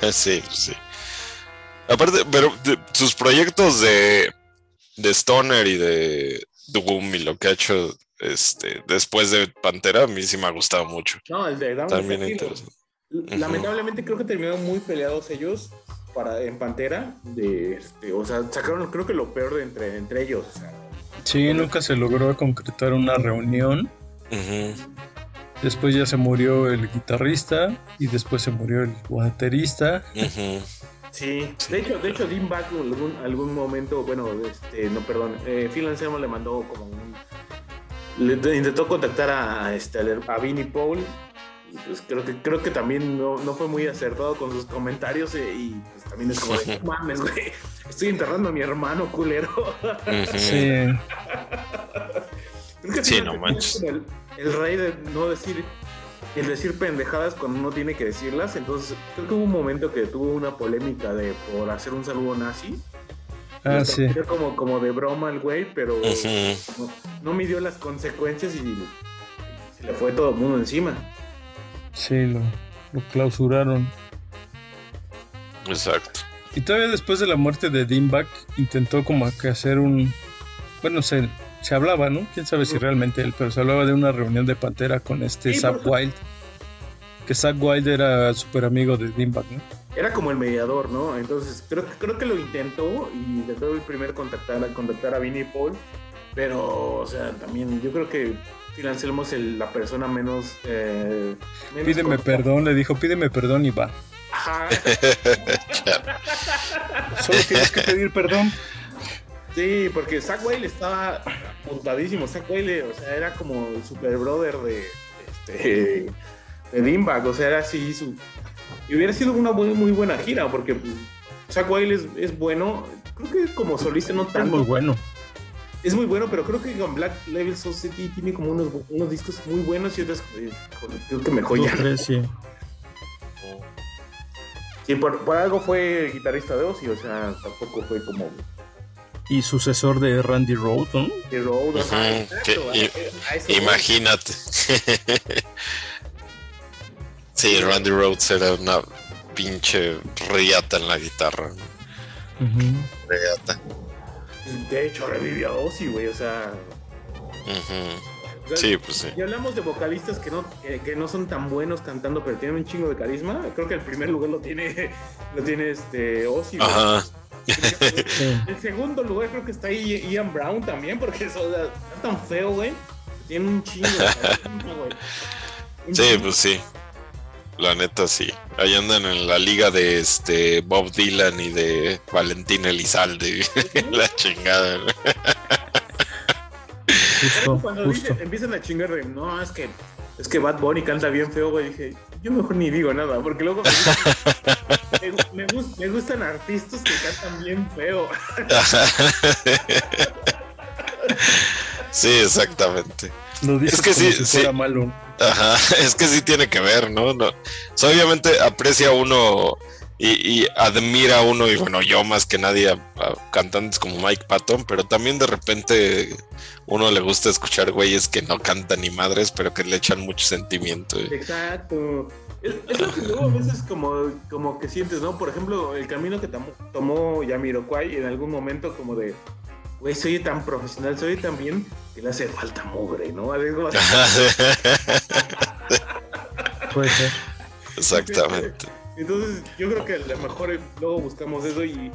S5: sí, sí. Aparte, pero de- sus proyectos de, de Stoner y de Doom y lo que ha hecho este, después de Pantera, a mí sí me ha gustado mucho.
S3: No, el de Down
S5: También interesante.
S3: Lamentablemente creo que terminaron muy peleados ellos para en Pantera de este, o sea, sacaron creo que lo peor de entre entre ellos, o sea,
S4: Sí, nunca se logró concretar una reunión.
S5: Ujú.
S4: Después ya se murió el guitarrista y después se murió el baterista.
S5: Ujú.
S3: Sí, de hecho, de hecho, Dean Back en algún, algún momento, bueno, este, no, perdón, eh, Phil Anselmo le mandó como un... Le intentó contactar a, este, a Vinnie Paul y pues creo que, creo que también no, no fue muy acertado con sus comentarios eh, y pues también es como de, "No mames, güey, estoy enterrando a mi hermano, culero.
S4: Sí.
S3: Creo que
S5: Sí, no manches.
S3: es como El, el rey de no decir, el decir pendejadas cuando uno tiene que decirlas. Entonces, creo que hubo un momento que tuvo una polémica de por hacer un saludo nazi.
S4: Ah, sí.
S3: Como, como de broma el güey, pero no, no midió las consecuencias y se le fue todo el mundo encima.
S4: Sí, lo, lo clausuraron.
S5: Exacto.
S4: Y todavía después de la muerte de Dimback intentó como que hacer un... Bueno, se, se hablaba, ¿no? Quién sabe si realmente él, pero se hablaba de una reunión de Pantera con este
S3: Sí,
S4: Zack Wild. Que Zack Wild era súper amigo de Dimback, ¿no?
S3: Era como el mediador, ¿no? Entonces, creo, que- creo que lo intentó y intentó el primer contactar, a- contactar a Vinnie Paul. Pero, o sea, también yo creo que Phil Anselmo es el- la persona menos. eh, menos
S4: Pídeme perdón, le dijo, pídeme perdón y va.
S3: Ajá.
S4: Solo tienes que pedir perdón.
S3: Sí, porque Zack Wilde estaba montadísimo. Zack Wilde, o sea, era como el super brother de, este, de Dimebag. O sea, era así su. Y hubiera sido una muy, muy buena gira, porque pues, Zack Wilde es, es bueno. Creo que como solista no
S4: Es
S3: tanto.
S4: muy bueno.
S3: Es muy bueno, pero creo que con Black Label Society tiene como unos, unos discos muy buenos y otros eh, creo que me
S4: Dos,
S3: joyan.
S4: tres, sí.
S3: Sí, por, por algo fue guitarrista de Ozzy, o sea, tampoco fue como
S4: Y sucesor de Randy.
S3: The Road. ajá, exacto,
S5: que-. Imagínate. sí, Randy Rhodes era una pinche riata en la guitarra. ¿no? Riata.
S3: De hecho, revivió a Ozzy, güey, o sea...
S5: Ujú.
S3: o sea,
S5: Sí, pues sí.
S3: Y hablamos de vocalistas que no, que, que no son tan buenos cantando, pero tienen un chingo de carisma. Creo que el primer lugar lo tiene, lo tiene este Ozzy. güey.
S5: Ajá.
S4: Sí.
S3: El segundo lugar creo que está ahí Ian Brown también, porque eso, o sea, es tan feo, güey. Tiene un chingo güey.
S5: Sí, pues sí. La neta sí. Ahí andan en la liga de este Bob Dylan y de Valentín Elizalde. la chingada.
S4: Justo,
S3: Cuando
S4: justo.
S3: dice- empiezan a chingar de, no, es que, es que Bad Bunny canta bien feo, güey. Dije, yo mejor ni digo nada, porque luego me, gustan- me, me gust- me gustan artistas que cantan bien feo.
S5: sí, exactamente. Es que sí,
S4: si
S5: sí.
S4: fuera malo.
S5: Ajá, es que sí tiene que ver, ¿no? no. O sea, obviamente aprecia uno y, y admira uno, y bueno, yo más que nadie, a, a cantantes como Mike Patton, pero también de repente uno le gusta escuchar güeyes que no cantan ni madres, pero que le echan mucho sentimiento. ¿eh?
S3: Exacto. Es, es lo que luego a veces como, como que sientes, ¿no? Por ejemplo, el camino que tomó, tomó Yamiroquai en algún momento como de, güey, soy tan profesional, soy tan bien, que le hace falta mugre, ¿no? Algo así.
S4: Puede ser.
S5: Exactamente.
S3: Entonces, yo creo que a lo mejor luego buscamos eso y,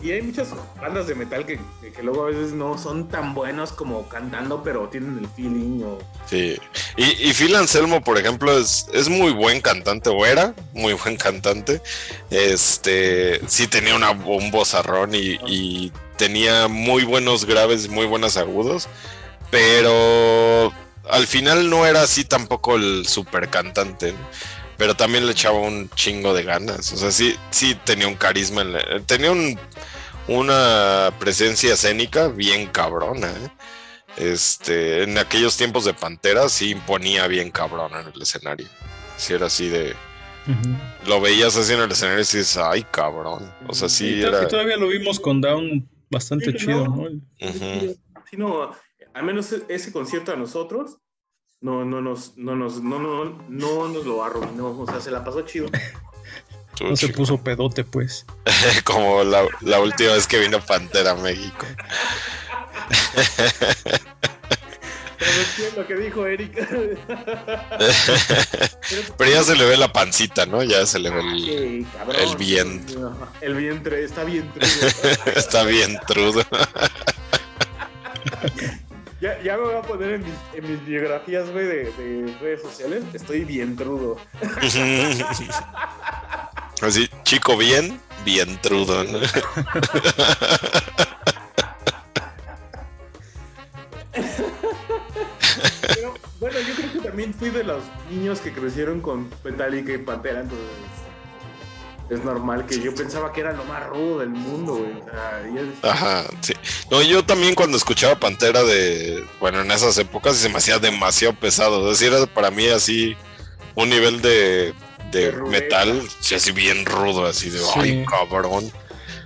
S3: y hay muchas bandas de metal que, que- luego a veces no son tan buenos como cantando, pero tienen el feeling o...
S5: Sí. Y, y Phil Anselmo, por ejemplo, es, es muy buen cantante, o era muy buen cantante. Este sí tenía una, un vozarrón y, tenía muy buenos graves, muy buenos agudos. Pero al final no era así tampoco el super cantante. Pero también le echaba un chingo de ganas. O sea, sí, sí tenía un carisma. en la- tenía un, una presencia escénica bien cabrona. ¿eh? Este, en aquellos tiempos de Pantera sí imponía bien cabrón en el escenario. Si era así de. Lo veías así en el escenario y dices, ay cabrón. O sea, sí
S4: y,
S5: era.
S4: y todavía lo vimos con Down bastante
S3: Sí,
S4: chido,
S3: ¿no?
S4: ¿no?
S5: Ujú.
S3: Sí, no, al menos ese concierto a nosotros no, no, nos, no, nos, no, no, no nos lo arruinó, o sea, se la pasó chido.
S4: No se puso pedote, pues.
S5: Como la, la última vez que vino Pantera a México.
S3: Pero lo que dijo Erika.
S5: Pero ya se le ve la pancita, ¿no? Ya se le ve el. El vientre.
S3: El vientre, está bien trudo.
S5: Está bien trudo.
S3: Ya, ya, me voy a poner en mis, en mis biografías, güey, de, de redes sociales. Estoy bien trudo.
S5: Así, chico bien, bien trudo, ¿no?
S3: Pero, bueno, yo creo que también fui de los niños que crecieron con Metallica y Pantera, entonces es normal que yo pensaba que era lo más rudo del mundo, güey. O sea, ya-
S5: Ajá, sí. No, yo también cuando escuchaba Pantera de, bueno, en esas épocas se me hacía demasiado pesado. Es decir, era para mí así un nivel de, de metal, sí, así bien rudo, así de,
S4: Sí.
S5: ay, cabrón.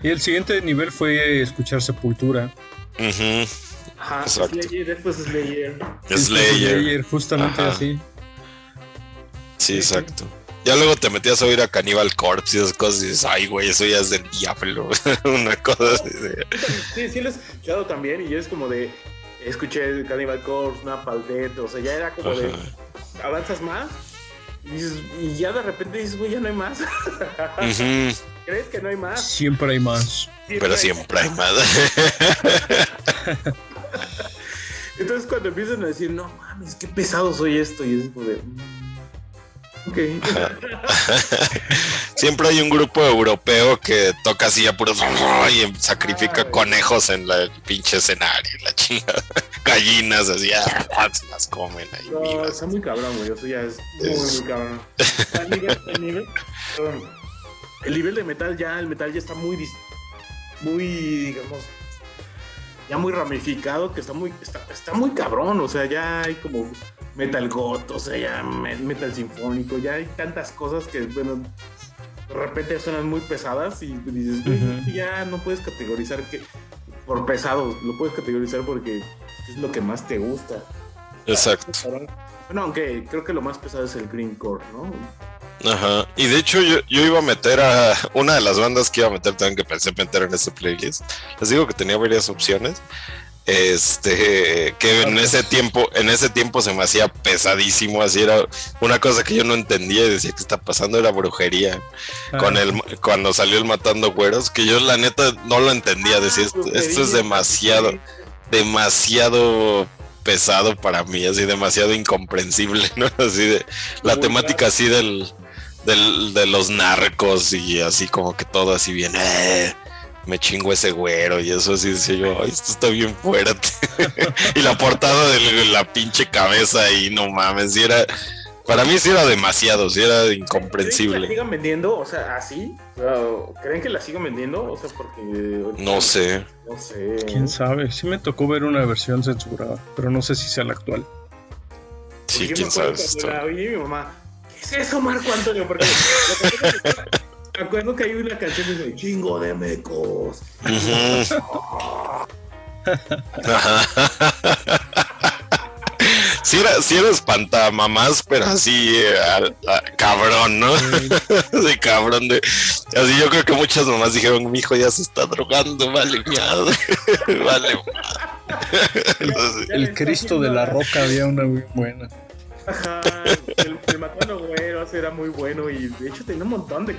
S4: Y el siguiente nivel fue escuchar Sepultura.
S3: Ajá,
S5: Exacto.
S3: Slayer, después Slayer.
S5: Slayer.
S4: justamente
S5: Ajá.
S4: así.
S5: Sí, exacto. Ya luego te metías a oír a Cannibal Corpse y esas cosas y dices, ay, güey, eso ya es del diablo. Una cosa así de...
S3: Sí, sí lo he escuchado también y es como de... Escuché Cannibal Corpse, Napalm Death, o sea, ya era como de... Avanzas más y, dices- y ya de repente dices, güey, ya no hay más. ¿Crees que no hay más?
S4: Siempre hay más.
S5: Pero
S3: hay-
S5: siempre hay más.
S3: Entonces cuando empiezan a decir, no mames, qué pesado soy esto, y es como de...
S5: Siempre hay un grupo europeo que toca así a puros y sacrifica
S3: Ay.
S5: conejos en la- pinche escenario, la chingada. Gallinas así, ah, se las comen ahí
S3: No,
S5: vivas.
S3: está muy cabrón, güey. Eso ya es muy,
S5: Es-
S3: muy cabrón. El nivel, el nivel- perdón. El nivel de metal ya, el metal ya está muy, muy, digamos, ya muy ramificado, que está muy, está, está muy cabrón. O sea, ya hay como metal goth, o sea, ya me- metal sinfónico, ya hay tantas cosas que, bueno, de repente suenan muy pesadas y dices, que ya no puedes categorizar que por pesado, lo puedes categorizar porque es lo que más te gusta.
S5: Exacto.
S3: Bueno, aunque creo que lo más pesado es el greencore, ¿no?
S5: Ajá. Y de hecho yo, yo iba a meter a una de las bandas que iba a meter también que pensé meter en este playlist. Les digo que tenía varias opciones. Este, que en ese tiempo, en ese tiempo se me hacía pesadísimo, así era una cosa que yo no entendía y decía que está pasando, era brujería. con
S4: Ah,
S5: el cuando salió el matando güeros que yo la neta no lo entendía decía esto, esto es demasiado demasiado pesado para mí así demasiado incomprensible no así de la
S3: Muy
S5: temática así del, del de los narcos y así como que todo así bien eh, me chingo ese güero y eso así decía yo "Ay, esto está bien fuerte y la portada de la pinche cabeza y no mames sí era para mí sí era demasiado sí era
S3: ¿Creen que la
S5: incomprensible
S3: sigan vendiendo? O sea, así. O sea, ¿Creen que la sigan vendiendo? O sea, porque.
S5: no sé
S3: No sé.
S4: Quién sabe. Sí me tocó ver una versión censurada, pero no sé si sea la actual.
S5: Sí, quién sabe esto.
S3: la oí, mi mamá, ¿qué es eso, Marco Antonio? Porque me acuerdo que hay una canción que dice chingo de mecos.
S5: Ujú. Sí era, sí era espantamamás, pero así eh, al- a- cabrón, ¿no? De cabrón de. Así yo creo que muchas mamás dijeron, mi hijo ya se está drogando, vale miado. vale. Entonces,
S4: El Cristo de la Roca había una muy buena.
S3: Ajá, el, el matando güeros era muy bueno y de hecho tenía un montón de.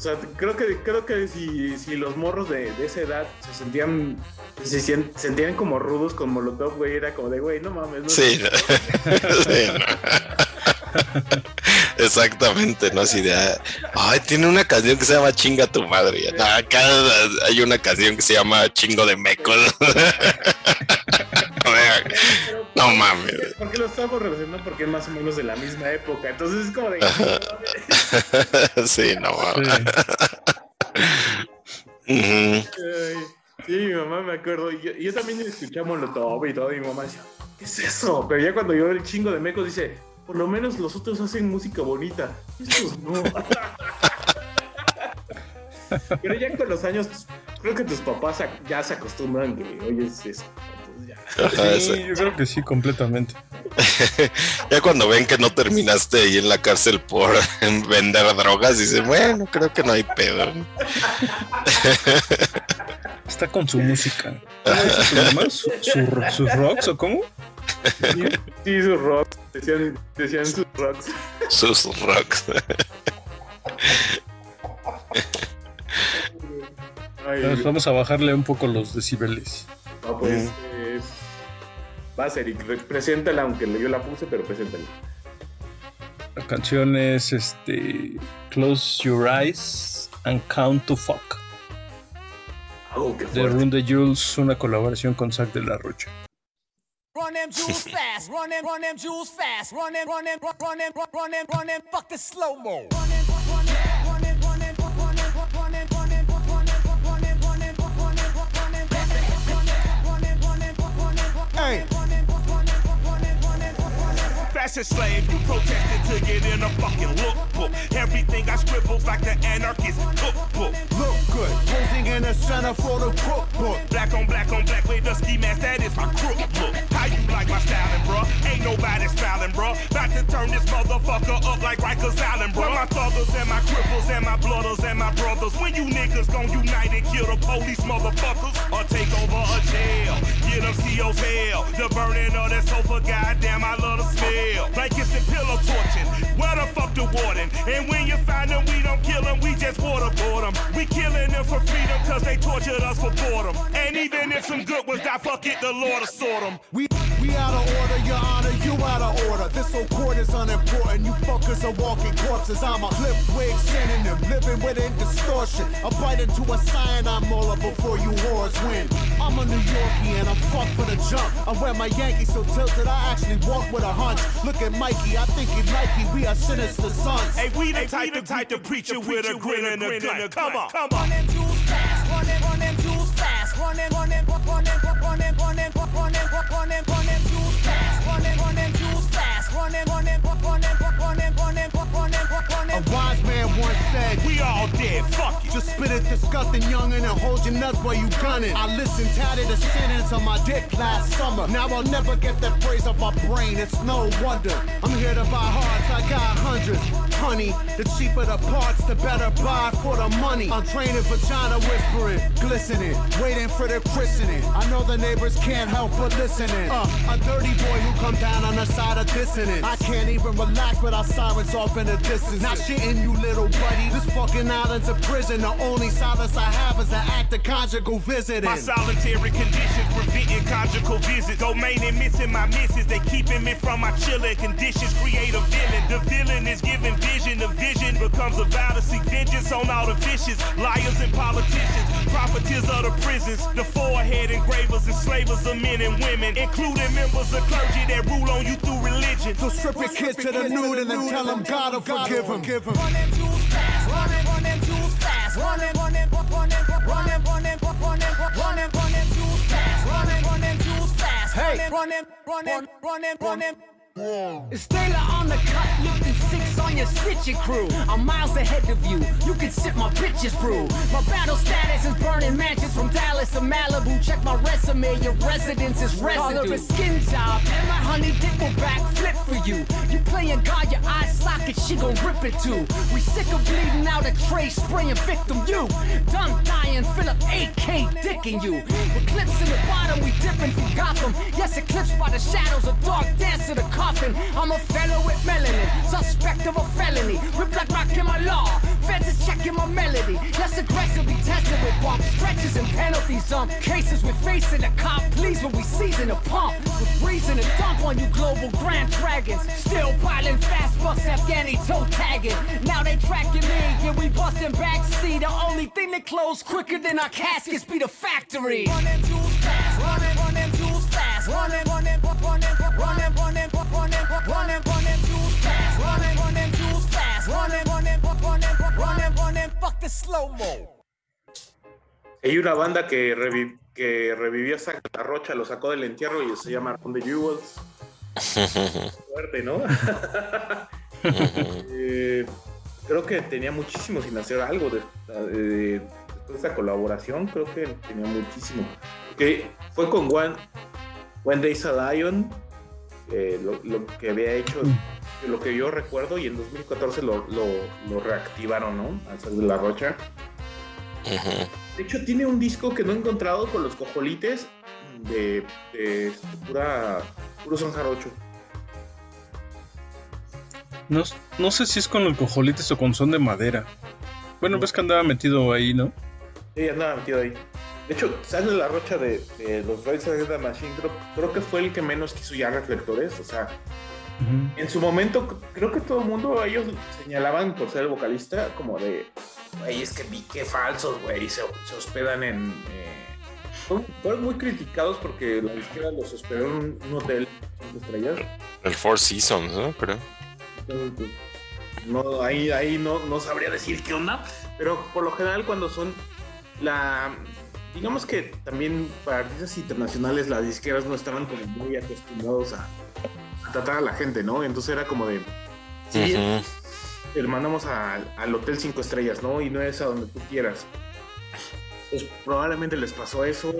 S3: O sea, creo que creo que si, si los morros de, de esa edad se sentían se sentían como rudos con Molotov, güey, era como de, güey, no mames. No
S5: Sí. Exactamente, ¿no? Así de, ay, tiene una canción que se llama Chinga tu madre. Acá hay una canción que se llama Chingo de Mecos. No mames.
S3: ¿Por qué lo estamos relacionando? Porque es más o menos de la misma época. Entonces es como de.
S5: Sí, no
S4: Sí.
S5: mames.
S3: Ay, sí, mi mamá me acuerdo. Y yo, también escuchaba Molotov y todo. Y mi mamá decía, ¿qué es eso? Pero ya cuando yo el chingo de mecos dice, por lo menos los otros hacen música bonita. Estos no. Pero ya con los años, creo que tus papás ya se acostumbran que oyes eso. Ya.
S5: Ajá,
S4: Sí,
S5: ese-
S4: yo creo que sí, completamente.
S5: Ya cuando ven que no terminaste ahí en la cárcel por vender drogas, dicen, bueno, creo que no hay pedo.
S4: Está con su música. ¿Cómo es que se llama? ¿Su- su- ¿Sus rocks o cómo?
S3: Sí, sí, sus rocks. Decían, decían sus rocks.
S5: Sus rocks.
S3: Ay,
S4: Entonces, Vamos a bajarle un poco los decibeles.
S3: no, pues.
S5: Mm.
S3: Eh, Vas, Eric, re- preséntala, aunque yo la puse, pero preséntala.
S4: La canción es este Close Your Eyes and Count to Fuck.
S3: Oh, qué
S4: De. Run the Jules, una colaboración con Zack de la Rocha.
S7: Run them jewels fast, run them, run them jewels fast, run them, run them, run run them, run run them, run them, fuck the slow mo.
S8: Hey.
S9: Fashion slave, you protested to get in a fucking lookbook. Everything I scribbled like the anarchist cookbook.
S8: Look good, posing in the center for the cookbook.
S9: Black on black on black with the ski mask, that is my crook look. How you like my styling, bruh? Ain't nobody styling, bruh. About to turn this motherfucker up like Rikers Island, bruh. My thuggers and my cripples and my blooders and my brothers. When you niggas gon' unite and kill the police motherfuckers or take over a jail, get them CO's hell. The burning of that sofa, goddamn, I love the smell. Blankets and pillow torching. Where the fuck the warden? And when you find them, we don't kill them, we just waterboard them. We killing them for freedom cause they tortured us for boredom. And even if some good was die, fuck it, the Lord will sort them.
S8: We we out of order, your honor, you out of order. This whole court is unimportant. You fuckers are walking corpses. I'm a flip wig synonym, living within distortion. I bite into a cyanide molar before you whores win. I'm a New Yorkie and I'm fucked for the jump. I wear my Yankees so tilted, I actually walk with a hunch. Look at Mikey, I think he Nike, we are sinister sons.
S9: Hey, we the type, the type to preach it with a grin and a grin. Come on, come
S7: Run
S9: on.
S7: them jewels fast, run them, run them jewels fast, run them, run them, run them,
S9: fuck it.
S8: Just spit it disgusting youngin' and hold your nuts while you gunning. I listened, tatted a sentence on my dick last summer. Now I'll never get that phrase off my brain, it's no wonder. I'm here to buy hearts, I got hundreds. Honey, the cheaper the parts, the better buy for the money. I'm training vagina whispering, glistening, waiting for the christening. I know the neighbors can't help but listening. Uh, a dirty boy who come down on the side of dissonance. I can't even relax without sirens off in the distance. Not shitting you, little buddy. This fucking island's a prison. The only solace I have is an act of conjugal visiting.
S9: My solitary conditions preventing conjugal visits. Domain and missing my misses. They keeping me from my chilling conditions. Create a villain. The villain is giving vision. The vision becomes a vow to seek vengeance on all the vicious liars and politicians. Profiteers of the prisons. The forehead engravers, enslavers of men and women, including members of clergy that rule on you through religion.
S8: So strip your kids to the nude and then tell them God will forgive them. Running,
S7: running, running, running, running, running, running, run him, run him, run him, run him, run him too fast. Running, running, run him too fast. Hey, running, running, running, running. run him, run him.
S10: It's Taylor on the cut, lifting six on your stitching crew. I'm miles ahead of you. You can sip my bitches brew. My battle status is burning mansions from Dallas to Malibu. Check my resume, your residence is residue. Call her a skin job, and my honey dick will backflip for you. You playing God, your eye socket, she gon' rip it too. We sick of bleeding out a tray, spraying victim you. Done dying, Philip AK dicking you. With clips in the bottom, we dipping from Gotham. Yes, eclipsed by the shadows, a dark dance to the I'm a fellow with melanin, suspect of a felony. Rip like rock in my law. Feds is checking my melody. Yes, aggressively tested with bump stretches and penalties. Some cases we're facing the cop, please, when we season a pump. With reason to dump on you global grand dragons. Still piling fast bucks, Afghani toe tagging. Now they tracking me, yeah, we busting backseat. The only thing that close quicker than our caskets be the factory.
S7: Run them jewels fast, run them, run them jewels fast, run them, run them, run slow mo.
S3: Hay una banda que, revi- que revivió a la Rocha, lo sacó del entierro y se llama the Jewels. Fuerte, ¿no? Eh, creo que tenía muchísimo sin hacer algo de, de- de esta colaboración, creo que tenía muchísimo. Que fue con One, One Day's a Lion, eh, lo, lo que había hecho, lo que yo recuerdo, y en 2014 lo, lo, lo reactivaron, ¿no? Al de la Rocha. De hecho, tiene un disco que no he encontrado con los cojolites de, de pura, puro son jarocho.
S4: No, no sé si es con el cojolites o con son de madera. Bueno, ves que andaba metido ahí, ¿no?
S3: Sí, andaba metido ahí. De hecho, sale la rocha de, de los Rise Against the Machine. Creo, creo que fue el que menos quiso ya reflectores. O sea, En su momento, creo que todo el mundo, ellos señalaban por ser el vocalista, como de, güey, es que vi que falsos, güey, se, se hospedan en. eh, fueron, muy criticados porque la izquierda los hospedó en un, hotel cinco estrellas.
S5: El Four Seasons, ¿no? Creo.
S3: Entonces, pues, no, ahí, ahí no, no sabría decir qué onda, pero por lo general cuando son la... Digamos que también para artistas internacionales las disqueras no estaban como muy acostumbrados a tratar a la gente, ¿no? Entonces era como de... Sí, te mandamos a- al hotel cinco estrellas, ¿no? Y no es a donde tú quieras. Pues probablemente les pasó eso,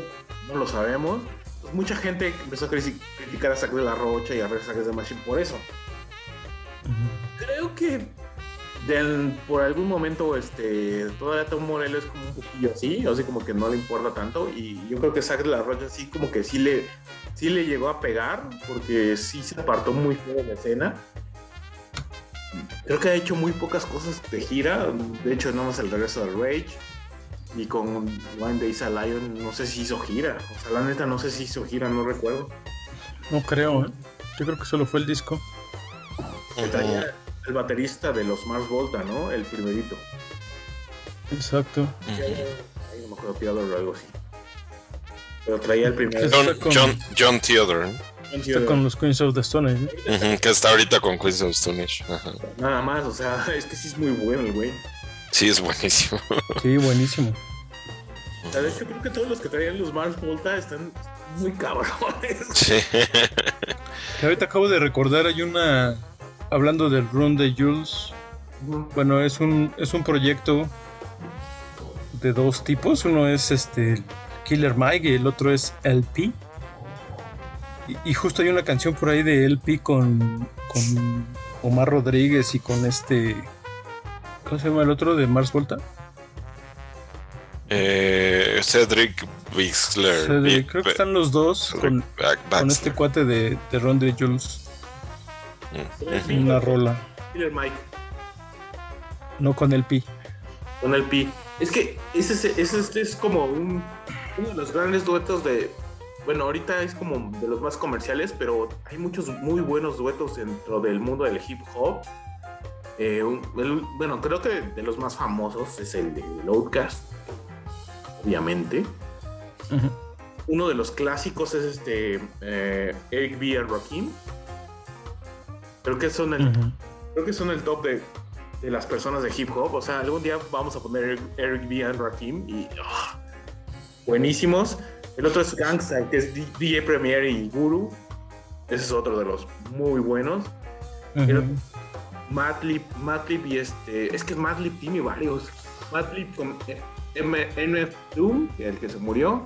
S3: no lo sabemos. Pues mucha gente empezó a criti- criticar a Zack de la Rocha y a Against the Machine por eso creo que del- por algún momento este todavía Tom Morello es como un poquillo así, así como que no le importa tanto y yo creo que Zack de la Rocha sí como que sí le sí le llegó a pegar porque sí se apartó muy feo de la escena. Creo que ha hecho muy pocas cosas de gira, de hecho no más el regreso del Rage y con One Days a Lion no sé si hizo gira, o sea la neta no sé si hizo gira, no recuerdo.
S4: No creo, ¿eh? Yo creo que solo fue el disco.
S3: Que traía el baterista de los Mars Volta, ¿no? El primerito.
S4: Exacto.
S3: Ahí no me acuerdo, Theodore o algo así. Pero traía el primero.
S4: Es-
S5: John,
S4: con-
S5: John, John Theodore, ¿no?
S4: Está con los Queens of the Stone Age, ¿no?
S5: Ujú, que está ahorita con Queens of Stone Age. Ajá.
S3: Nada más, o sea, es que sí es muy bueno el güey.
S5: Sí, es buenísimo.
S4: Sí, buenísimo.
S3: O sea, de hecho, creo que todos los que traían los Mars Volta están muy cabrones.
S5: Sí.
S4: Que ahorita acabo de recordar, hay una. Hablando del Run de Jules. Bueno, es un, es un proyecto de dos tipos. Uno es este Killer Mike y el otro es LP. Y, y justo hay una canción por ahí de LP con, con Omar Rodríguez y con este. ¿Cómo se llama el otro de Mars Volta?
S5: Eh, Cedric Bixler.
S4: Cedric, creo que están los dos con, con este cuate de, de Run de Jules.
S5: Mm,
S4: Una rola.
S3: Killer Mike,
S4: No con LP.
S3: con el Pi. Es que ese, es- ese, este es como un, uno de los grandes duetos de. Bueno, ahorita es como de los más comerciales, pero hay muchos muy buenos duetos dentro del mundo del hip hop. Eh, un- el- bueno, creo que de los más famosos es el de Outcast, obviamente. Uno de los clásicos es este eh, Eric B. and Rakim. Creo que son el, creo que son el top de, de las personas de hip hop. O sea, algún día vamos a poner Eric, Eric B. and Rakim y ah, buenísimos. El otro es Gangsta, que es DJ Premier y Guru. Ese es otro de los muy buenos. Pero-
S4: Ujú.
S3: Madlib, Madlib y este. Es que Madlib tiene varios. Madlib con eh, MF Doom, que es el que se murió.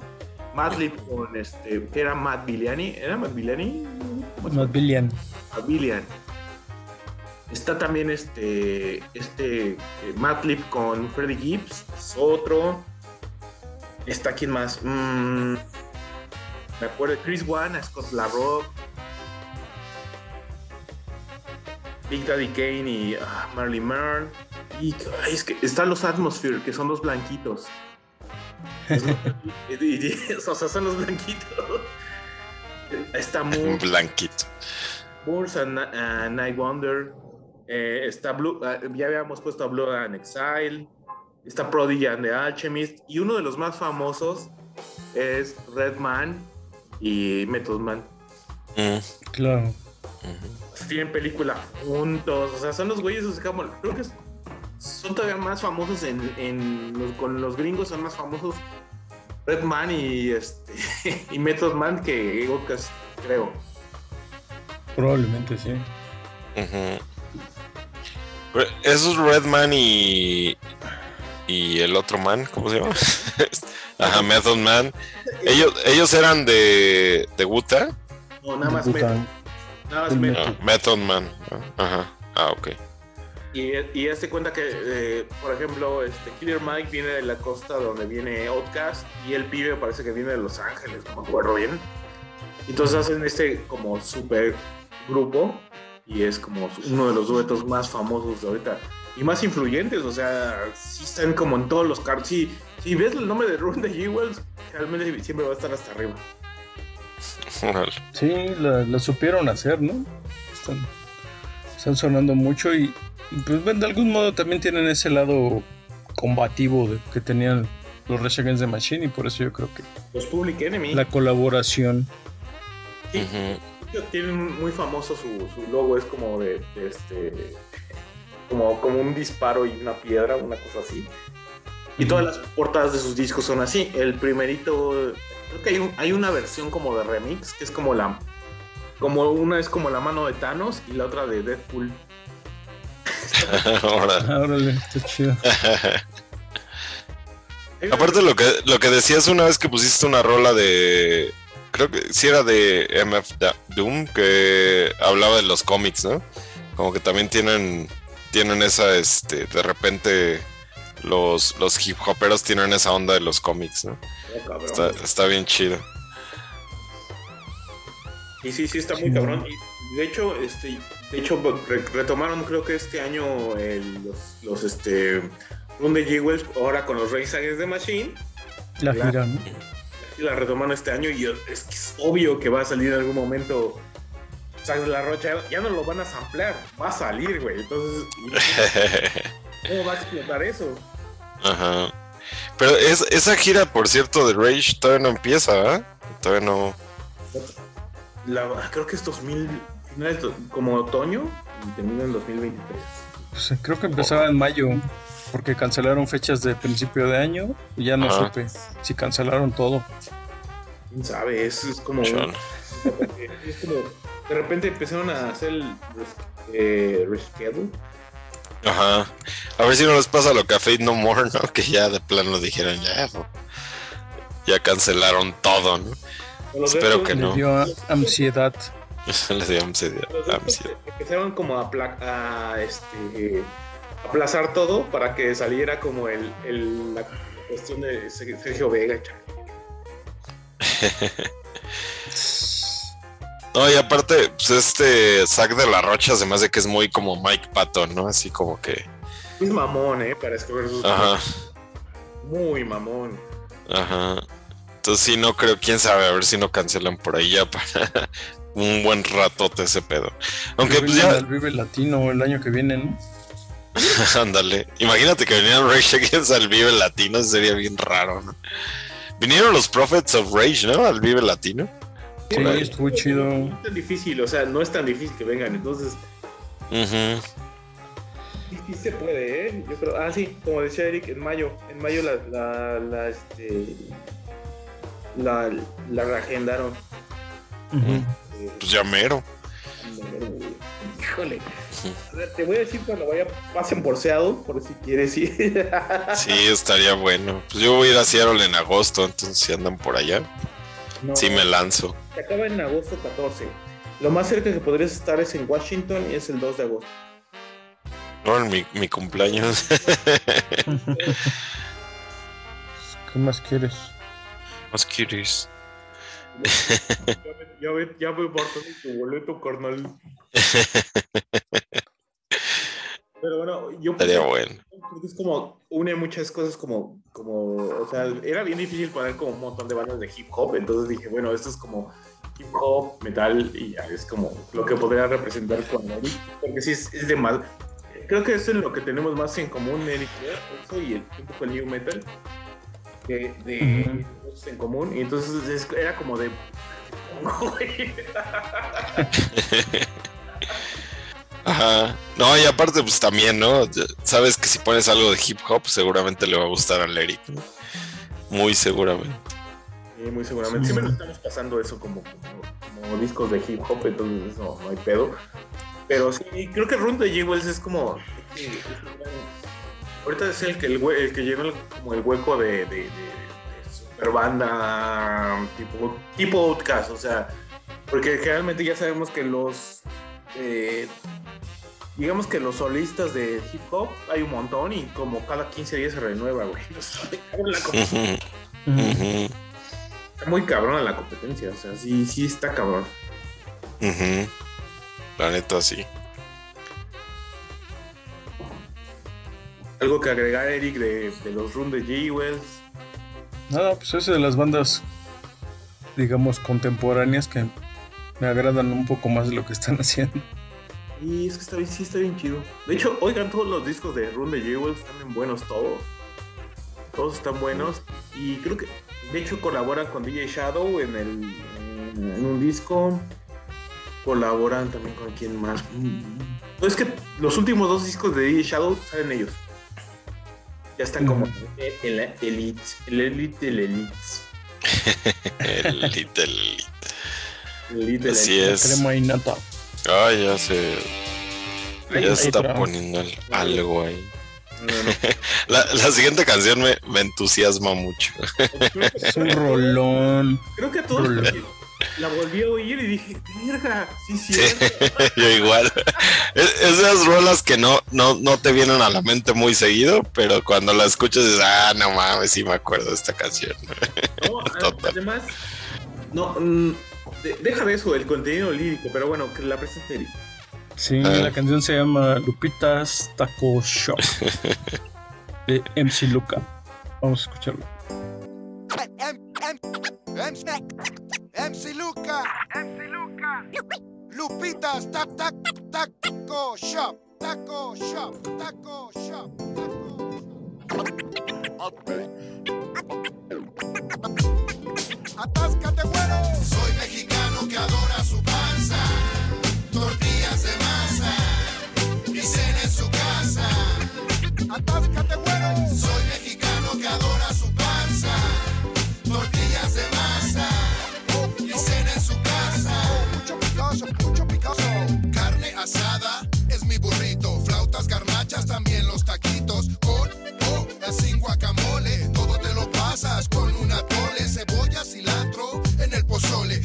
S3: Madlib con este. que era Matt Biliani. ¿Era Matt se
S4: Matt Billion.
S3: Matt Bilian. Está también este. Este. eh, Madlib con Freddie Gibbs. Es otro. Está quién más. Mm, me acuerdo. Chris Wan, Scott LaRock. Big Daddy Kane y ah, Marley Marl. Y ay, es que están los Atmosphere, que son los blanquitos. Es- y- y- y- o sea, son los blanquitos. Está Moon,
S5: Blanquito.
S3: Moors and, uh, Night Wonder. Eh, está Blue, ah, ya habíamos puesto a Blue and Exile. Está Prodigy and the Alchemist. Y uno de los más famosos es Redman y Method Man.
S5: Mm,
S4: Claro.
S3: tienen película juntos. O sea, son los güeyes, o sea, como, creo que son todavía más famosos en, en los, con los gringos, son más famosos Redman y este y Method Man que Outkast, creo.
S4: Probablemente sí.
S5: Pero Esos Redman y. Y el otro man, ¿cómo se llama? Ajá, Method Man. Ellos, ellos eran de, de.
S3: No, nada más. Method. Nada más
S4: El
S3: Method.
S5: Ah, Method Man. Ajá. Ah, ok.
S3: Y, y hazte cuenta que, eh, por ejemplo, este Killer Mike viene de la costa donde viene Outcast y el pibe parece que viene de Los Ángeles, no me acuerdo bien. Entonces hacen este como super grupo y es como uno de los duetos más famosos de ahorita y más influyentes, o sea, sí están como en todos los carros. Si, si ves el nombre de Run de Jewels, realmente siempre va a estar hasta arriba.
S4: Sí, la, la supieron hacer, ¿no? Están, están sonando mucho y, y, pues bueno, de algún modo también tienen ese lado combativo de- que tenían los Rage Against the Machine y por eso yo creo que
S3: Los Public Enemy.
S4: la colaboración
S3: Sí. Tienen muy famoso su, su logo, es como de, de este. Como, como un disparo y una piedra, una cosa así. Y todas las portadas de sus discos son así. El primerito, creo que hay, un- hay una versión como de remix, que es como la. Como una es como la mano de Thanos y la otra de Deadpool.
S5: Órale.
S4: Ah, órale, está chido.
S5: Aparte lo que lo que decías una vez que pusiste una rola de creo que sí era de MF Doom que hablaba de los cómics, ¿no? Como que también tienen tienen esa este de repente los los hip hoperos tienen esa onda de los cómics, ¿no?
S3: Oh.
S5: Está, está bien chido.
S3: Y sí, sí, está muy cabrón. Y de hecho, este, de hecho, re- retomaron creo que este año el- los, los este Run de Jewels ahora con los Race Against the Machine.
S4: La
S3: La-
S4: gira, ¿no?
S3: Y la retomaron este año y es que es obvio que va a salir en algún momento. O sea, la rocha ya no lo van a samplear, va a salir, güey. Entonces, ¿cómo va a explotar eso?
S5: Ajá. Pero es, esa gira, por cierto, de Rage todavía no empieza, ¿verdad? Todavía no.
S3: La- creo que es 2000, finales de- como otoño y termina en 2023.
S4: Pues, creo que empezaba en mayo, porque cancelaron fechas de principio de año y ya no
S5: Ajá.
S4: supe si cancelaron todo.
S3: ¿Quién sabe? Es, es como... es como... De repente empezaron a hacer el eh, reschedule.
S5: Ajá. A ver si no les pasa lo que a Fate No More, ¿no? Que ya de plano dijeron ya. ¿no? Ya cancelaron todo, ¿no? Espero que
S4: Le
S5: no.
S4: dio a- ansiedad.
S5: Les dio ansiedad.
S3: Empezaron como a, pla- a, este, aplazar todo para que saliera como el, el- la cuestión de Sergio Vega.
S5: No, y aparte, pues este Zack de la Rocha se me hace que es muy como Mike Patton, ¿no? Así como que.
S3: Es mamón, ¿eh? Para escoger sus...
S5: Ajá,
S3: Muy mamón.
S5: ajá. Entonces sí, no creo, quién sabe, a ver si no cancelan por ahí ya para un buen ratote ese pedo. Aunque pues ya,
S4: al Vive Latino el año que viene, ¿no?
S5: ándale. Imagínate que vinieran Rage Against al Vive Latino, sería bien raro, ¿no? Vinieron los Prophets of Rage, ¿no? Al Vive Latino.
S4: Sí,
S5: ahí.
S4: estuvo chido.
S3: No es tan difícil, o sea, no es tan difícil que vengan. Entonces,
S5: Ujú.
S3: sí, sí se puede, ¿eh? Yo creo... Ah, sí, como decía Eric, en mayo. En mayo la... la, la este... La, la reagendaron.
S4: Ujú.
S3: Eh,
S5: Pues ya mero.
S3: Híjole. A ver, te voy a decir cuando vaya, pasen por Seattle, por si quieres ir.
S5: Sí, estaría bueno. Pues yo voy a ir a Seattle en agosto, entonces si andan por allá,
S3: No,
S5: sí me lanzo.
S3: Se acaba en agosto 14. Lo más cerca que podrías estar es en Washington y es el 2 de agosto.
S5: No, en mi, mi cumpleaños.
S4: ¿Qué más quieres?
S5: Más quieres.
S3: Ya ya ve por todo tu boleto, carnal. Pero bueno, yo
S5: Estaría bueno.
S3: es como une muchas cosas como, como, o sea, era bien difícil poner como un montón de bandas de hip hop, entonces dije, bueno, esto es como hip hop, metal, y ya es como lo que podría representar con Eric, porque sí es, es de mal. Creo que eso es lo que tenemos más en común, Eric, ¿eh? eso y el, un poco el new metal, de, de cosas en común, y entonces es- era como de...
S5: Ajá. No, y aparte, pues también, ¿no? Sabes que si pones algo de hip hop, seguramente le va a gustar al Eric. ¿no? Muy seguramente.
S3: Sí, muy seguramente. Siempre nos estamos pasando eso como, como, como discos de hip hop, entonces eso no hay pedo. Pero sí, creo que Run de Jewels es como. es ahorita es el que, el, el que llena como el hueco de, de, de, de super banda tipo, tipo Outcast, o sea, porque generalmente ya sabemos que los. eh, digamos que los solistas de hip hop hay un montón y como cada 15 días se renueva, güey. Está muy cabrona la competencia, o sea, sí, sí está cabrón.
S5: ujú. La neta, sí.
S3: Algo que agregar, Eric, de, de los run de G-Wells.
S4: Nada, pues es de las bandas, digamos, contemporáneas que me agradan un poco más de lo que están haciendo.
S3: Y es que está bien, sí está bien chido. De hecho, oigan, todos los discos de Run the Jewels están bien buenos todos. Todos están buenos. Y creo que, de hecho, colaboran con DJ Shadow en, el, en un disco. Colaboran también con quien más. Mm. No, es que los últimos dos discos de DJ Shadow salen ellos. Ya están como el, el Elite, el Elite, el Elite.
S5: El Little.
S3: El Elite, el
S5: Así
S3: Elite.
S5: es.
S4: Crema y nata.
S5: Ay, ya se. Ya está poniendo el- algo ahí.
S3: No, no.
S5: La, la siguiente canción me, me entusiasma mucho.
S4: Es un rolón.
S3: Creo que a todos
S4: Hola.
S3: La volví a oír y dije, verga, sí, sí.
S5: Yo igual. Es, esas rolas que no, no, no te vienen a la mente muy seguido, pero cuando la escuchas dices, ah, no mames, sí me acuerdo de esta canción.
S3: No,
S5: Total.
S3: además, no, mm, de- deja de eso, el contenido lírico, pero bueno, que la presente.
S4: Sí,
S5: Ah.
S4: la canción se llama Lupitas Taco Shop de MC Luca. Vamos a escucharlo.
S11: MC Luca. MC Luca. Lupitas, tac, tac, taco shop. Taco shop. Taco shop. Atáscate, güero. Soy mexicano que adora su con una tole. Cebolla, cilantro en el pozole.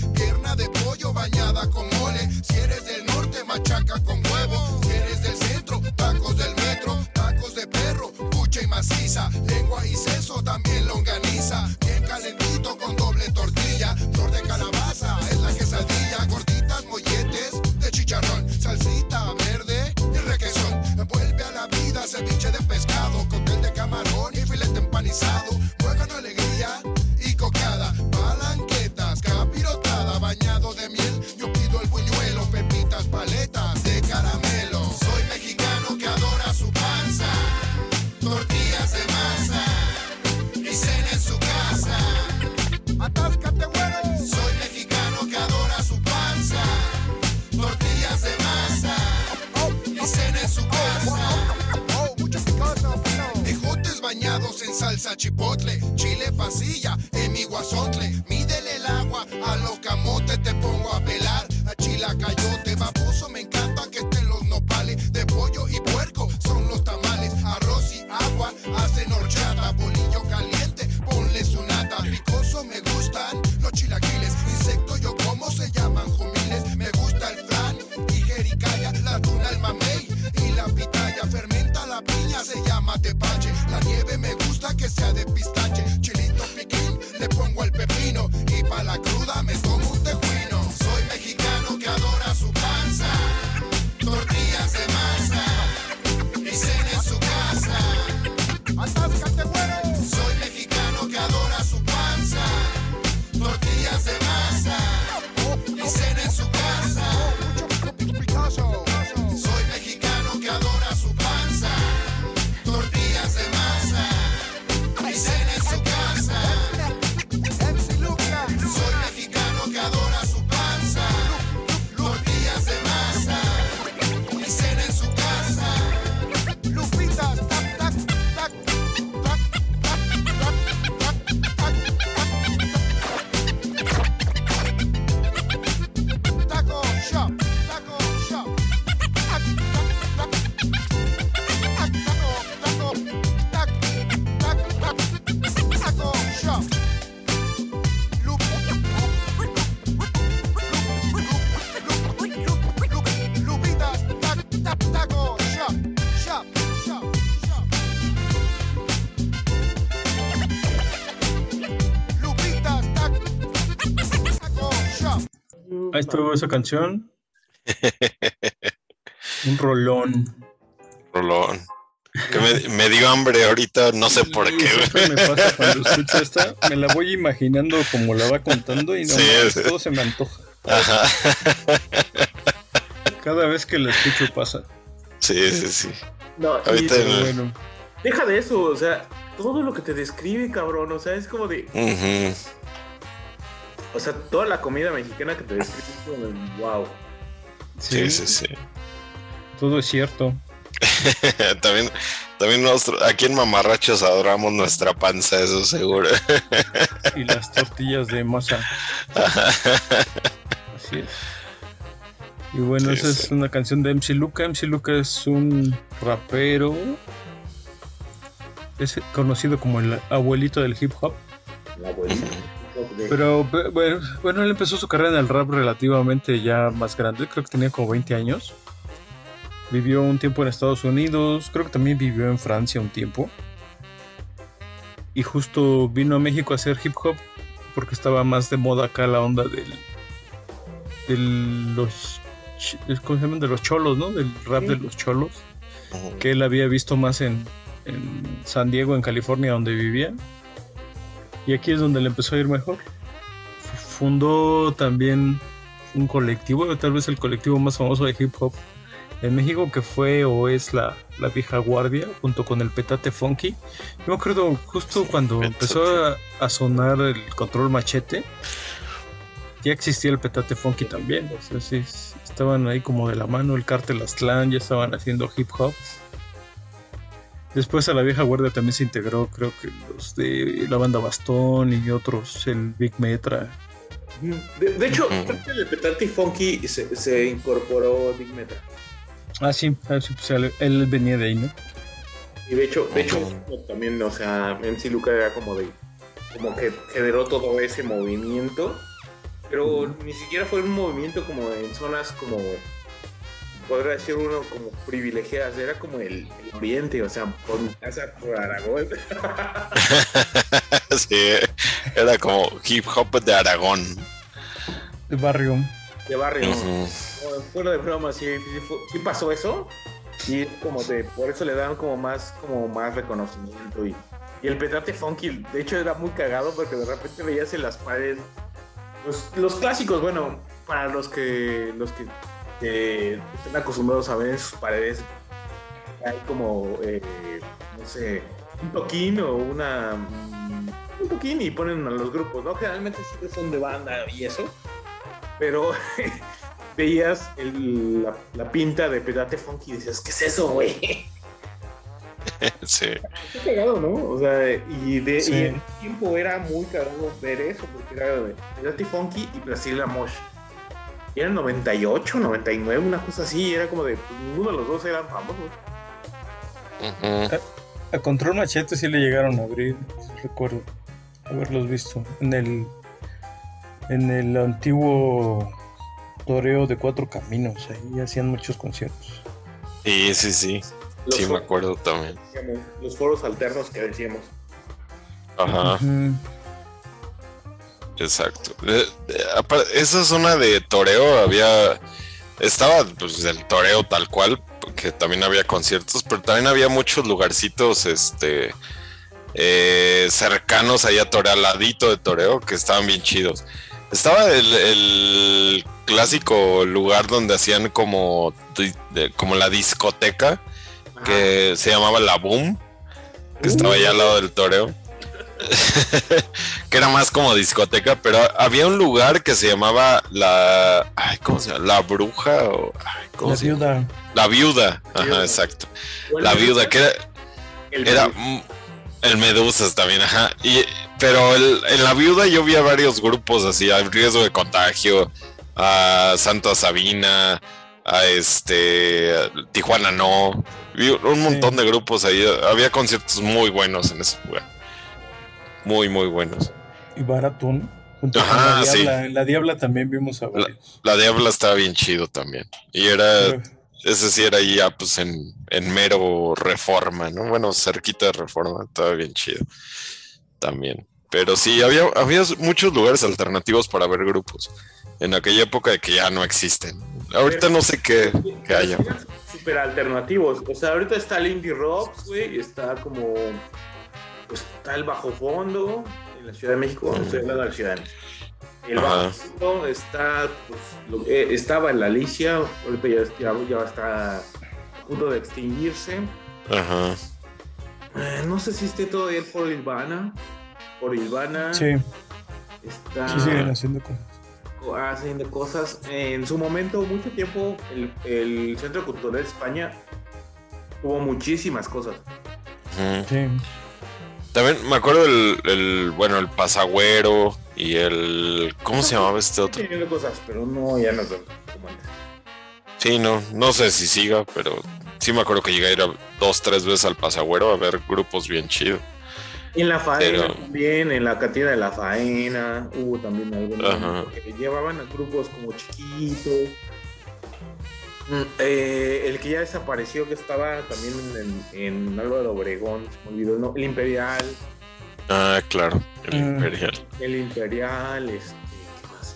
S11: Salsa chipotle. Chile pasilla
S4: estuvo esa canción. Un rolón.
S5: Rolón. Que me, me dio hambre ahorita, no sé por qué.
S4: Me pasa cuando escucho esta, me la voy imaginando como la va contando y no
S5: Sí, sí.
S4: todo se me antoja.
S5: Ajá.
S4: Cada vez que la escucho pasa.
S5: Sí, sí, sí.
S3: No, y
S5: Ahorita en-
S4: bueno,
S3: deja de eso, o sea, todo lo que te describe, cabrón, o sea, es como de,
S5: Ujú.
S3: O sea, toda la comida mexicana que te describe es como de, wow.
S5: Sí, sí, sí.
S4: todo es cierto.
S5: también, también nosotros, aquí en Mamarrachos adoramos nuestra panza, eso seguro.
S4: Y las tortillas de masa. Así es. Y bueno,
S5: Sí,
S4: esa
S5: sí.
S4: es una canción de MC Luca. MC Luca es un rapero. Es conocido como el abuelito del hip hop.
S3: La abuelita. De-
S4: Pero pe- bueno, bueno, él empezó su carrera en el rap relativamente ya más grande. Creo que tenía como 20 años. Vivió un tiempo en Estados Unidos. Creo que también vivió en Francia un tiempo. Y justo vino a México a hacer hip hop porque estaba más de moda acá la onda del, del los ¿cómo se llaman? de los cholos, ¿no? Del rap de los cholos
S5: Ujú.
S4: que él había visto más en, en San Diego, en California, donde vivía. Y aquí es donde le empezó a ir mejor. Fundó también un colectivo, tal vez el colectivo más famoso de hip hop en México, que fue o es la, la vieja guardia, junto con el Petate Funky. Yo me acuerdo justo cuando empezó a, a sonar el control machete, ya existía el Petate Funky también. O sea, sí, sí, estaban ahí como de la mano, el Cártel Aztlán, ya estaban haciendo hip hop. Después a la vieja guardia también se integró, creo que los de la banda Bastón y otros, el Big Metra.
S3: De, de hecho, que de Petati Funky se, se incorporó Big Meta.
S4: Ah, sí, ah, sí, pues, él, él venía de ahí, ¿no?
S3: Y de hecho, de hecho también, o sea, MC Luca era como de, como que generó todo ese movimiento, pero ni siquiera fue un movimiento como en zonas como, podría decir uno como privilegiadas, era como el, el oriente, o sea, por mi casa, por Aragón.
S5: sí, era como hip hop de Aragón.
S4: De barrio.
S3: de barrio.
S5: Ujú.
S3: Bueno, Fuera de broma, sí, sí, pasó eso. Y es como de, por eso le dan como más, como más reconocimiento. Y, y el petate funky, de hecho, era muy cagado porque de repente veías en las paredes los, los clásicos, bueno, para los que los que eh, estén acostumbrados a ver en sus paredes, hay como, eh, no sé, un toquín o una. mm, Un toquín y ponen a los grupos, ¿no? Generalmente siempre son de banda y eso. Pero veías el- la, la pinta de Pedate Funky y decías, ¿qué es eso, güey?
S5: Sí.
S3: Qué cagado, ¿no? O sea, y, de,
S4: Sí.
S3: y en tiempo era muy cagado ver eso, porque era de Pedate Funky y Brasil Mosh. Y eran 98, 99, una cosa así, y era como de, pues, ninguno de los dos eran famosos.
S5: Ujú.
S4: A Control Machete sí le llegaron a abrir, recuerdo haberlos visto en el en el antiguo toreo de cuatro caminos, ahí hacían muchos conciertos.
S5: Sí, sí, sí.
S3: Los,
S5: Sí, me acuerdo también.
S3: los foros alternos que decíamos.
S5: Ajá. Exacto. Eh, eh, Esa zona de toreo había. Estaba pues el toreo tal cual, que también había conciertos, pero también había muchos lugarcitos este eh, cercanos ahí a Toreo, al ladito de Toreo, que estaban bien chidos. Estaba el, el clásico lugar donde hacían como, como la discoteca, que se llamaba La Boom, que estaba allá al lado del toreo. que era más como discoteca, pero había un lugar que se llamaba la. Ay, ¿cómo se llama? La bruja o. ay, ¿cómo
S4: La
S5: se llama?
S4: viuda.
S5: La viuda. Ajá,
S3: Viuda.
S5: exacto. La viuda, que era,
S3: el-
S5: era el Medusas también, ajá. Y, pero el- en la viuda yo vi a varios grupos así, a riesgo de contagio, a Santa Sabina, a este Tijuana no. Vi un montón de grupos ahí. Había conciertos muy buenos en ese lugar. Muy, muy buenos.
S4: Y Baratón. Junto
S5: Ajá,
S4: con la
S5: sí.
S4: Diabla. En la Diabla también vimos a varios.
S5: La Diabla estaba bien chido también. Y era,
S4: Pero-
S5: ese sí era ahí ya pues en, en mero reforma, ¿no? Bueno, cerquita de reforma, estaba bien chido también. Pero sí, había, había muchos lugares alternativos para ver grupos. En aquella época de que ya no existen. Ahorita no sé qué, qué haya.
S3: Su hiper alternativos. O sea, ahorita está el indie rock, güey, está como. Pues está el bajo fondo en la Ciudad de México. Estoy hablando de la Ciudad de México. El bajo fondo está, pues, lo- eh, estaba en la Alicia, ahorita ya, ya, ya está a punto de extinguirse.
S5: Ajá.
S3: Eh, no sé si esté todavía el Foro Ilvana. Por Ilvana
S4: Sí,
S3: está
S4: sí siguen haciendo cosas.
S3: haciendo cosas. En su momento, mucho tiempo, el, el Centro Cultural de España tuvo muchísimas cosas.
S4: Sí.
S5: También me acuerdo el, el, bueno, el pasagüero y el, ¿cómo se llamaba este otro?
S3: Teniendo cosas, pero no, ya no tanto como antes.
S5: Sí, no, no sé si siga, pero sí me acuerdo que llegué a ir a dos, tres veces al pasagüero a ver grupos bien chidos.
S3: En la faena
S5: Pero-
S3: también, en la cantina de la faena, hubo también algunos
S5: Ajá.
S3: que llevaban a grupos como chiquitos. Eh, el que ya desapareció, que estaba también en, en Álvaro Obregón, se me olvidó, el no- el Imperial,
S5: Ah, claro, el
S4: Mm.
S5: Imperial.
S3: el Imperial, este, ¿qué más?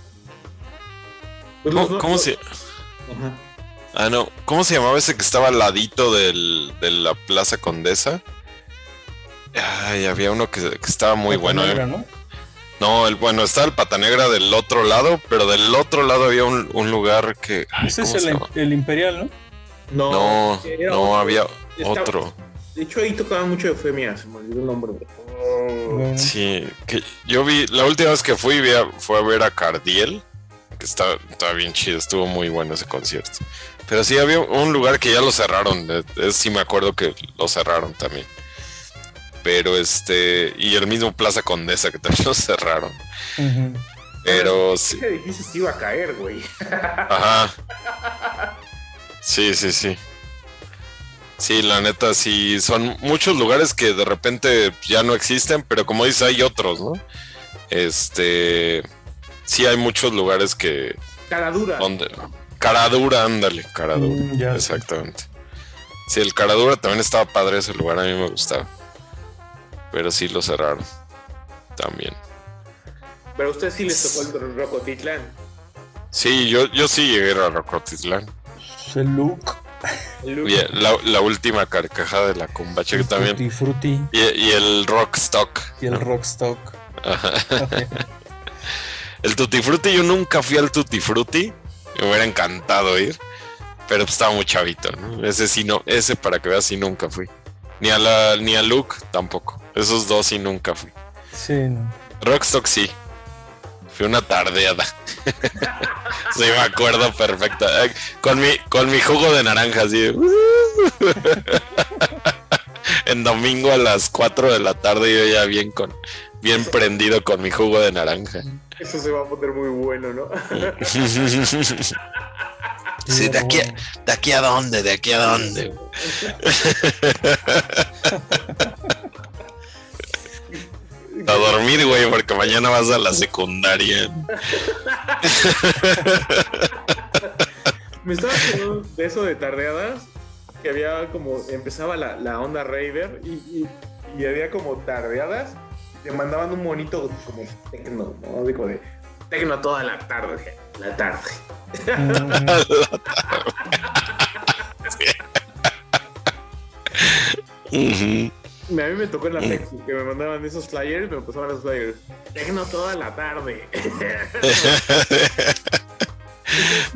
S3: Pues
S5: ¿Cómo,
S3: los-
S5: cómo
S3: los-
S5: se,
S3: Ajá.
S5: ah, no, ¿cómo se llamaba ese que estaba al ladito del, de la Plaza Condesa? Ay, había uno que, que estaba muy bueno.
S4: Negra,
S5: eh.
S4: ¿no?
S5: No, el, bueno, estaba el Pata Negra del otro lado, pero del otro lado había un, un lugar que... ay,
S4: Ese es
S5: ¿cómo se
S4: el, Imperial, ¿no?
S3: No,
S5: No,
S3: era
S5: no,
S3: otro.
S5: había
S3: Estaba-
S5: otro.
S3: De hecho, ahí tocaban mucho Eufemia, se me olvidó el nombre.
S5: Sí, que yo vi, la última vez que fui vi a- fue a ver a Cardiel, que estaba, estaba bien chido, estuvo muy bueno ese concierto. Pero sí había un lugar que ya lo cerraron, de- sí me acuerdo que lo cerraron también. Pero este, y el mismo Plaza Condesa que también lo cerraron. Pero sí,
S3: Ese edificio se iba a caer, güey.
S5: ajá. Sí, sí, sí. Sí, la neta, sí, son muchos lugares que de repente ya no existen, pero como dices, hay otros, ¿no? Este, sí hay muchos lugares que,
S3: Cara dura.
S5: donde, Caradura, ándale, Caradura,
S4: Mm, ya.
S5: exactamente. Sí, el Caradura también estaba padre ese lugar, a mí me gustaba. Pero sí lo cerraron, también.
S3: Pero a usted sí les tocó el Rocotitlán.
S5: Sí, yo, yo sí llegué a Rocotitlán.
S4: El look.
S3: El Lu-
S5: Y la, la última carcajada de la combacha que
S4: el
S5: también.
S4: Fruity
S5: Y, y el Rockstock.
S4: y el. Rockstock.
S5: Ajá. El Tutti Frutti, yo nunca fui al Tutti Frutti. Me hubiera encantado ir. Pero pues, estaba muy chavito, ¿no? Ese sí no, ese para que veas sí nunca fui. Ni a la, ni a Luke tampoco. Esos dos sí nunca fui.
S4: Sí, no.
S5: Rockstock sí. Fue una tardeada. sí, me acuerdo perfecto. Eh, Con mi, con mi jugo de naranja, así. en domingo a las 4 de la tarde, yo ya bien con, bien prendido con mi jugo de naranja.
S3: Eso se va a poner muy bueno, ¿no?
S5: Sí, de aquí, a, de aquí a dónde, de aquí a dónde. A dormir, güey, porque mañana vas a la secundaria.
S3: Me estaba acordando de eso de tardeadas, que había como, empezaba la, la onda raver y, y, y había como tardeadas, y te mandaban un monito como tecno, ¿no? Digo de tecno toda la tarde, la tarde.
S5: Ujú.
S3: A mí me tocó en la Flexi, que me mandaban esos flyers, me pasaban esos flyers. Tecno toda la tarde.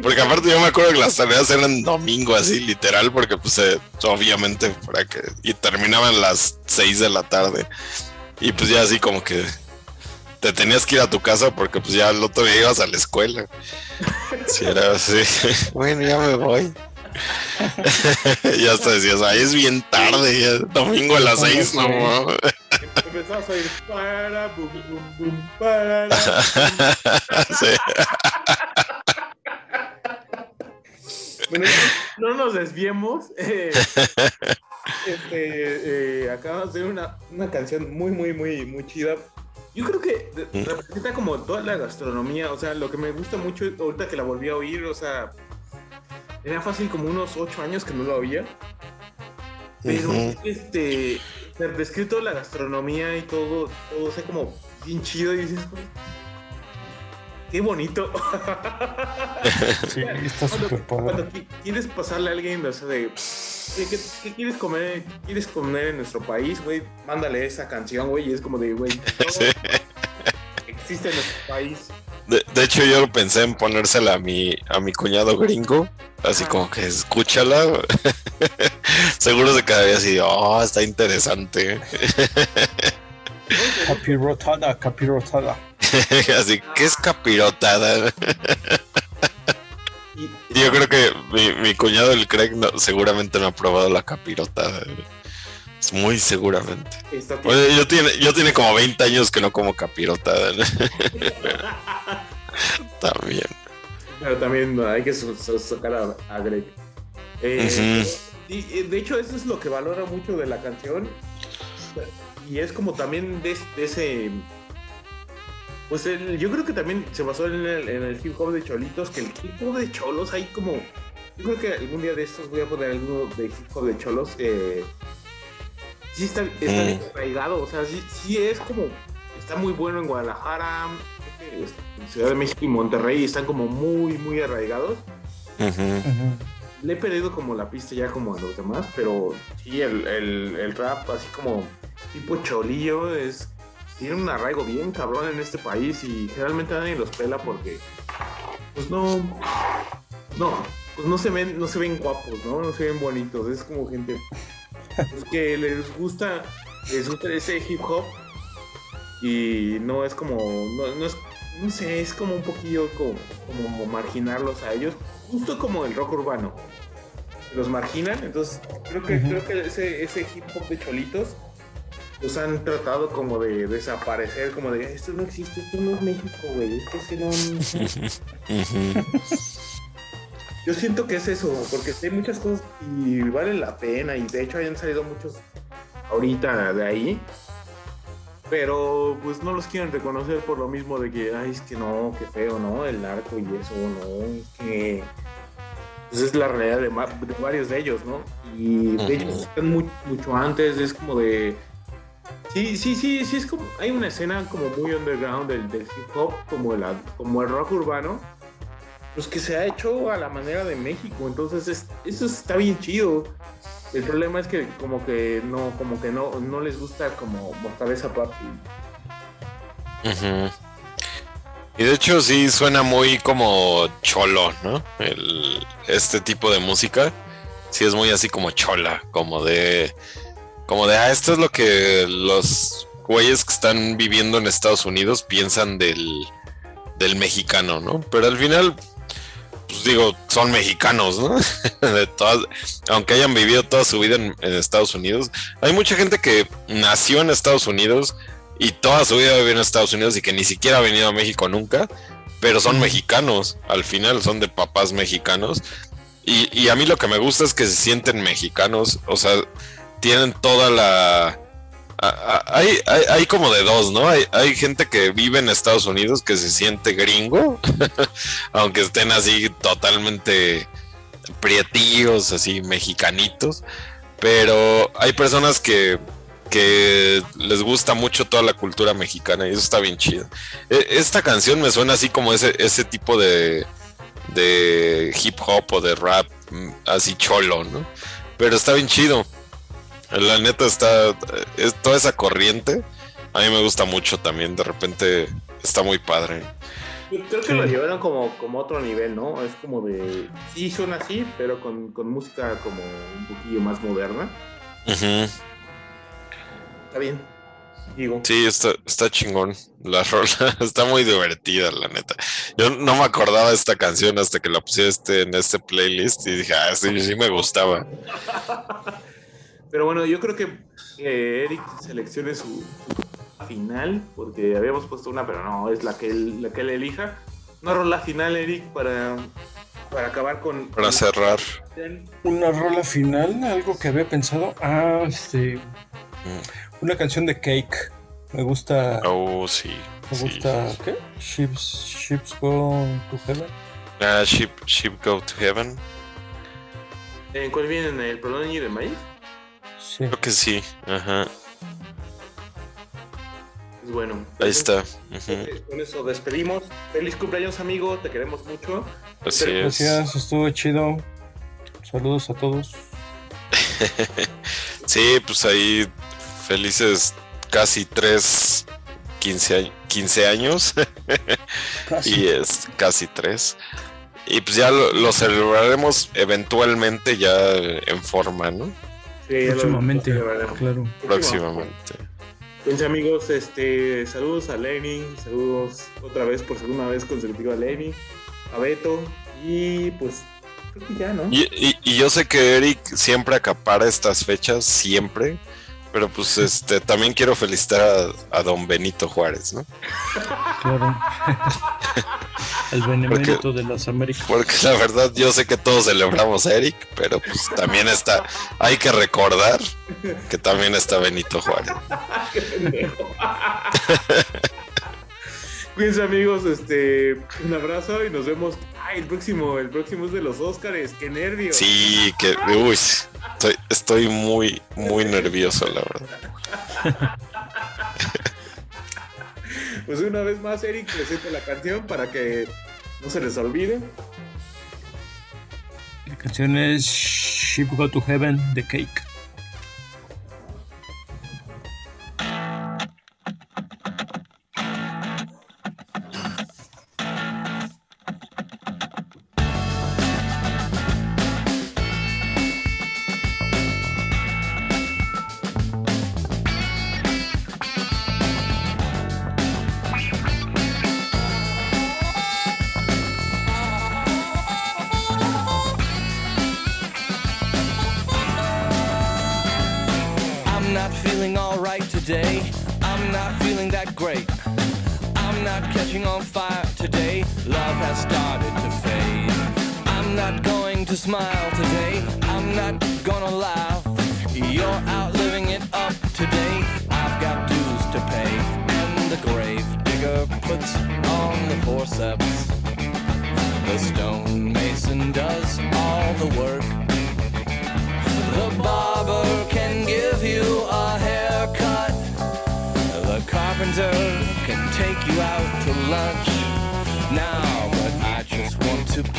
S5: Porque aparte yo me acuerdo que las tareas eran domingo así, literal, porque pues eh, obviamente para que y terminaban las 6 de la tarde. Y pues ya así como que te tenías que ir a tu casa porque pues ya el otro día ibas a la escuela. Si era así, bueno, ya me voy. ya hasta decías, ay, es bien tarde, ya, domingo a las 6, no. mames".
S3: Empezabas a oír para, bum, bum, bum, para.
S5: Sí.
S3: Bueno, no nos desviemos. eh, este, eh, acabamos de hacer una, una canción muy, muy, muy, muy chida. Yo creo que representa como toda la gastronomía. O sea, lo que me gusta mucho ahorita que la volví a oír, o sea, era fácil como unos ocho años que no la oía. Pero
S5: Ujú.
S3: este, ser descrito la gastronomía y todo, todo, o sea, como bien chido. Y dices, "Güey, qué bonito.
S4: Sí, está
S3: Cuando,
S4: súper
S3: cuando quieres pasarle a alguien, o sea, de. ¿Qué, qué- qué quieres comer? ¿Quieres comer en nuestro país, güey? Mándale esa canción, güey. Y es como de, güey, todo
S5: Sí.
S3: Existe en nuestro país.
S5: De, de hecho, yo lo pensé en ponérsela a mi, a mi cuñado gringo. Así como que escúchala. Seguro se quedaría así, oh, está interesante.
S4: Capirotada, capirotada.
S5: así, ¿qué es capirotada? Yo creo que mi, mi cuñado, el Craig, no- seguramente no ha probado la capirotada. Muy seguramente. Oye, yo tiene, yo tiene como 20 años que no como capirotada. También.
S3: Pero también hay que sacar a, a Greg. Eh, y, y de hecho, eso es lo que valora mucho de la canción. Y es como también de, de ese. Pues el- yo creo que también se basó en el, en el hip hop de cholitos, que el hip hop de cholos hay como. Yo creo que algún día de estos voy a poner alguno de hip hop de cholos. Eh, sí está, está bien arraigado, o sea, sí, sí es como. Está muy bueno en Guadalajara, creo que es- en Ciudad de México y Monterrey están como muy, muy arraigados. Le he perdido como la pista ya como a los demás, pero sí, el, el, el rap así como tipo cholillo es tiene un arraigo bien cabrón en este país y generalmente nadie los pela porque pues no no pues no se ven no se ven guapos no no se ven bonitos es como gente pues, que les gusta les gusta ese hip hop y no es como no, no es no sé es como un poquillo como, como marginarlos a ellos justo como el rock urbano los marginan entonces creo que creo que ese, ese hip hop de cholitos los han tratado como de desaparecer, como de esto no existe, esto no es México, güey, es que no. Yo siento que es eso, porque hay muchas cosas y valen la pena, y de hecho hayan salido muchos ahorita de ahí, pero pues no los quieren reconocer por lo mismo de que, ay, es que no, qué feo, ¿no? El narco y eso, no, es que. Pues es la realidad de, de varios de ellos, ¿no? Y de ellos están mu- mucho antes, es como de. Sí, sí, sí, sí, es como. Hay una escena como muy underground del, del hip hop, como el, como el rock urbano, pues que se ha hecho a la manera de México, entonces es- eso está bien chido. El problema es que como que no, como que no, no les gusta como mostrar esa parte.
S5: Y de hecho sí suena muy como cholo, ¿no? Este tipo de música. Sí es muy así como chola, como de... Como de, ah, esto es lo que los güeyes que están viviendo en Estados Unidos piensan del, del mexicano, ¿no? Pero al final, pues digo, son mexicanos, ¿no? De todas, aunque hayan vivido toda su vida en, en Estados Unidos. Hay mucha gente que nació en Estados Unidos y toda su vida vivió en Estados Unidos y que ni siquiera ha venido a México nunca, pero son mexicanos, al final son de papás mexicanos. Y, y a mí lo que me gusta es que se sienten mexicanos, o sea, tienen toda la... Hay, hay, como de dos, ¿no? Hay, gente que vive en Estados Unidos que se siente gringo, aunque estén así totalmente prietillos, así mexicanitos, pero hay personas que, les gusta mucho toda la cultura mexicana y eso está bien chido. E- Esta canción me suena así como ese, ese tipo de, de hip hop o de rap, mm, así cholo, ¿no? Pero está bien chido. La neta está, es toda esa corriente. A mí me gusta mucho también, de repente está muy padre.
S3: Yo creo que
S4: Sí.
S3: lo llevaron como, como otro nivel, ¿no? Es como de. Sí, suena así, pero con, con música como un poquillo más moderna. Está bien. Digo.
S5: Sí, está, está chingón. La rola está muy divertida, la neta. Yo no me acordaba de esta canción hasta que la puse este, en este playlist y dije, ah, sí, sí me gustaba.
S3: Pero bueno, yo creo que eh, Eric seleccione su, su final, porque habíamos puesto una, pero no, es la que él, la que él elija. Una rola final, Eric, para, para acabar con.
S5: Para cerrar.
S4: Una rola final, algo que había pensado. Ah, este. Una canción de Cake. Me gusta.
S5: Oh, sí.
S4: Me
S5: sí.
S4: gusta. ¿Qué? Ships, ships Go to Heaven.
S5: Ah, Ship, Ship Go to Heaven.
S3: ¿En cuál viene? ¿En el Polonia de maíz?
S4: Sí.
S5: Creo que sí. Ajá.
S3: Pues bueno.
S5: Ahí está.
S3: entonces, Con eso despedimos. Feliz cumpleaños, amigo. Te queremos mucho.
S5: Así es.
S4: Gracias, estuvo chido. Saludos a todos.
S5: sí, pues ahí felices casi tres 15, a- 15 años. y es casi tres. Y pues ya lo, lo celebraremos eventualmente ya en forma, ¿no?
S3: Sí, ya lo-
S4: Próximamente,
S3: lo
S4: claro.
S5: Próximamente.
S3: Entonces, amigos, este, saludos a Lenny, saludos otra vez por segunda vez consecutiva a Lenny, a Beto y pues creo que ya, ¿no?
S5: Y, y- y yo sé que Eric siempre acapara estas fechas, siempre. Pero pues este también quiero felicitar a, a don Benito Juárez, ¿no?
S4: Claro. El benemérito de las Américas.
S5: Porque la verdad yo sé que todos celebramos a Eric, pero pues también está, hay que recordar que también está Benito Juárez.
S3: Qué pendejo. Cuídense amigos, este, un abrazo y nos vemos. Ay, el próximo, el próximo es de los Óscares, qué nervios.
S5: Sí, que, uy, estoy, estoy muy, muy nervioso, la verdad.
S3: Pues una vez más, Eric, presente la canción para que no se les olvide.
S4: La canción es Ship Go to Heaven de Cake.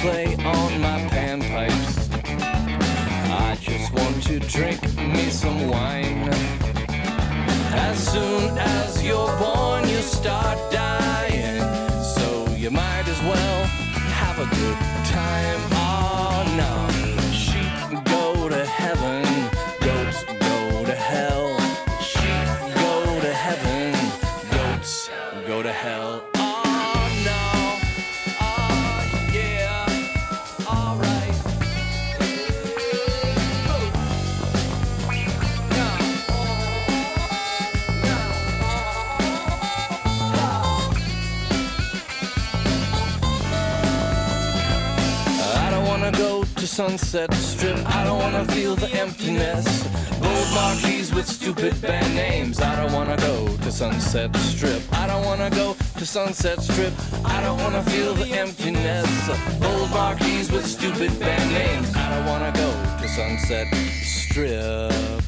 S6: Play on my panpipes. I just want to drink me some wine. As soon as you're born, Sunset Strip. I don't wanna feel the emptiness. Gold marquees with stupid band names. I don't wanna go to Sunset Strip. I don't wanna go to Sunset Strip. I don't wanna feel the emptiness. Gold marquees with stupid band names. I don't wanna go to Sunset Strip.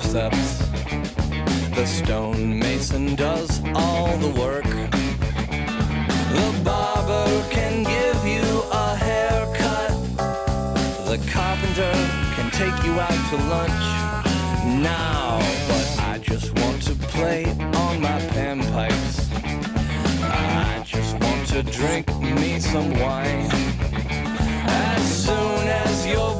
S6: Forceps. The stonemason does all the work. The barber can give you a haircut. The carpenter can take you out to lunch. Now, but I just want to play on my panpipes. I just want to drink me some wine. As soon as you're